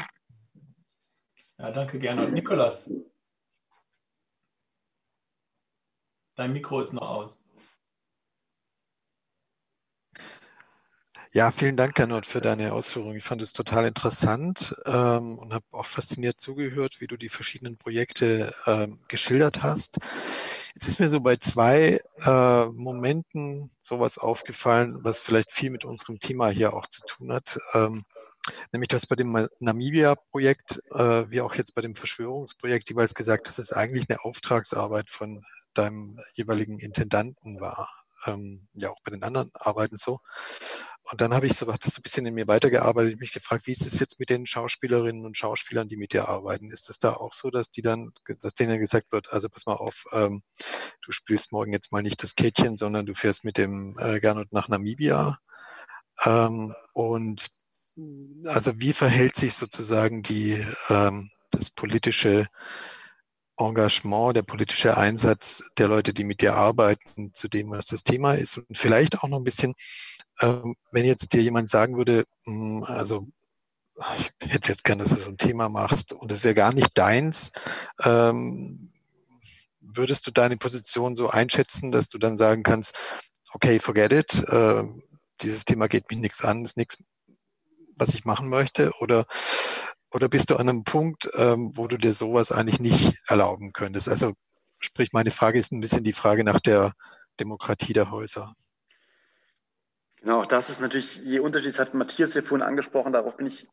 Ja, danke gerne. Nikolas, dein Mikro ist noch aus. Ja, vielen Dank, Gernot, für deine Ausführungen. Ich fand es total interessant ähm, und habe auch fasziniert zugehört, wie du die verschiedenen Projekte ähm, geschildert hast. Jetzt ist mir so bei zwei äh, Momenten sowas aufgefallen, was vielleicht viel mit unserem Thema hier auch zu tun hat. Ähm, nämlich das bei dem Namibia-Projekt, äh, wie auch jetzt bei dem Verschwörungsprojekt jeweils gesagt, dass es eigentlich eine Auftragsarbeit von deinem jeweiligen Intendanten war. Ähm, ja, auch bei den anderen Arbeiten so. Und dann habe ich so, hat das so ein bisschen in mir weitergearbeitet, ich mich gefragt, wie ist es jetzt mit den Schauspielerinnen und Schauspielern, die mit dir arbeiten? Ist es da auch so, dass die dann, dass denen gesagt wird, also pass mal auf, ähm, du spielst morgen jetzt mal nicht das Kätchen, sondern du fährst mit dem äh, Gernot nach Namibia? Ähm, und also wie verhält sich sozusagen die, ähm, das politische Engagement, der politische Einsatz der Leute, die mit dir arbeiten, zu dem, was das Thema ist? Und vielleicht auch noch ein bisschen, ähm, wenn jetzt dir jemand sagen würde, mh, hm, also ich hätte jetzt gern, dass du so ein Thema machst und es wäre gar nicht deins, ähm, würdest du deine Position so einschätzen, dass du dann sagen kannst, okay, forget it, äh, dieses Thema geht mich nichts an, ist nichts, was ich machen möchte? Oder, oder bist du an einem Punkt, ähm, wo du dir sowas eigentlich nicht erlauben könntest? Also sprich, meine Frage ist ein bisschen die Frage nach der Demokratie der Häuser. Genau, das ist natürlich, je Unterschied, das hat Matthias ja vorhin angesprochen, darauf bin ich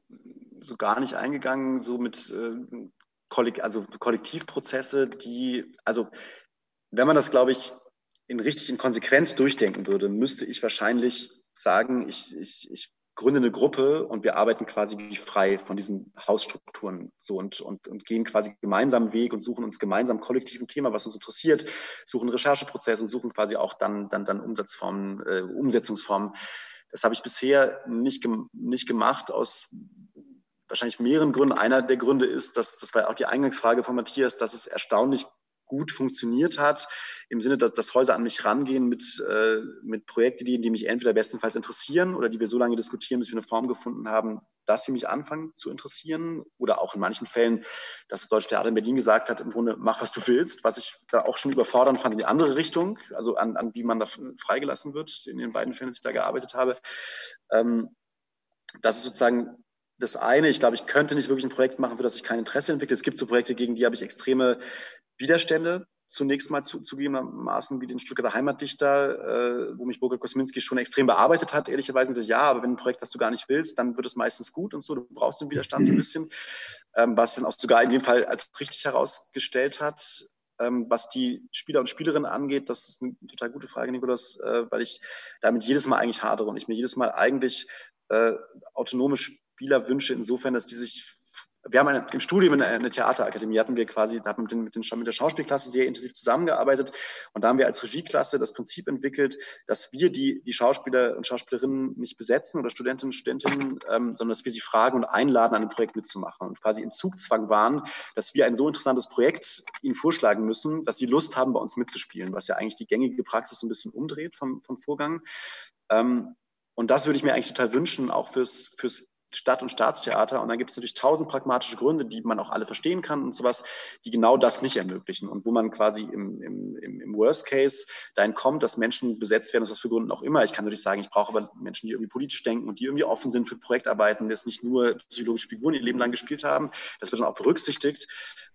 so gar nicht eingegangen, so mit äh, Kollek also Kollektivprozesse, die, also wenn man das, glaube ich, in richtig in Konsequenz durchdenken würde, müsste ich wahrscheinlich sagen, ich, ich, ich gründe eine Gruppe und wir arbeiten quasi wie frei von diesen Hausstrukturen so und, und, und gehen quasi gemeinsam Weg und suchen uns gemeinsam kollektiv ein Thema, was uns interessiert, suchen Rechercheprozesse und suchen quasi auch dann, dann, dann Umsatzformen, äh, Umsetzungsformen. Das habe ich bisher nicht, nicht gemacht aus wahrscheinlich mehreren Gründen. Einer der Gründe ist, dass das war auch die Eingangsfrage von Matthias, dass es erstaunlich gut funktioniert hat, im Sinne, dass, dass Häuser an mich rangehen mit, äh, mit Projektideen, die mich entweder bestenfalls interessieren oder die wir so lange diskutieren, bis wir eine Form gefunden haben, dass sie mich anfangen zu interessieren. Oder auch in manchen Fällen, dass das Deutsche Theater in Berlin gesagt hat, im Grunde, mach, was du willst, was ich da auch schon überfordernd fand in die andere Richtung, also an, an wie man da freigelassen wird, in den beiden Fällen, dass ich da gearbeitet habe. Ähm, das ist sozusagen das eine, ich glaube, ich könnte nicht wirklich ein Projekt machen, für das ich kein Interesse entwickle. Es gibt so Projekte, gegen die habe ich extreme Widerstände zunächst mal zu, zugegebenermaßen wie den Stuttgarter Heimatdichter, äh, wo mich Burkhard Kosminski schon extrem bearbeitet hat, ehrlicherweise. Und ja, aber wenn ein Projekt, was du gar nicht willst, dann wird es meistens gut und so. Du brauchst den Widerstand so ein bisschen, ähm, was dann auch sogar in dem Fall als richtig herausgestellt hat. Ähm, was die Spieler und Spielerinnen angeht, das ist eine total gute Frage, Nikolas, äh, weil ich damit jedes Mal eigentlich hadere und ich mir jedes Mal eigentlich äh, autonome Spieler wünsche, insofern, dass die sich wir haben eine, im Studium eine, eine, Theaterakademie, hatten wir quasi, da wir mit, den, mit, den, mit der Schauspielklasse sehr intensiv zusammengearbeitet und da haben wir als Regieklasse das Prinzip entwickelt, dass wir die, die Schauspieler und Schauspielerinnen nicht besetzen oder Studentinnen und Studentinnen, ähm, sondern dass wir sie fragen und einladen, an dem Projekt mitzumachen und quasi im Zugzwang waren, dass wir ein so interessantes Projekt ihnen vorschlagen müssen, dass sie Lust haben, bei uns mitzuspielen, was ja eigentlich die gängige Praxis so ein bisschen umdreht vom, vom Vorgang. Ähm, und das würde ich mir eigentlich total wünschen, auch fürs, fürs Stadt- und Staatstheater. Und dann gibt es natürlich tausend pragmatische Gründe, die man auch alle verstehen kann und sowas, die genau das nicht ermöglichen. Und wo man quasi im, im, im Worst Case dahin kommt, dass Menschen besetzt werden, aus was für Gründen auch immer. Ich kann natürlich sagen, ich brauche aber Menschen, die irgendwie politisch denken und die irgendwie offen sind für Projektarbeiten, die jetzt nicht nur psychologische Figuren ihr Leben lang gespielt haben. Das wird dann auch berücksichtigt.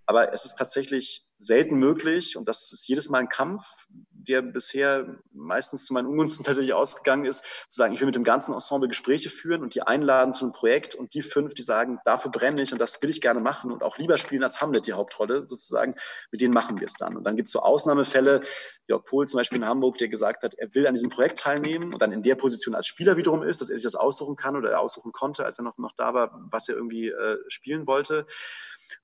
Aber es ist tatsächlich selten möglich, und das ist jedes Mal ein Kampf, der bisher meistens zu meinen Ungunsten <laughs> tatsächlich ausgegangen ist, zu sagen, ich will mit dem ganzen Ensemble Gespräche führen und die einladen zu einem Projekt und die fünf, die sagen, dafür brenne ich und das will ich gerne machen und auch lieber spielen als Hamlet die Hauptrolle sozusagen, mit denen machen wir es dann. Und dann gibt es so Ausnahmefälle, Jörg Pohl zum Beispiel in Hamburg, der gesagt hat, er will an diesem Projekt teilnehmen und dann in der Position als Spieler wiederum ist, dass er sich das aussuchen kann oder er aussuchen konnte, als er noch, noch da war, was er irgendwie äh, spielen wollte.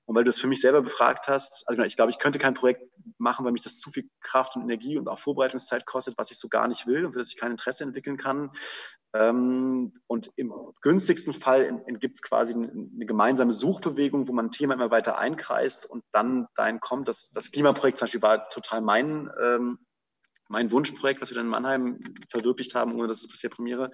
Und weil du es für mich selber befragt hast, also ich glaube, ich könnte kein Projekt machen, weil mich das zu viel Kraft und Energie und auch Vorbereitungszeit kostet, was ich so gar nicht will und für das ich kein Interesse entwickeln kann. Ähm, und im günstigsten Fall gibt es quasi eine gemeinsame Suchbewegung, wo man ein Thema immer weiter einkreist und dann dahin kommt. Das, das Klimaprojekt zum Beispiel war total mein, ähm, mein Wunschprojekt, was wir dann in Mannheim verwirklicht haben, ohne dass es bisher Premiere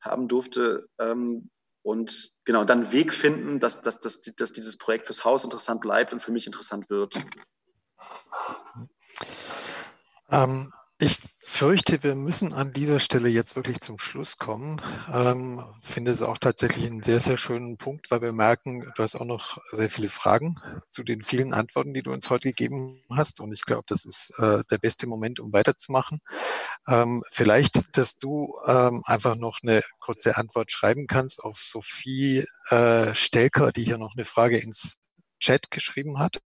haben durfte. Ähm, und genau, dann einen Weg finden, dass, dass, dass, dass dieses Projekt fürs Haus interessant bleibt und für mich interessant wird. Ähm, ich fürchte, wir müssen an dieser Stelle jetzt wirklich zum Schluss kommen. Ähm, finde es auch tatsächlich einen sehr, sehr schönen Punkt, weil wir merken, du hast auch noch sehr viele Fragen zu den vielen Antworten, die du uns heute gegeben hast. Und ich glaube, das ist äh, der beste Moment, um weiterzumachen. Ähm, vielleicht, dass du ähm, einfach noch eine kurze Antwort schreiben kannst auf Sophie äh, Stelker, die hier noch eine Frage ins Chat geschrieben hat.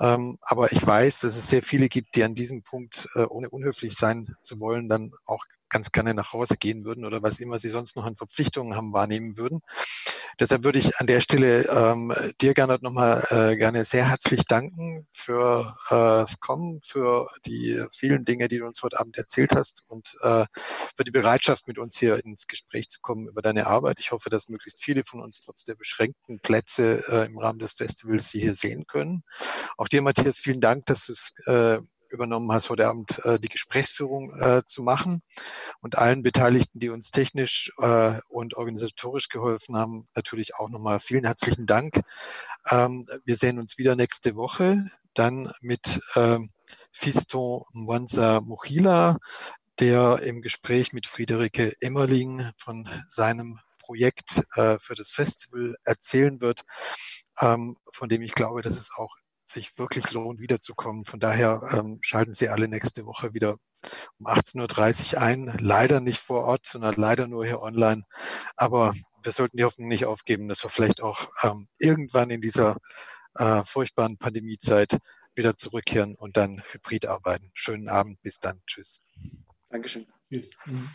Ähm, aber ich weiß, dass es sehr viele gibt, die an diesem Punkt, äh, ohne unhöflich sein zu wollen, dann auch ganz gerne nach Hause gehen würden oder was immer sie sonst noch an Verpflichtungen haben, wahrnehmen würden. Deshalb würde ich an der Stelle ähm, dir, Gernot, nochmal äh, gerne sehr herzlich danken für äh, das Kommen, für die vielen Dinge, die du uns heute Abend erzählt hast und äh, für die Bereitschaft, mit uns hier ins Gespräch zu kommen über deine Arbeit. Ich hoffe, dass möglichst viele von uns trotz der beschränkten Plätze äh, im Rahmen des Festivals sie hier sehen können. Auch dir, Matthias, vielen Dank, dass du es äh, übernommen hast, heute Abend äh, die Gesprächsführung äh, zu machen. Und allen Beteiligten, die uns technisch äh, und organisatorisch geholfen haben, natürlich auch nochmal vielen herzlichen Dank. Ähm, wir sehen uns wieder nächste Woche, dann mit ähm, Fiston Mwanza Muchila, der im Gespräch mit Friederike Emmerling von seinem Projekt äh, für das Festival erzählen wird, ähm, von dem ich glaube, dass es auch sich wirklich lohnt, wiederzukommen. Von daher ähm, schalten Sie alle nächste Woche wieder um 18.30 Uhr ein. Leider nicht vor Ort, sondern leider nur hier online. Aber wir sollten die Hoffnung nicht aufgeben, dass wir vielleicht auch ähm, irgendwann in dieser äh, furchtbaren Pandemiezeit wieder zurückkehren und dann hybrid arbeiten. Schönen Abend, bis dann. Tschüss. Dankeschön. Tschüss. Mhm.